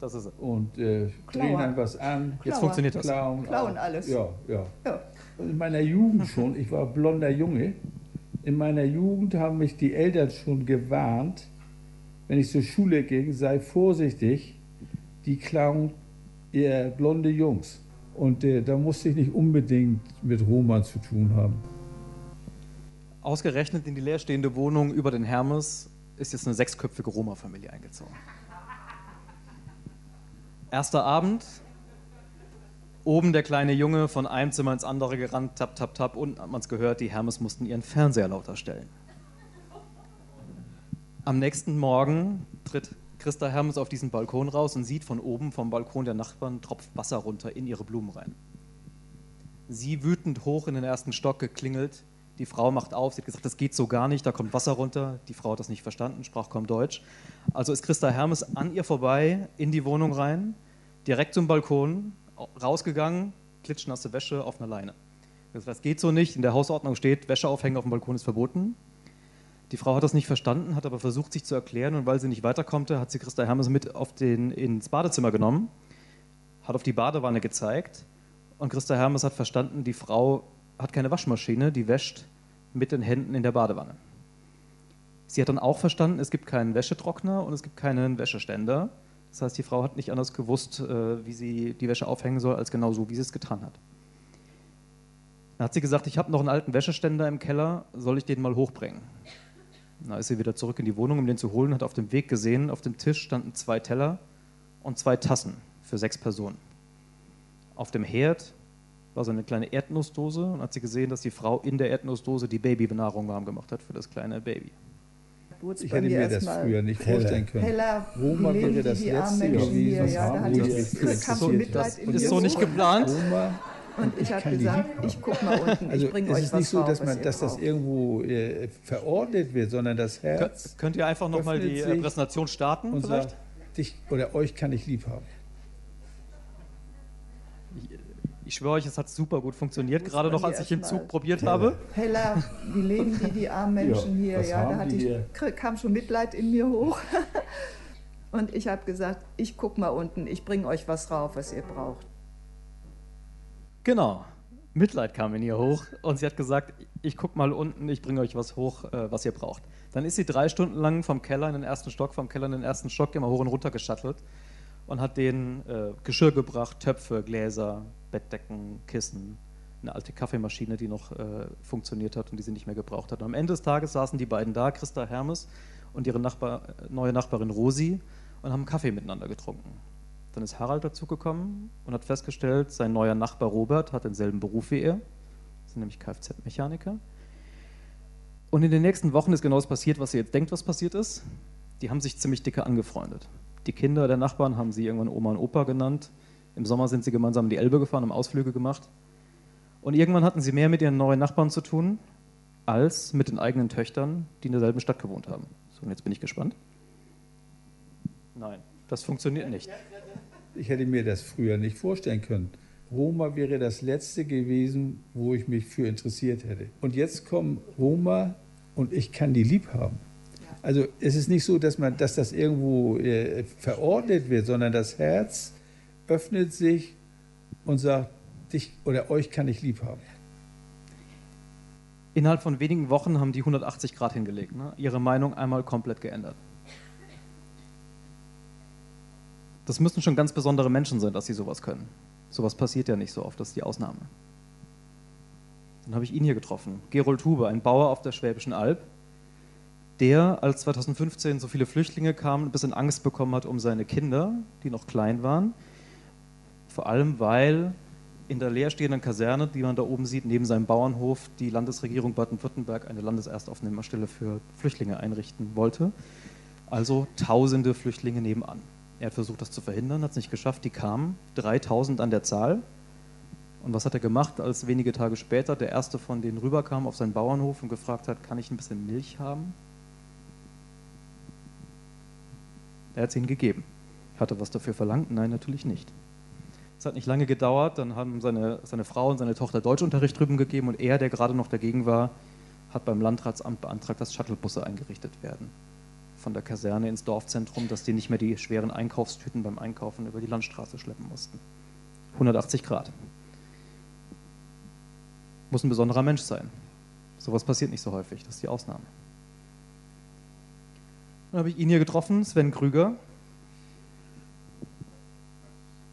Das ist es. und äh, drehen dann was an. Jetzt funktioniert das. Klauen, Klauen alles. Ja, ja. Ja. In meiner Jugend schon, ich war blonder Junge, in meiner Jugend haben mich die Eltern schon gewarnt, wenn ich zur Schule ging, sei vorsichtig, die klauen eher blonde Jungs. Und äh, da musste ich nicht unbedingt mit Roman zu tun haben. Ausgerechnet in die leerstehende Wohnung über den Hermes ist jetzt eine sechsköpfige Roma-Familie eingezogen. Erster Abend. Oben der kleine Junge von einem Zimmer ins andere gerannt, tap, tap, tap. Unten hat man es gehört, die Hermes mussten ihren Fernseher lauter stellen. Am nächsten Morgen tritt Christa Hermes auf diesen Balkon raus und sieht von oben vom Balkon der Nachbarn tropft Wasser runter in ihre Blumen rein. Sie wütend hoch in den ersten Stock geklingelt. Die Frau macht auf, sie hat gesagt, das geht so gar nicht, da kommt Wasser runter. Die Frau hat das nicht verstanden, sprach kaum Deutsch. Also ist Christa Hermes an ihr vorbei in die Wohnung rein, direkt zum Balkon, rausgegangen, klitschnasse Wäsche auf einer Leine. Das geht so nicht, in der Hausordnung steht, Wäsche aufhängen auf dem Balkon ist verboten. Die Frau hat das nicht verstanden, hat aber versucht, sich zu erklären und weil sie nicht weiterkonnte, hat sie Christa Hermes mit auf den, ins Badezimmer genommen, hat auf die Badewanne gezeigt und Christa Hermes hat verstanden, die Frau hat keine Waschmaschine, die wäscht mit den Händen in der Badewanne. Sie hat dann auch verstanden, es gibt keinen Wäschetrockner und es gibt keinen Wäscheständer. Das heißt, die Frau hat nicht anders gewusst, äh, wie sie die Wäsche aufhängen soll, als genau so, wie sie es getan hat. Dann hat sie gesagt, ich habe noch einen alten Wäscheständer im Keller, soll ich den mal hochbringen? Dann ist sie wieder zurück in die Wohnung, um den zu holen, hat auf dem Weg gesehen, auf dem Tisch standen zwei Teller und zwei Tassen für sechs Personen. Auf dem Herd war so eine kleine Erdnussdose und hat sie gesehen, dass die Frau in der Erdnussdose die Babybenahrung warm gemacht hat für das kleine Baby. Wurd's Ich hätte mir das früher nicht vorstellen können. Heller, Roma wie wäre das letzte gewesen, Ja, da ich, kam so interessiert Mitleid hat. in Ist so nicht geplant? Roma, Und ich habe kann die gesagt, ich guck mal unten, also ich bringe es euch ist was nicht so, dass, man, dass das irgendwo äh, verordnet wird, sondern das Könnt, Herz könnt ihr einfach nochmal die äh, Präsentation starten und vielleicht? sagt, dich oder euch kann ich lieb haben. Ich schwöre euch, es hat super gut funktioniert, Muss gerade noch als ich im Zug probiert habe. Heller, wie leben die, die armen Menschen Ja, hier? Ja, da ich, kam schon Mitleid in mir hoch. Und ich habe gesagt, ich guck mal unten, ich bringe euch was rauf, was ihr braucht. Genau. Mitleid kam in ihr hoch und sie hat gesagt, ich guck mal unten, ich bringe euch was hoch, äh, was ihr braucht. Dann ist sie drei Stunden lang vom Keller in den ersten Stock, vom Keller in den ersten Stock immer hoch und runter geschattelt und hat denen äh, Geschirr gebracht, Töpfe, Gläser, Bettdecken, Kissen, eine alte Kaffeemaschine, die noch äh, funktioniert hat und die sie nicht mehr gebraucht hat. Und am Ende des Tages saßen die beiden da, Christa Hermes und ihre Nachbar, äh, neue Nachbarin Rosi, und haben Kaffee miteinander getrunken. Dann ist Harald dazugekommen und hat festgestellt, sein neuer Nachbar Robert hat denselben Beruf wie er, ist nämlich Kfz-Mechaniker. Und in den nächsten Wochen ist genau das passiert, was ihr jetzt denkt, was passiert ist. Die haben sich ziemlich dicke angefreundet. Die Kinder der Nachbarn haben sie irgendwann Oma und Opa genannt. Im Sommer sind sie gemeinsam in die Elbe gefahren, haben Ausflüge gemacht. Und irgendwann hatten sie mehr mit ihren neuen Nachbarn zu tun, als mit den eigenen Töchtern, die in derselben Stadt gewohnt haben. So, und jetzt bin ich gespannt. Nein, das funktioniert nicht. Ich hätte mir das früher nicht vorstellen können. Roma wäre das letzte gewesen, wo ich mich für interessiert hätte. Und jetzt kommen Roma und ich kann die lieb haben. Also es ist nicht so, dass, man, dass das irgendwo äh, verordnet wird, sondern das Herz öffnet sich und sagt, dich oder euch kann ich lieb haben. Innerhalb von wenigen Wochen haben die 180 Grad hingelegt, ne? ihre Meinung einmal komplett geändert. Das müssen schon ganz besondere Menschen sein, dass sie sowas können. Sowas passiert ja nicht so oft, das ist die Ausnahme. Dann habe ich ihn hier getroffen, Gerold Huber, ein Bauer auf der Schwäbischen Alb, der, als 2015 so viele Flüchtlinge kamen, ein bisschen Angst bekommen hat um seine Kinder, die noch klein waren. Vor allem, weil in der leerstehenden Kaserne, die man da oben sieht, neben seinem Bauernhof, die Landesregierung Baden-Württemberg eine Landeserstaufnehmerstelle für Flüchtlinge einrichten wollte. Also tausende Flüchtlinge nebenan. Er hat versucht, das zu verhindern, hat es nicht geschafft. Die kamen, 3000 an der Zahl, Und was hat er gemacht, als wenige Tage später der erste von denen rüberkam auf seinen Bauernhof und gefragt hat, kann ich ein bisschen Milch haben? Er hat es ihnen gegeben. Hat er was dafür verlangt? Nein, natürlich nicht. Es hat nicht lange gedauert, dann haben seine, seine Frau und seine Tochter Deutschunterricht drüben gegeben und er, der gerade noch dagegen war, hat beim Landratsamt beantragt, dass Shuttlebusse eingerichtet werden. Von der Kaserne ins Dorfzentrum, dass die nicht mehr die schweren Einkaufstüten beim Einkaufen über die Landstraße schleppen mussten. 180 Grad. Muss ein besonderer Mensch sein. Sowas passiert nicht so häufig, das ist die Ausnahme. Dann habe ich ihn hier getroffen, Sven Krüger,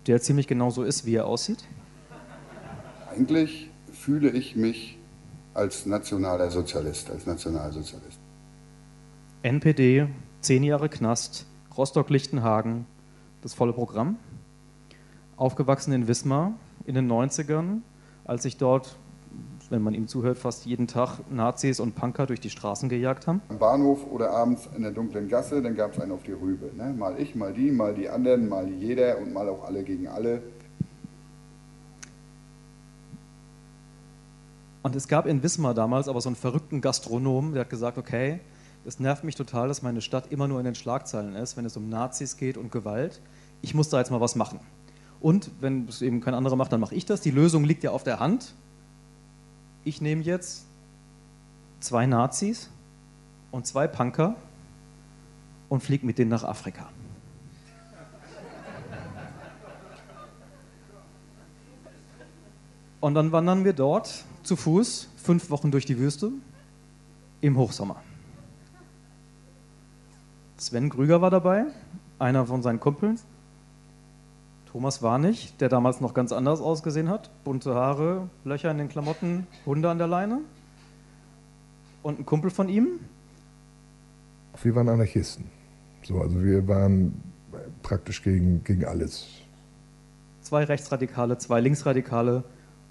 der ziemlich genau so ist, wie er aussieht. Eigentlich fühle ich mich als nationaler Sozialist, als Nationalsozialist. NPD, zehn Jahre Knast, Rostock-Lichtenhagen, das volle Programm. Aufgewachsen in Wismar in den 90ern, als ich dort wenn man ihm zuhört, fast jeden Tag Nazis und Punker durch die Straßen gejagt haben? Am Bahnhof oder abends in der dunklen Gasse, dann gab es einen auf die Rübe. Ne? Mal ich, mal die, mal die anderen, mal jeder und mal auch alle gegen alle. Und es gab in Wismar damals aber so einen verrückten Gastronom, der hat gesagt, okay, es nervt mich total, dass meine Stadt immer nur in den Schlagzeilen ist, wenn es um Nazis geht und Gewalt. Ich muss da jetzt mal was machen. Und wenn es eben kein anderer macht, dann mache ich das. Die Lösung liegt ja auf der Hand ich nehme jetzt zwei Nazis und zwei Punker und fliege mit denen nach Afrika. Und dann wandern wir dort zu Fuß fünf Wochen durch die Wüste im Hochsommer. Sven Grüger war dabei, einer von seinen Kumpeln. Thomas Warnig, der damals noch ganz anders ausgesehen hat. Bunte Haare, Löcher in den Klamotten, Hunde an der Leine. Und ein Kumpel von ihm. Wir waren Anarchisten. So, also wir waren praktisch gegen, gegen alles. Zwei Rechtsradikale, zwei Linksradikale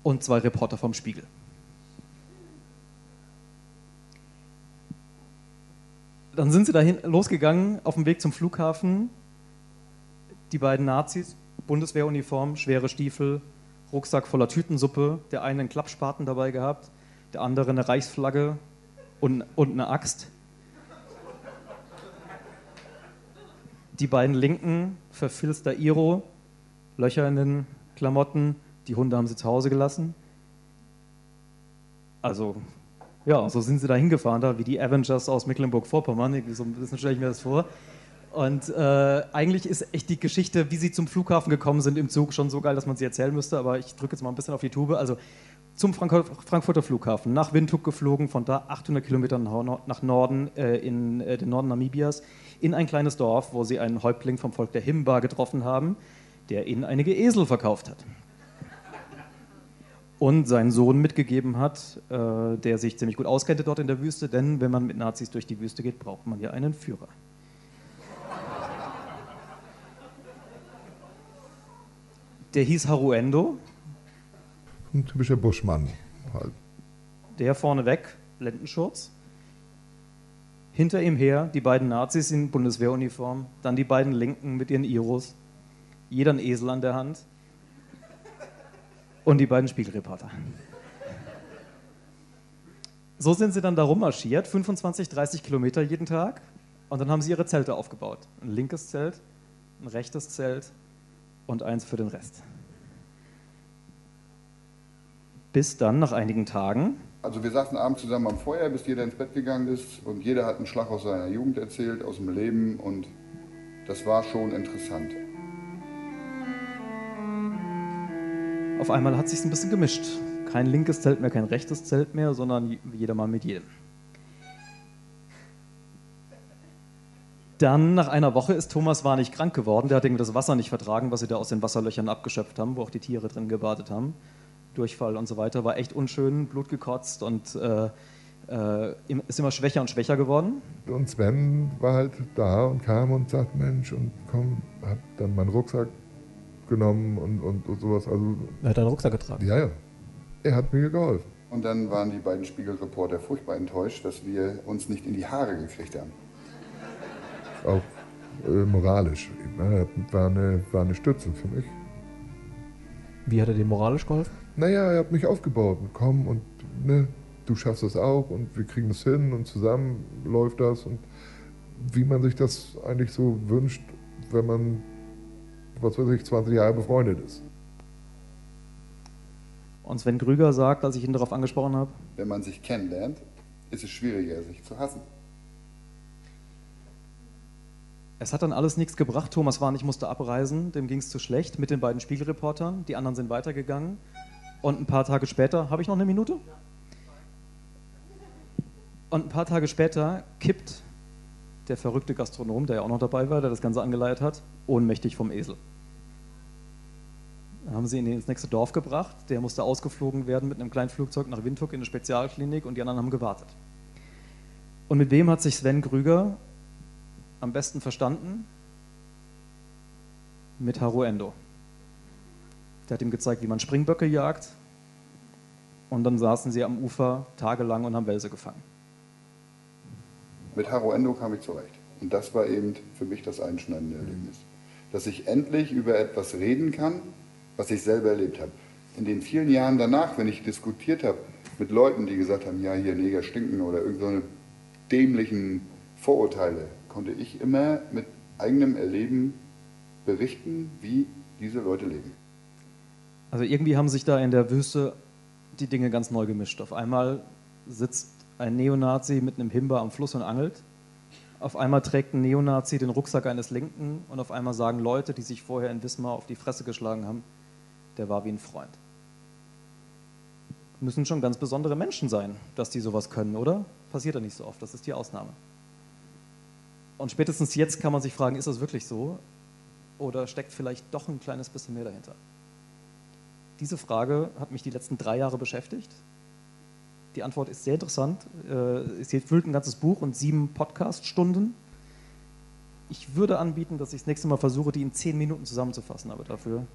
und zwei Reporter vom Spiegel. Dann sind sie dahin losgegangen auf dem Weg zum Flughafen. Die beiden Nazis, Bundeswehruniform, schwere Stiefel, Rucksack voller Tütensuppe, der eine einen Klappspaten dabei gehabt, der andere eine Reichsflagge und, und eine Axt. Die beiden Linken, verfilzter Iro, Löcher in den Klamotten, die Hunde haben sie zu Hause gelassen. Also, ja, so sind sie da hingefahren, da wie die Avengers aus Mecklenburg-Vorpommern. So ein bisschen stelle ich mir das vor. Und äh, eigentlich ist echt die Geschichte, wie sie zum Flughafen gekommen sind im Zug, schon so geil, dass man sie erzählen müsste. Aber ich drücke jetzt mal ein bisschen auf die Tube. Also zum Frank Frankfurter Flughafen, nach Windhoek geflogen, von da 800 Kilometer nach Norden, äh, in äh, den Norden Namibias, in ein kleines Dorf, wo sie einen Häuptling vom Volk der Himba getroffen haben, der ihnen einige Esel verkauft hat. Und seinen Sohn mitgegeben hat, äh, der sich ziemlich gut auskannte dort in der Wüste, denn wenn man mit Nazis durch die Wüste geht, braucht man ja einen Führer. Der hieß Haruendo. Ein typischer Buschmann halt. Der vorneweg, Lendenschurz. Hinter ihm her die beiden Nazis in Bundeswehruniform, dann die beiden Linken mit ihren Iros, jeder ein Esel an der Hand und die beiden Spiegelreporter. So sind sie dann da rummarschiert, 25, 30 Kilometer jeden Tag, und dann haben sie ihre Zelte aufgebaut. Ein linkes Zelt, ein rechtes Zelt und eins für den Rest. Bis dann nach einigen Tagen. Also wir saßen abends zusammen am Feuer, bis jeder ins Bett gegangen ist und jeder hat einen Schlag aus seiner Jugend erzählt, aus dem Leben und das war schon interessant. Auf einmal hat sich ein bisschen gemischt. Kein linkes Zelt mehr, kein rechtes Zelt mehr, sondern jeder mal mit jedem. Dann nach einer Woche ist Thomas war nicht krank geworden. Der hat irgendwie das Wasser nicht vertragen, was sie da aus den Wasserlöchern abgeschöpft haben, wo auch die Tiere drin gebadet haben. Durchfall und so weiter. War echt unschön, Blut gekotzt und äh, äh, ist immer schwächer und schwächer geworden. Und Sven war halt da und kam und sagt, Mensch, und komm, hat dann meinen Rucksack genommen und, und, und sowas. Also, er hat einen Rucksack getragen? Ja, ja. Er hat mir geholfen. Und dann waren die beiden Spiegelreporter furchtbar enttäuscht, dass wir uns nicht in die Haare gekriegt haben auch äh, moralisch. War eine, war eine Stütze für mich. Wie hat er dir moralisch geholfen? Naja, er hat mich aufgebaut. Komm und ne, du schaffst das auch und wir kriegen das hin und zusammen läuft das. Und wie man sich das eigentlich so wünscht, wenn man, was weiß ich, 20 Jahre befreundet ist. Und Sven Krüger sagt, als ich ihn darauf angesprochen habe, Wenn man sich kennenlernt, ist es schwieriger, sich zu hassen. Es hat dann alles nichts gebracht. Thomas Warn, ich musste abreisen, dem ging es zu schlecht mit den beiden Spiegelreportern. Die anderen sind weitergegangen. Und ein paar Tage später, habe ich noch eine Minute? Und ein paar Tage später kippt der verrückte Gastronom, der ja auch noch dabei war, der das Ganze angeleiert hat, ohnmächtig vom Esel. Dann haben sie ihn ins nächste Dorf gebracht. Der musste ausgeflogen werden mit einem kleinen Flugzeug nach Windhoek in eine Spezialklinik und die anderen haben gewartet. Und mit wem hat sich Sven Krüger am besten verstanden? Mit Haru Endo. Der hat ihm gezeigt, wie man Springböcke jagt. Und dann saßen sie am Ufer tagelang und haben Welse gefangen. Mit Haro Endo kam ich zurecht. Und das war eben für mich das einschneidende Erlebnis. Dass ich endlich über etwas reden kann, was ich selber erlebt habe. In den vielen Jahren danach, wenn ich diskutiert habe mit Leuten, die gesagt haben, ja, hier Neger stinken oder irgendeine dämlichen Vorurteile, konnte ich immer mit eigenem Erleben berichten, wie diese Leute leben. Also irgendwie haben sich da in der Wüste die Dinge ganz neu gemischt. Auf einmal sitzt ein Neonazi mit einem Himber am Fluss und angelt. Auf einmal trägt ein Neonazi den Rucksack eines Linken und auf einmal sagen Leute, die sich vorher in Wismar auf die Fresse geschlagen haben, der war wie ein Freund. Müssen schon ganz besondere Menschen sein, dass die sowas können, oder? Passiert ja nicht so oft, das ist die Ausnahme. Und spätestens jetzt kann man sich fragen, ist das wirklich so? Oder steckt vielleicht doch ein kleines bisschen mehr dahinter? Diese Frage hat mich die letzten drei Jahre beschäftigt. Die Antwort ist sehr interessant. Äh, Sie füllt ein ganzes Buch und sieben Podcast-Stunden. Ich würde anbieten, dass ich das nächste Mal versuche, die in zehn Minuten zusammenzufassen, aber dafür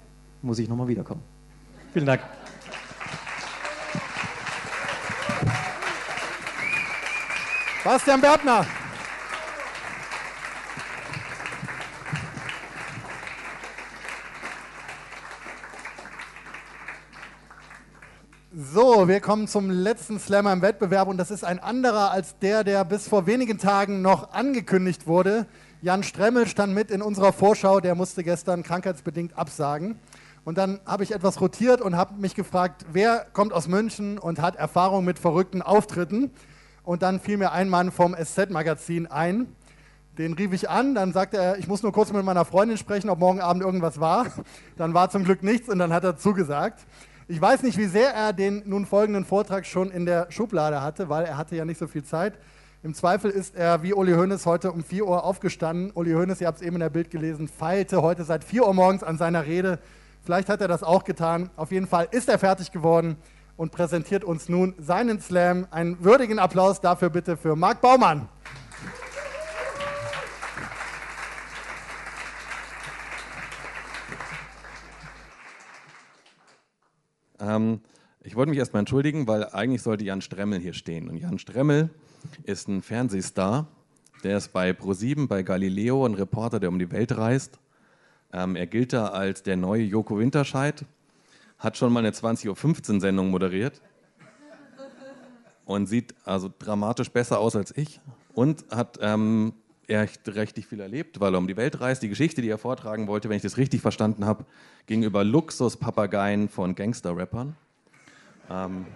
muss ich nochmal wiederkommen. Vielen Dank. Bastian Bertner. So, wir kommen zum letzten Slammer im Wettbewerb und das ist ein anderer als der, der bis vor wenigen Tagen noch angekündigt wurde. Jan Stremmel stand mit in unserer Vorschau, der musste gestern krankheitsbedingt absagen. Und dann habe ich etwas rotiert und habe mich gefragt, wer kommt aus München und hat Erfahrung mit verrückten Auftritten. Und dann fiel mir ein Mann vom SZ-Magazin ein. Den rief ich an, dann sagte er, ich muss nur kurz mit meiner Freundin sprechen, ob morgen Abend irgendwas war. Dann war zum Glück nichts und dann hat er zugesagt. Ich weiß nicht, wie sehr er den nun folgenden Vortrag schon in der Schublade hatte, weil er hatte ja nicht so viel Zeit. Im Zweifel ist er wie Uli Hoeneß heute um 4 Uhr aufgestanden. Uli Hoeneß, ihr habt es eben in der Bild gelesen, feilte heute seit 4 Uhr morgens an seiner Rede. Vielleicht hat er das auch getan. Auf jeden Fall ist er fertig geworden und präsentiert uns nun seinen Slam. Einen würdigen Applaus dafür bitte für Marc Baumann. Ähm, ich wollte mich erstmal entschuldigen, weil eigentlich sollte Jan Stremmel hier stehen. Und Jan Stremmel ist ein Fernsehstar. Der ist bei ProSieben, bei Galileo, ein Reporter, der um die Welt reist. Ähm, er gilt da als der neue Joko Winterscheid, hat schon mal eine 20.15 Uhr Sendung moderiert und sieht also dramatisch besser aus als ich und hat ähm, echt richtig viel erlebt, weil er um die Welt reist. Die Geschichte, die er vortragen wollte, wenn ich das richtig verstanden habe, ging über Luxuspapageien von Gangster-Rappern. Ähm,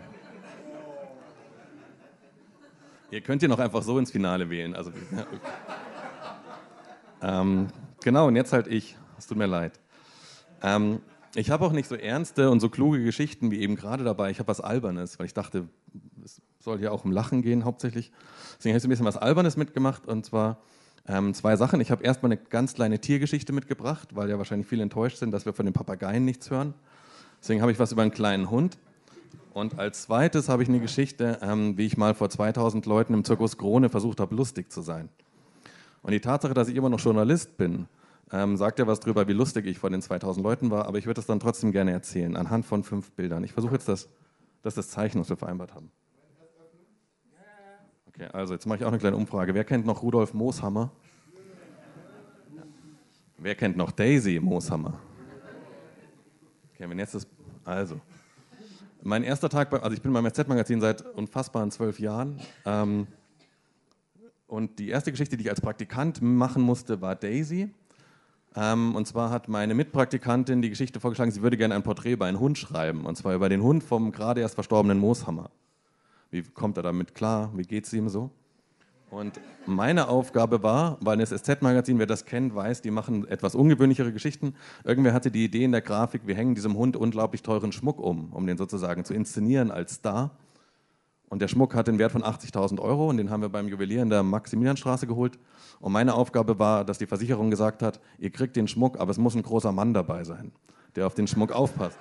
ihr könnt ihr noch einfach so ins Finale wählen. Also, ähm, genau, und jetzt halt ich. Es tut mir leid. Ähm, ich habe auch nicht so ernste und so kluge Geschichten wie eben gerade dabei. Ich habe was Albernes, weil ich dachte, es soll ja auch um Lachen gehen hauptsächlich. Deswegen habe ich ein bisschen was Albernes mitgemacht und zwar ähm, zwei Sachen. Ich habe erstmal eine ganz kleine Tiergeschichte mitgebracht, weil ja wahrscheinlich viele enttäuscht sind, dass wir von den Papageien nichts hören. Deswegen habe ich was über einen kleinen Hund. Und als zweites habe ich eine Geschichte, ähm, wie ich mal vor 2000 Leuten im Zirkus Krone versucht habe, lustig zu sein. Und die Tatsache, dass ich immer noch Journalist bin, ähm, sagt ja was darüber, wie lustig ich vor den 2000 Leuten war, aber ich würde das dann trotzdem gerne erzählen, anhand von fünf Bildern. Ich versuche jetzt das, das ist das Zeichen, was wir vereinbart haben. Okay, also jetzt mache ich auch eine kleine Umfrage. Wer kennt noch Rudolf Mooshammer? Wer kennt noch Daisy Mooshammer? Okay, jetzt das Also, mein erster Tag, bei, also ich bin beim SZ-Magazin seit unfassbaren zwölf Jahren. Ähm, und die erste Geschichte, die ich als Praktikant machen musste, war Daisy. Ähm, und zwar hat meine Mitpraktikantin die Geschichte vorgeschlagen, sie würde gerne ein Porträt über einen Hund schreiben. Und zwar über den Hund vom gerade erst verstorbenen Mooshammer. Wie kommt er damit klar? Wie geht es ihm so? Und meine Aufgabe war, weil das SZ-Magazin, wer das kennt, weiß, die machen etwas ungewöhnlichere Geschichten. Irgendwer hatte die Idee in der Grafik, wir hängen diesem Hund unglaublich teuren Schmuck um, um den sozusagen zu inszenieren als Star. Und der Schmuck hat den Wert von 80.000 Euro und den haben wir beim Juwelier in der Maximilianstraße geholt. Und meine Aufgabe war, dass die Versicherung gesagt hat, ihr kriegt den Schmuck, aber es muss ein großer Mann dabei sein, der auf den Schmuck aufpasst.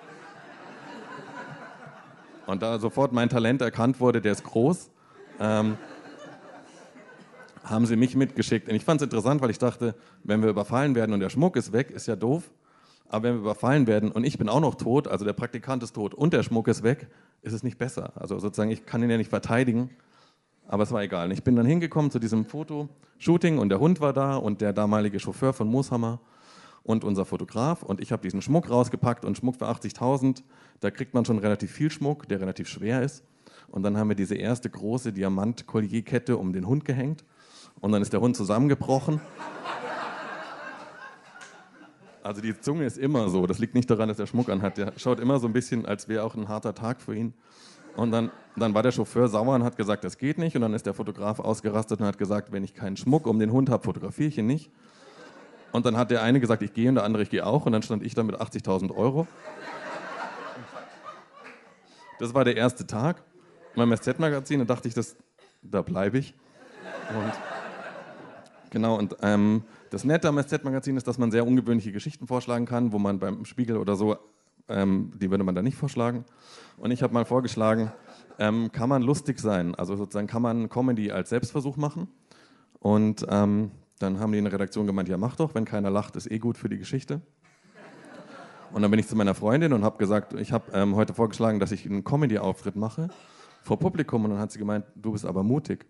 Und da sofort mein Talent erkannt wurde, der ist groß, ähm, haben sie mich mitgeschickt. Und ich fand es interessant, weil ich dachte, wenn wir überfallen werden und der Schmuck ist weg, ist ja doof. Aber wenn wir überfallen werden und ich bin auch noch tot, also der Praktikant ist tot und der Schmuck ist weg, ist es nicht besser. Also sozusagen, ich kann ihn ja nicht verteidigen. Aber es war egal. Und ich bin dann hingekommen zu diesem Fotoshooting und der Hund war da und der damalige Chauffeur von Mooshammer und unser Fotograf. Und ich habe diesen Schmuck rausgepackt und Schmuck für 80.000. Da kriegt man schon relativ viel Schmuck, der relativ schwer ist. Und dann haben wir diese erste große Diamant-Kollierkette um den Hund gehängt. Und dann ist der Hund zusammengebrochen. Also die Zunge ist immer so. Das liegt nicht daran, dass er Schmuck anhat. Der schaut immer so ein bisschen, als wäre auch ein harter Tag für ihn. Und dann, dann war der Chauffeur sauer und hat gesagt, das geht nicht. Und dann ist der Fotograf ausgerastet und hat gesagt, wenn ich keinen Schmuck um den Hund habe, fotografiere ich ihn nicht. Und dann hat der eine gesagt, ich gehe und der andere, ich gehe auch. Und dann stand ich da mit 80.000 Euro. Das war der erste Tag beim SZ-Magazin. Da dachte ich, das, da bleibe ich. Und genau, und ähm, das Nette am SZ-Magazin ist, dass man sehr ungewöhnliche Geschichten vorschlagen kann, wo man beim Spiegel oder so, ähm, die würde man da nicht vorschlagen. Und ich habe mal vorgeschlagen, ähm, kann man lustig sein? Also sozusagen kann man Comedy als Selbstversuch machen? Und ähm, dann haben die in der Redaktion gemeint, ja mach doch, wenn keiner lacht, ist eh gut für die Geschichte. Und dann bin ich zu meiner Freundin und habe gesagt, ich habe ähm, heute vorgeschlagen, dass ich einen Comedy-Auftritt mache vor Publikum. Und dann hat sie gemeint, du bist aber mutig.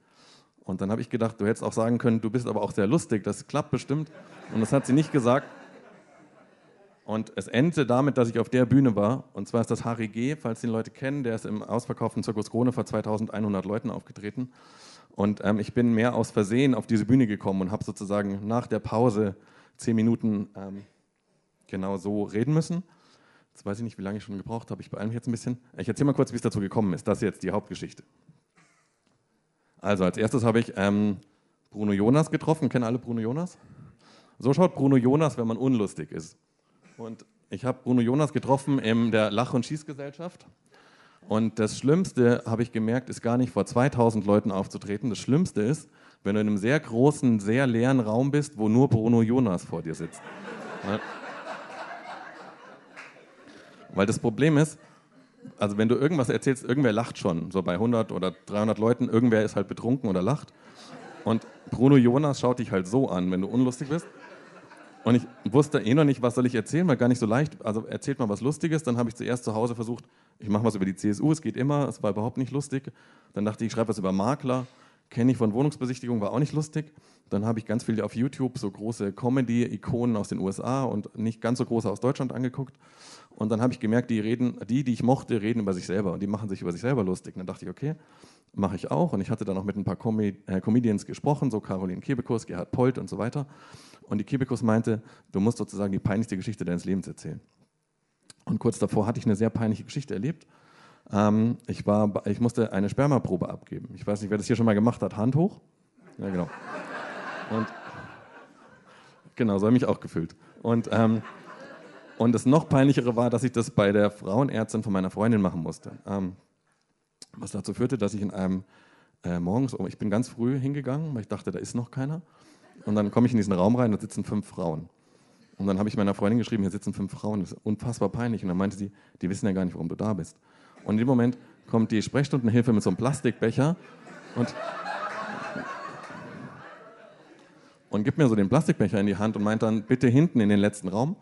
Und dann habe ich gedacht, du hättest auch sagen können, du bist aber auch sehr lustig, das klappt bestimmt. Und das hat sie nicht gesagt. Und es endete damit, dass ich auf der Bühne war. Und zwar ist das Harry G., falls den Leute kennen, der ist im ausverkauften Zirkus Krone vor 2100 Leuten aufgetreten. Und ähm, ich bin mehr aus Versehen auf diese Bühne gekommen und habe sozusagen nach der Pause zehn Minuten ähm, genau so reden müssen. Jetzt weiß ich nicht, wie lange ich schon gebraucht habe. Ich beeile mich jetzt ein bisschen. Ich erzähle mal kurz, wie es dazu gekommen ist. Das ist jetzt die Hauptgeschichte. Also als erstes habe ich ähm, Bruno Jonas getroffen. Kennen alle Bruno Jonas? So schaut Bruno Jonas, wenn man unlustig ist. Und ich habe Bruno Jonas getroffen in der Lach- und Schießgesellschaft. Und das Schlimmste, habe ich gemerkt, ist gar nicht vor 2000 Leuten aufzutreten. Das Schlimmste ist, wenn du in einem sehr großen, sehr leeren Raum bist, wo nur Bruno Jonas vor dir sitzt. Weil das Problem ist, also wenn du irgendwas erzählst, irgendwer lacht schon. So bei 100 oder 300 Leuten, irgendwer ist halt betrunken oder lacht. Und Bruno Jonas schaut dich halt so an, wenn du unlustig bist. Und ich wusste eh noch nicht, was soll ich erzählen, war gar nicht so leicht. Also erzählt mal was Lustiges. Dann habe ich zuerst zu Hause versucht, ich mache was über die CSU, es geht immer, es war überhaupt nicht lustig. Dann dachte ich, ich schreibe was über Makler, kenne ich von Wohnungsbesichtigung, war auch nicht lustig. Dann habe ich ganz viel auf YouTube so große Comedy-Ikonen aus den USA und nicht ganz so große aus Deutschland angeguckt. Und dann habe ich gemerkt, die reden, die, die ich mochte, reden über sich selber und die machen sich über sich selber lustig. Und dann dachte ich, okay, mache ich auch. Und ich hatte dann auch mit ein paar Com äh, Comedians gesprochen, so Caroline Kebekus, Gerhard Polt und so weiter. Und die Kebekus meinte, du musst sozusagen die peinlichste Geschichte deines Lebens erzählen. Und kurz davor hatte ich eine sehr peinliche Geschichte erlebt. Ähm, ich, war, ich musste eine Spermaprobe abgeben. Ich weiß nicht, wer das hier schon mal gemacht hat. Hand hoch? Ja, genau. Und genau, so habe ich mich auch gefühlt. Und ähm, und das noch peinlichere war, dass ich das bei der Frauenärztin von meiner Freundin machen musste. Ähm, was dazu führte, dass ich in einem äh, morgens, ich bin ganz früh hingegangen, weil ich dachte, da ist noch keiner. Und dann komme ich in diesen Raum rein, da sitzen fünf Frauen. Und dann habe ich meiner Freundin geschrieben, hier sitzen fünf Frauen, das ist unfassbar peinlich. Und dann meinte sie, die wissen ja gar nicht, warum du da bist. Und in dem Moment kommt die Sprechstundenhilfe mit so einem Plastikbecher und, und gibt mir so den Plastikbecher in die Hand und meint dann, bitte hinten in den letzten Raum.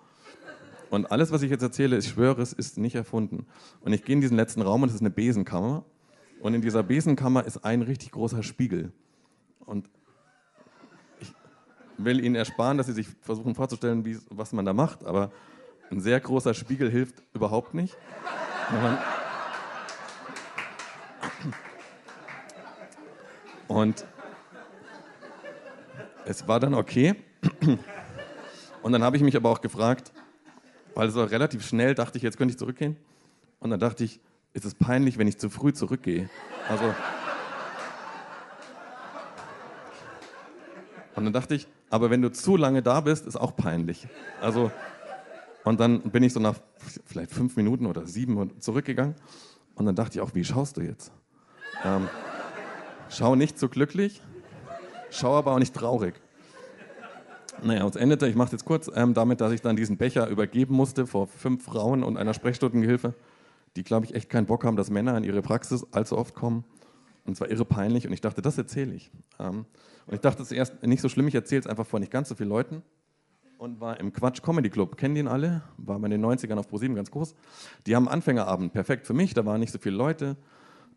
Und alles, was ich jetzt erzähle, ich schwöre, es ist nicht erfunden. Und ich gehe in diesen letzten Raum und es ist eine Besenkammer. Und in dieser Besenkammer ist ein richtig großer Spiegel. Und ich will Ihnen ersparen, dass Sie sich versuchen vorzustellen, wie, was man da macht. Aber ein sehr großer Spiegel hilft überhaupt nicht. Und es war dann okay. Und dann habe ich mich aber auch gefragt, weil es war relativ schnell, dachte ich, jetzt könnte ich zurückgehen. Und dann dachte ich, ist es peinlich, wenn ich zu früh zurückgehe? Also. Und dann dachte ich, aber wenn du zu lange da bist, ist auch peinlich. Also, und dann bin ich so nach vielleicht fünf Minuten oder sieben zurückgegangen. Und dann dachte ich auch, wie schaust du jetzt? Ähm, schau nicht so glücklich, schau aber auch nicht traurig. Naja, es endete, ich mache es jetzt kurz, ähm, damit, dass ich dann diesen Becher übergeben musste vor fünf Frauen und einer Sprechstundengehilfe, die, glaube ich, echt keinen Bock haben, dass Männer in ihre Praxis allzu oft kommen. Und zwar irre peinlich. Und ich dachte, das erzähle ich. Ähm, und ich dachte zuerst, nicht so schlimm, ich erzähle es einfach vor nicht ganz so vielen Leuten. Und war im Quatsch Comedy Club. Kennen die ihn alle? War bei den 90ern auf ProSieben ganz groß. Die haben Anfängerabend. Perfekt für mich, da waren nicht so viele Leute.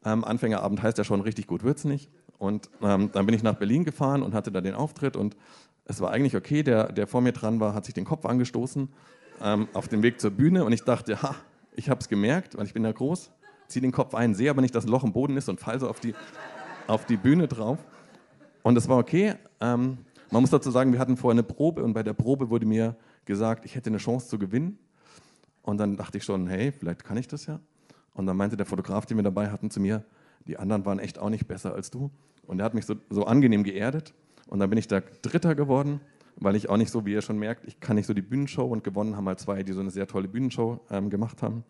Ähm, Anfängerabend heißt ja schon, richtig gut wird's nicht. Und ähm, dann bin ich nach Berlin gefahren und hatte da den Auftritt. Und es war eigentlich okay. Der, der vor mir dran war, hat sich den Kopf angestoßen ähm, auf dem Weg zur Bühne. Und ich dachte, ha, ich habe es gemerkt, weil ich bin ja groß. Ziehe den Kopf ein, sehe aber nicht, dass ein Loch im Boden ist und falle so auf die, auf die Bühne drauf. Und es war okay. Ähm, man muss dazu sagen, wir hatten vorher eine Probe und bei der Probe wurde mir gesagt, ich hätte eine Chance zu gewinnen. Und dann dachte ich schon, hey, vielleicht kann ich das ja. Und dann meinte der Fotograf, den wir dabei hatten, zu mir, die anderen waren echt auch nicht besser als du. Und er hat mich so, so angenehm geerdet. Und dann bin ich da Dritter geworden, weil ich auch nicht so, wie ihr schon merkt, ich kann nicht so die Bühnenshow und gewonnen haben halt zwei, die so eine sehr tolle Bühnenshow ähm, gemacht haben.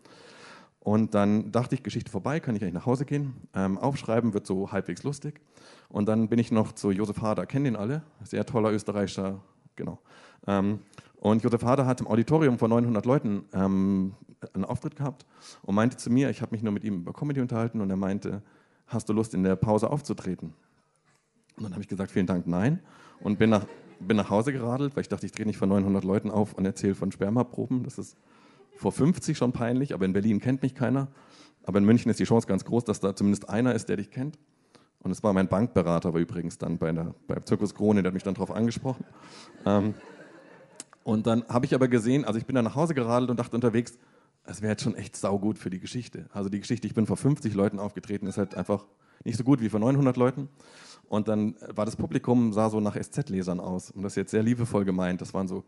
Und dann dachte ich, Geschichte vorbei, kann ich eigentlich nach Hause gehen. Ähm, aufschreiben wird so halbwegs lustig. Und dann bin ich noch zu Josef Hader, kennen den alle? Sehr toller österreichischer, genau. Ähm, und Josef Hader hat im Auditorium von 900 Leuten ähm, einen Auftritt gehabt und meinte zu mir, ich habe mich nur mit ihm über Comedy unterhalten und er meinte, hast du Lust in der Pause aufzutreten? Und dann habe ich gesagt, vielen Dank, nein. Und bin nach, bin nach Hause geradelt, weil ich dachte, ich drehe nicht von 900 Leuten auf und erzähle von Spermaproben. Das ist vor 50 schon peinlich, aber in Berlin kennt mich keiner. Aber in München ist die Chance ganz groß, dass da zumindest einer ist, der dich kennt. Und es war mein Bankberater, war übrigens dann bei der, beim Zirkus Krone, der hat mich dann darauf angesprochen. Ähm, und dann habe ich aber gesehen, also ich bin dann nach Hause geradelt und dachte unterwegs, es wäre jetzt schon echt saugut für die Geschichte. Also die Geschichte, ich bin vor 50 Leuten aufgetreten, ist halt einfach nicht so gut wie vor 900 Leuten. Und dann war das Publikum, sah so nach SZ-Lesern aus. Und das ist jetzt sehr liebevoll gemeint. Das waren so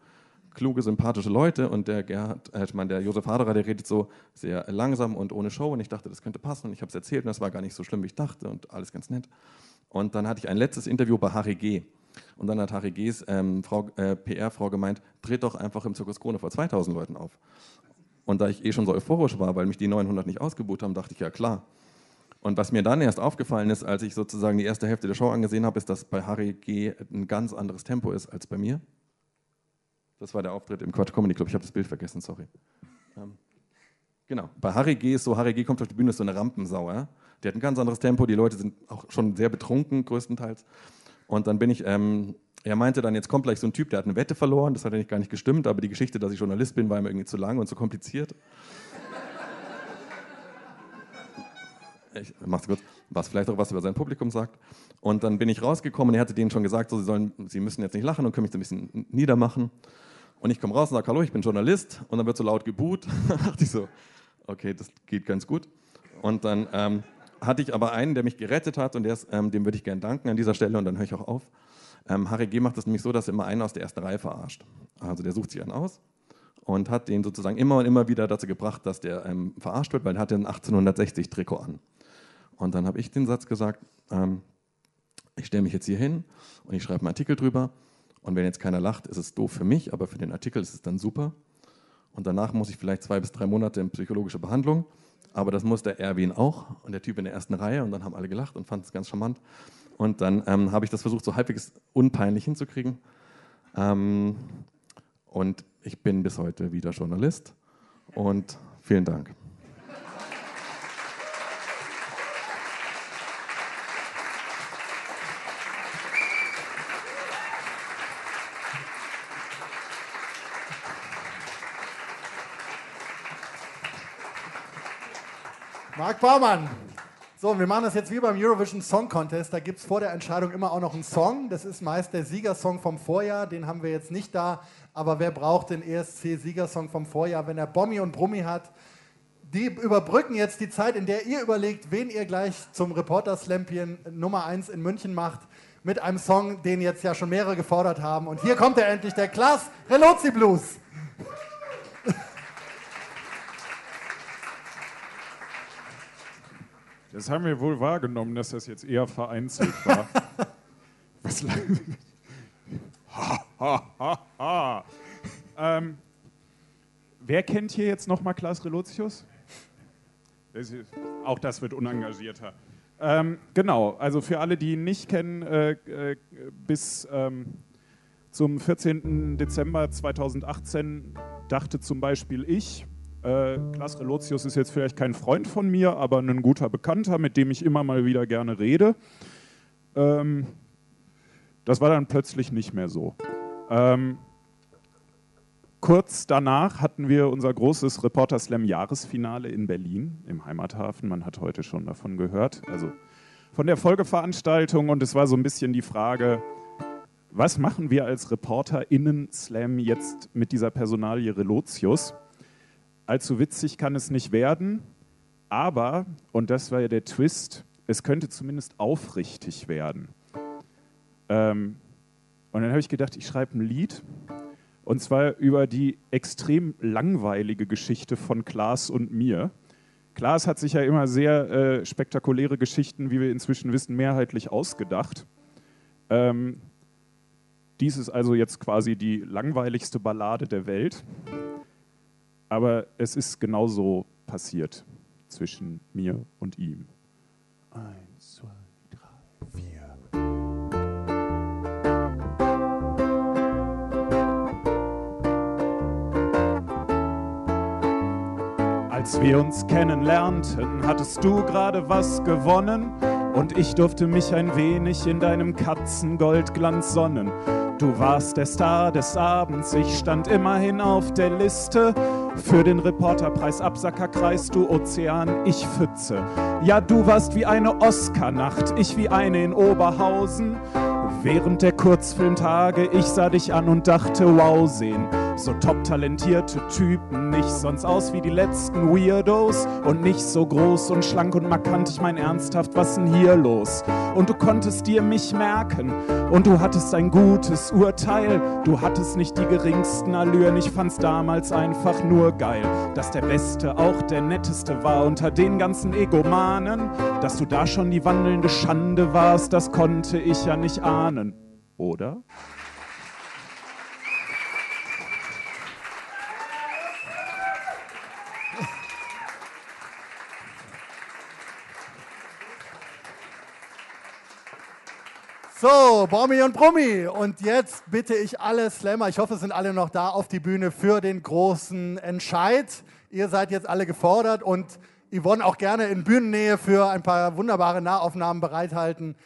kluge, sympathische Leute. Und der Gerhard, äh, ich meine, der Josef Haderer, der redet so sehr langsam und ohne Show. Und ich dachte, das könnte passen. Und ich habe es erzählt und das war gar nicht so schlimm, wie ich dachte. Und alles ganz nett. Und dann hatte ich ein letztes Interview bei Harry G. Und dann hat Harry G.'s ähm, äh, PR-Frau gemeint, dreht doch einfach im Zirkus Krone vor 2000 Leuten auf. Und da ich eh schon so euphorisch war, weil mich die 900 nicht ausgebucht haben, dachte ich, ja klar. Und was mir dann erst aufgefallen ist, als ich sozusagen die erste Hälfte der Show angesehen habe, ist, dass bei Harry G. ein ganz anderes Tempo ist als bei mir. Das war der Auftritt im Quatsch Comedy Club. Ich habe das Bild vergessen, sorry. Ähm, genau. Bei Harry G. ist so, Harry G. kommt auf die Bühne, ist so eine Rampensau. Ja? Der hat ein ganz anderes Tempo. Die Leute sind auch schon sehr betrunken, größtenteils. Und dann bin ich, ähm, er meinte dann, jetzt kommt gleich so ein Typ, der hat eine Wette verloren. Das hat eigentlich gar nicht gestimmt, aber die Geschichte, dass ich Journalist bin, war ihm irgendwie zu lang und zu kompliziert. Ich mach's kurz, was vielleicht auch was über sein Publikum sagt. Und dann bin ich rausgekommen und er hatte denen schon gesagt, so, sie, sollen, sie müssen jetzt nicht lachen und können mich so ein bisschen niedermachen. Und ich komme raus und sage, hallo, ich bin Journalist. Und dann wird so laut geboot. dachte ich so, okay, das geht ganz gut. Und dann ähm, hatte ich aber einen, der mich gerettet hat und ist, ähm, dem würde ich gerne danken an dieser Stelle und dann höre ich auch auf. Ähm, Harry G. macht das nämlich so, dass er immer einen aus der ersten Reihe verarscht. Also der sucht sich einen aus und hat den sozusagen immer und immer wieder dazu gebracht, dass der ähm, verarscht wird, weil er hatte ein 1860-Trikot an. Und dann habe ich den Satz gesagt, ähm, ich stelle mich jetzt hier hin und ich schreibe einen Artikel drüber und wenn jetzt keiner lacht, ist es doof für mich, aber für den Artikel ist es dann super. Und danach muss ich vielleicht zwei bis drei Monate in psychologische Behandlung aber das muss der Erwin auch und der Typ in der ersten Reihe und dann haben alle gelacht und fanden es ganz charmant. Und dann ähm, habe ich das versucht, so halbwegs unpeinlich hinzukriegen. Ähm, und ich bin bis heute wieder Journalist und vielen Dank. Baumann, So, wir machen das jetzt wie beim Eurovision Song Contest. Da gibt es vor der Entscheidung immer auch noch einen Song. Das ist meist der Siegersong vom Vorjahr. Den haben wir jetzt nicht da. Aber wer braucht den ESC-Siegersong vom Vorjahr, wenn er Bommi und Brummi hat? Die überbrücken jetzt die Zeit, in der ihr überlegt, wen ihr gleich zum Reporter-Slampien Nummer 1 in München macht, mit einem Song, den jetzt ja schon mehrere gefordert haben. Und hier kommt er endlich, der Klaas Relozi Blues. Das haben wir wohl wahrgenommen, dass das jetzt eher vereinzelt war. Was ha, ha, ha, ha. Ähm, wer kennt hier jetzt nochmal Klaas Relotius? Das ist, auch das wird unengagierter. Ähm, genau, also für alle, die ihn nicht kennen, äh, äh, bis ähm, zum 14. Dezember 2018 dachte zum Beispiel ich, äh, Klaas Relotius ist jetzt vielleicht kein Freund von mir, aber ein guter Bekannter, mit dem ich immer mal wieder gerne rede. Ähm, das war dann plötzlich nicht mehr so. Ähm, kurz danach hatten wir unser großes Reporter Slam Jahresfinale in Berlin im Heimathafen. Man hat heute schon davon gehört. Also von der Folgeveranstaltung und es war so ein bisschen die Frage, was machen wir als ReporterInnen Slam jetzt mit dieser Personalie Relotius? Allzu witzig kann es nicht werden, aber, und das war ja der Twist, es könnte zumindest aufrichtig werden. Ähm, und dann habe ich gedacht, ich schreibe ein Lied, und zwar über die extrem langweilige Geschichte von Klaas und mir. Klaas hat sich ja immer sehr äh, spektakuläre Geschichten, wie wir inzwischen wissen, mehrheitlich ausgedacht. Ähm, dies ist also jetzt quasi die langweiligste Ballade der Welt. Aber es ist genauso passiert zwischen mir und ihm. Eins, zwei, drei, vier. Als wir uns kennenlernten, hattest du gerade was gewonnen und ich durfte mich ein wenig in deinem Katzengoldglanz sonnen. Du warst der Star des Abends, ich stand immerhin auf der Liste für den Reporterpreis Absackerkreis, du Ozean, ich Pfütze. Ja, du warst wie eine Oscarnacht, ich wie eine in Oberhausen. Während der Kurzfilmtage, ich sah dich an und dachte, wow, sehen so top talentierte Typen nicht sonst aus wie die letzten Weirdos und nicht so groß und schlank und markant. Ich mein ernsthaft, was denn hier los? Und du konntest dir mich merken und du hattest ein gutes Urteil. Du hattest nicht die geringsten Allüren. Ich fand's damals einfach nur geil, dass der Beste auch der Netteste war unter den ganzen Egomanen. Dass du da schon die wandelnde Schande warst, das konnte ich ja nicht ahnen. Oder? So, Bommi und Brummi. Und jetzt bitte ich alle Slammer, ich hoffe, es sind alle noch da auf die Bühne für den großen Entscheid. Ihr seid jetzt alle gefordert und Yvonne auch gerne in Bühnennähe für ein paar wunderbare Nahaufnahmen bereithalten.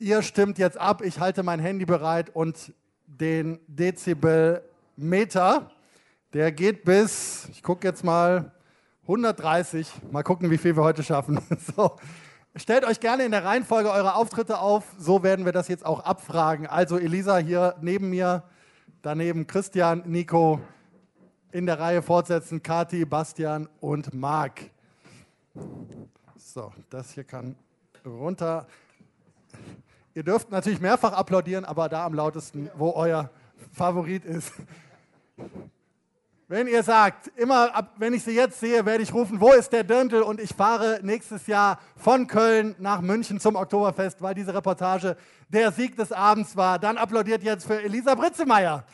Ihr stimmt jetzt ab, ich halte mein Handy bereit und den Dezibelmeter, der geht bis, ich gucke jetzt mal, 130. Mal gucken, wie viel wir heute schaffen. So. Stellt euch gerne in der Reihenfolge eure Auftritte auf. So werden wir das jetzt auch abfragen. Also Elisa hier neben mir, daneben Christian, Nico, in der Reihe fortsetzen, Kati, Bastian und Marc. So, das hier kann runter. Ihr dürft natürlich mehrfach applaudieren, aber da am lautesten, wo euer Favorit ist. Wenn ihr sagt, immer ab, wenn ich sie jetzt sehe, werde ich rufen, wo ist der Dirndl? Und ich fahre nächstes Jahr von Köln nach München zum Oktoberfest, weil diese Reportage der Sieg des Abends war. Dann applaudiert jetzt für Elisa Britzemeier.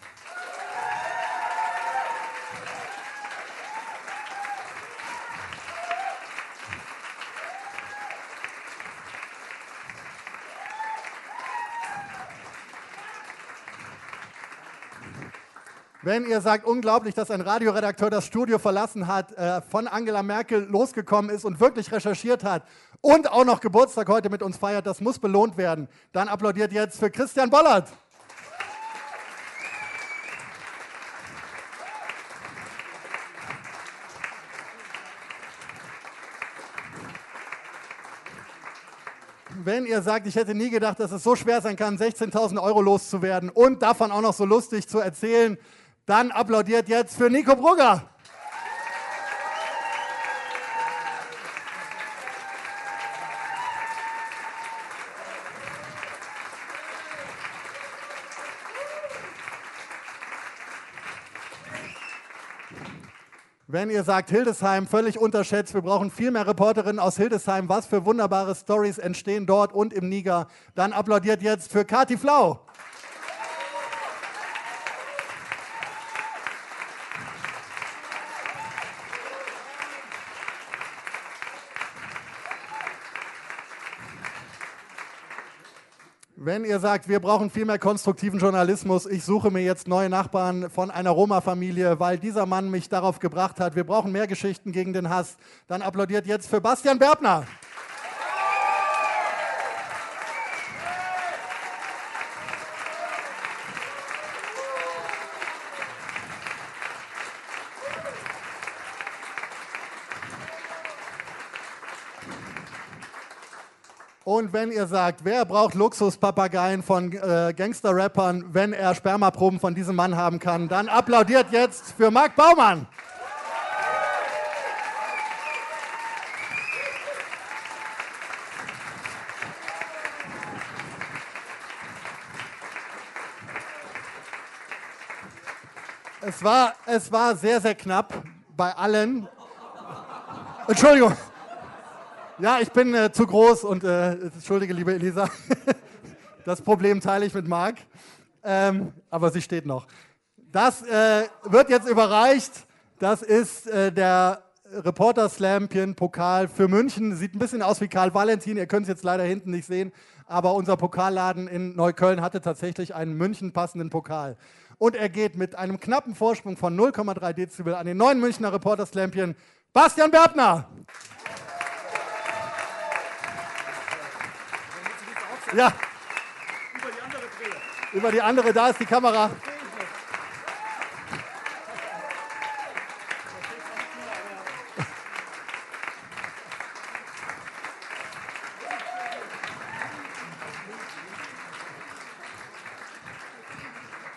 Wenn ihr sagt, unglaublich, dass ein Radioredakteur das Studio verlassen hat, äh, von Angela Merkel losgekommen ist und wirklich recherchiert hat und auch noch Geburtstag heute mit uns feiert, das muss belohnt werden, dann applaudiert jetzt für Christian Bollert. wenn ihr sagt, ich hätte nie gedacht, dass es so schwer sein kann, 16.000 Euro loszuwerden und davon auch noch so lustig zu erzählen, dann applaudiert jetzt für Nico Brugger. Wenn ihr sagt, Hildesheim völlig unterschätzt, wir brauchen viel mehr Reporterinnen aus Hildesheim, was für wunderbare Stories entstehen dort und im Niger, dann applaudiert jetzt für Kati Flau. Wenn ihr sagt, wir brauchen viel mehr konstruktiven Journalismus, ich suche mir jetzt neue Nachbarn von einer Roma-Familie, weil dieser Mann mich darauf gebracht hat, wir brauchen mehr Geschichten gegen den Hass, dann applaudiert jetzt für Bastian Berbner. Und wenn ihr sagt, wer braucht Luxuspapageien von äh, Gangster-Rappern, wenn er Spermaproben von diesem Mann haben kann, dann applaudiert jetzt für Marc Baumann. Es war, es war sehr, sehr knapp bei allen. Entschuldigung. Ja, ich bin äh, zu groß und äh, entschuldige, liebe Elisa. das Problem teile ich mit Marc. Ähm, aber sie steht noch. Das äh, wird jetzt überreicht. Das ist äh, der Reporter Slampion Pokal für München. Sieht ein bisschen aus wie Karl Valentin. Ihr könnt es jetzt leider hinten nicht sehen. Aber unser Pokalladen in Neukölln hatte tatsächlich einen München passenden Pokal. Und er geht mit einem knappen Vorsprung von 0,3 Dezibel an den neuen Münchner Reporter Slampion Bastian Berbner. Ja. Über die andere Brille. Über die andere, da ist die Kamera.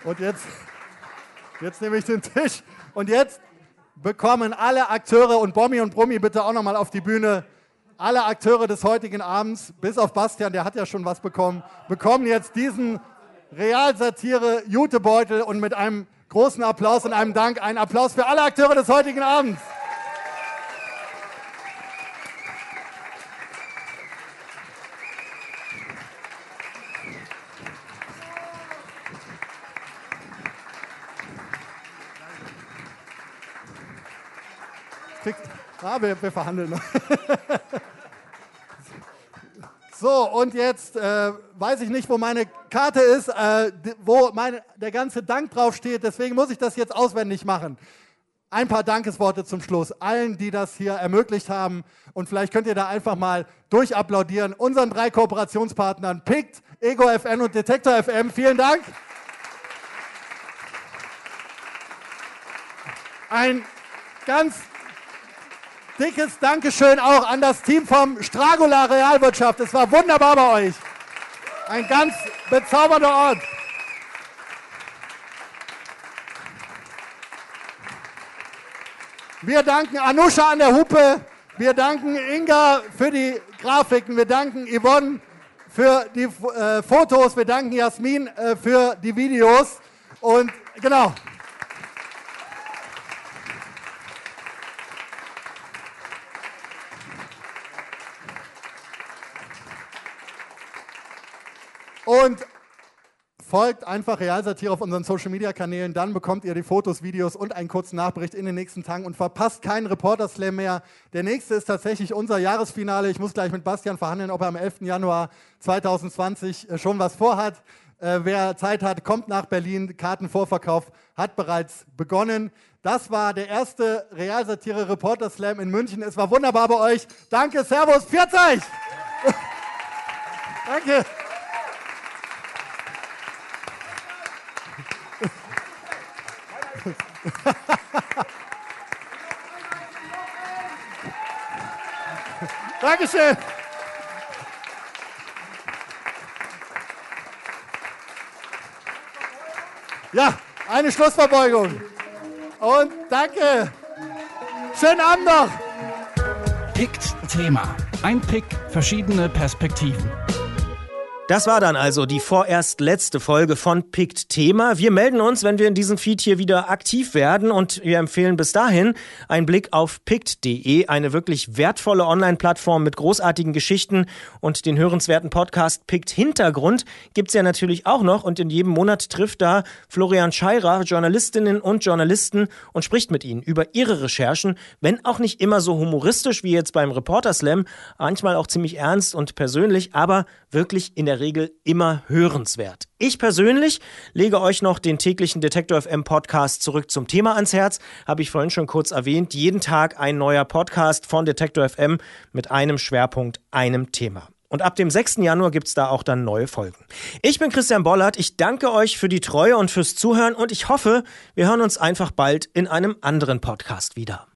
Und jetzt, jetzt nehme ich den Tisch. Und jetzt bekommen alle Akteure und Bommi und Brummi bitte auch nochmal auf die Bühne alle Akteure des heutigen Abends, bis auf Bastian, der hat ja schon was bekommen, bekommen jetzt diesen Realsatire-Jutebeutel und mit einem großen Applaus und einem Dank einen Applaus für alle Akteure des heutigen Abends. Ah, wir, wir verhandeln noch. So, und jetzt äh, weiß ich nicht, wo meine Karte ist, äh, wo meine, der ganze Dank draufsteht. Deswegen muss ich das jetzt auswendig machen. Ein paar Dankesworte zum Schluss. Allen, die das hier ermöglicht haben. Und vielleicht könnt ihr da einfach mal durchapplaudieren. Unseren drei Kooperationspartnern PICT, Ego FN und Detektor FM. Vielen Dank. Ein ganz dickes Dankeschön auch an das Team vom Stragula Realwirtschaft. Es war wunderbar bei euch. Ein ganz bezaubernder Ort. Wir danken Anusha an der Hupe. Wir danken Inga für die Grafiken. Wir danken Yvonne für die äh, Fotos. Wir danken Jasmin äh, für die Videos. Und genau. Und folgt einfach Realsatire auf unseren Social Media Kanälen, dann bekommt ihr die Fotos, Videos und einen kurzen Nachbericht in den nächsten Tagen und verpasst keinen Reporter Slam mehr. Der nächste ist tatsächlich unser Jahresfinale. Ich muss gleich mit Bastian verhandeln, ob er am 11. Januar 2020 äh, schon was vorhat. Äh, wer Zeit hat, kommt nach Berlin. Kartenvorverkauf hat bereits begonnen. Das war der erste Realsatire Reporter Slam in München. Es war wunderbar bei euch. Danke, Servus, 40! Danke. Dankeschön. Ja, eine Schlussverbeugung. Und danke. Schönen Abend noch. Pickt Thema. Ein Pick, verschiedene Perspektiven. Das war dann also die vorerst letzte Folge von Pict Thema. Wir melden uns, wenn wir in diesem Feed hier wieder aktiv werden und wir empfehlen bis dahin einen Blick auf pict.de, eine wirklich wertvolle Online-Plattform mit großartigen Geschichten und den hörenswerten Podcast Pict Hintergrund gibt's ja natürlich auch noch und in jedem Monat trifft da Florian Scheirer Journalistinnen und Journalisten und spricht mit ihnen über ihre Recherchen, wenn auch nicht immer so humoristisch wie jetzt beim Reporter Slam, manchmal auch ziemlich ernst und persönlich, aber wirklich in der Regel immer hörenswert. Ich persönlich lege euch noch den täglichen Detektor FM Podcast zurück zum Thema ans Herz. Habe ich vorhin schon kurz erwähnt. Jeden Tag ein neuer Podcast von Detektor FM mit einem Schwerpunkt, einem Thema. Und ab dem 6. Januar gibt's da auch dann neue Folgen. Ich bin Christian Bollert. Ich danke euch für die Treue und fürs Zuhören und ich hoffe, wir hören uns einfach bald in einem anderen Podcast wieder.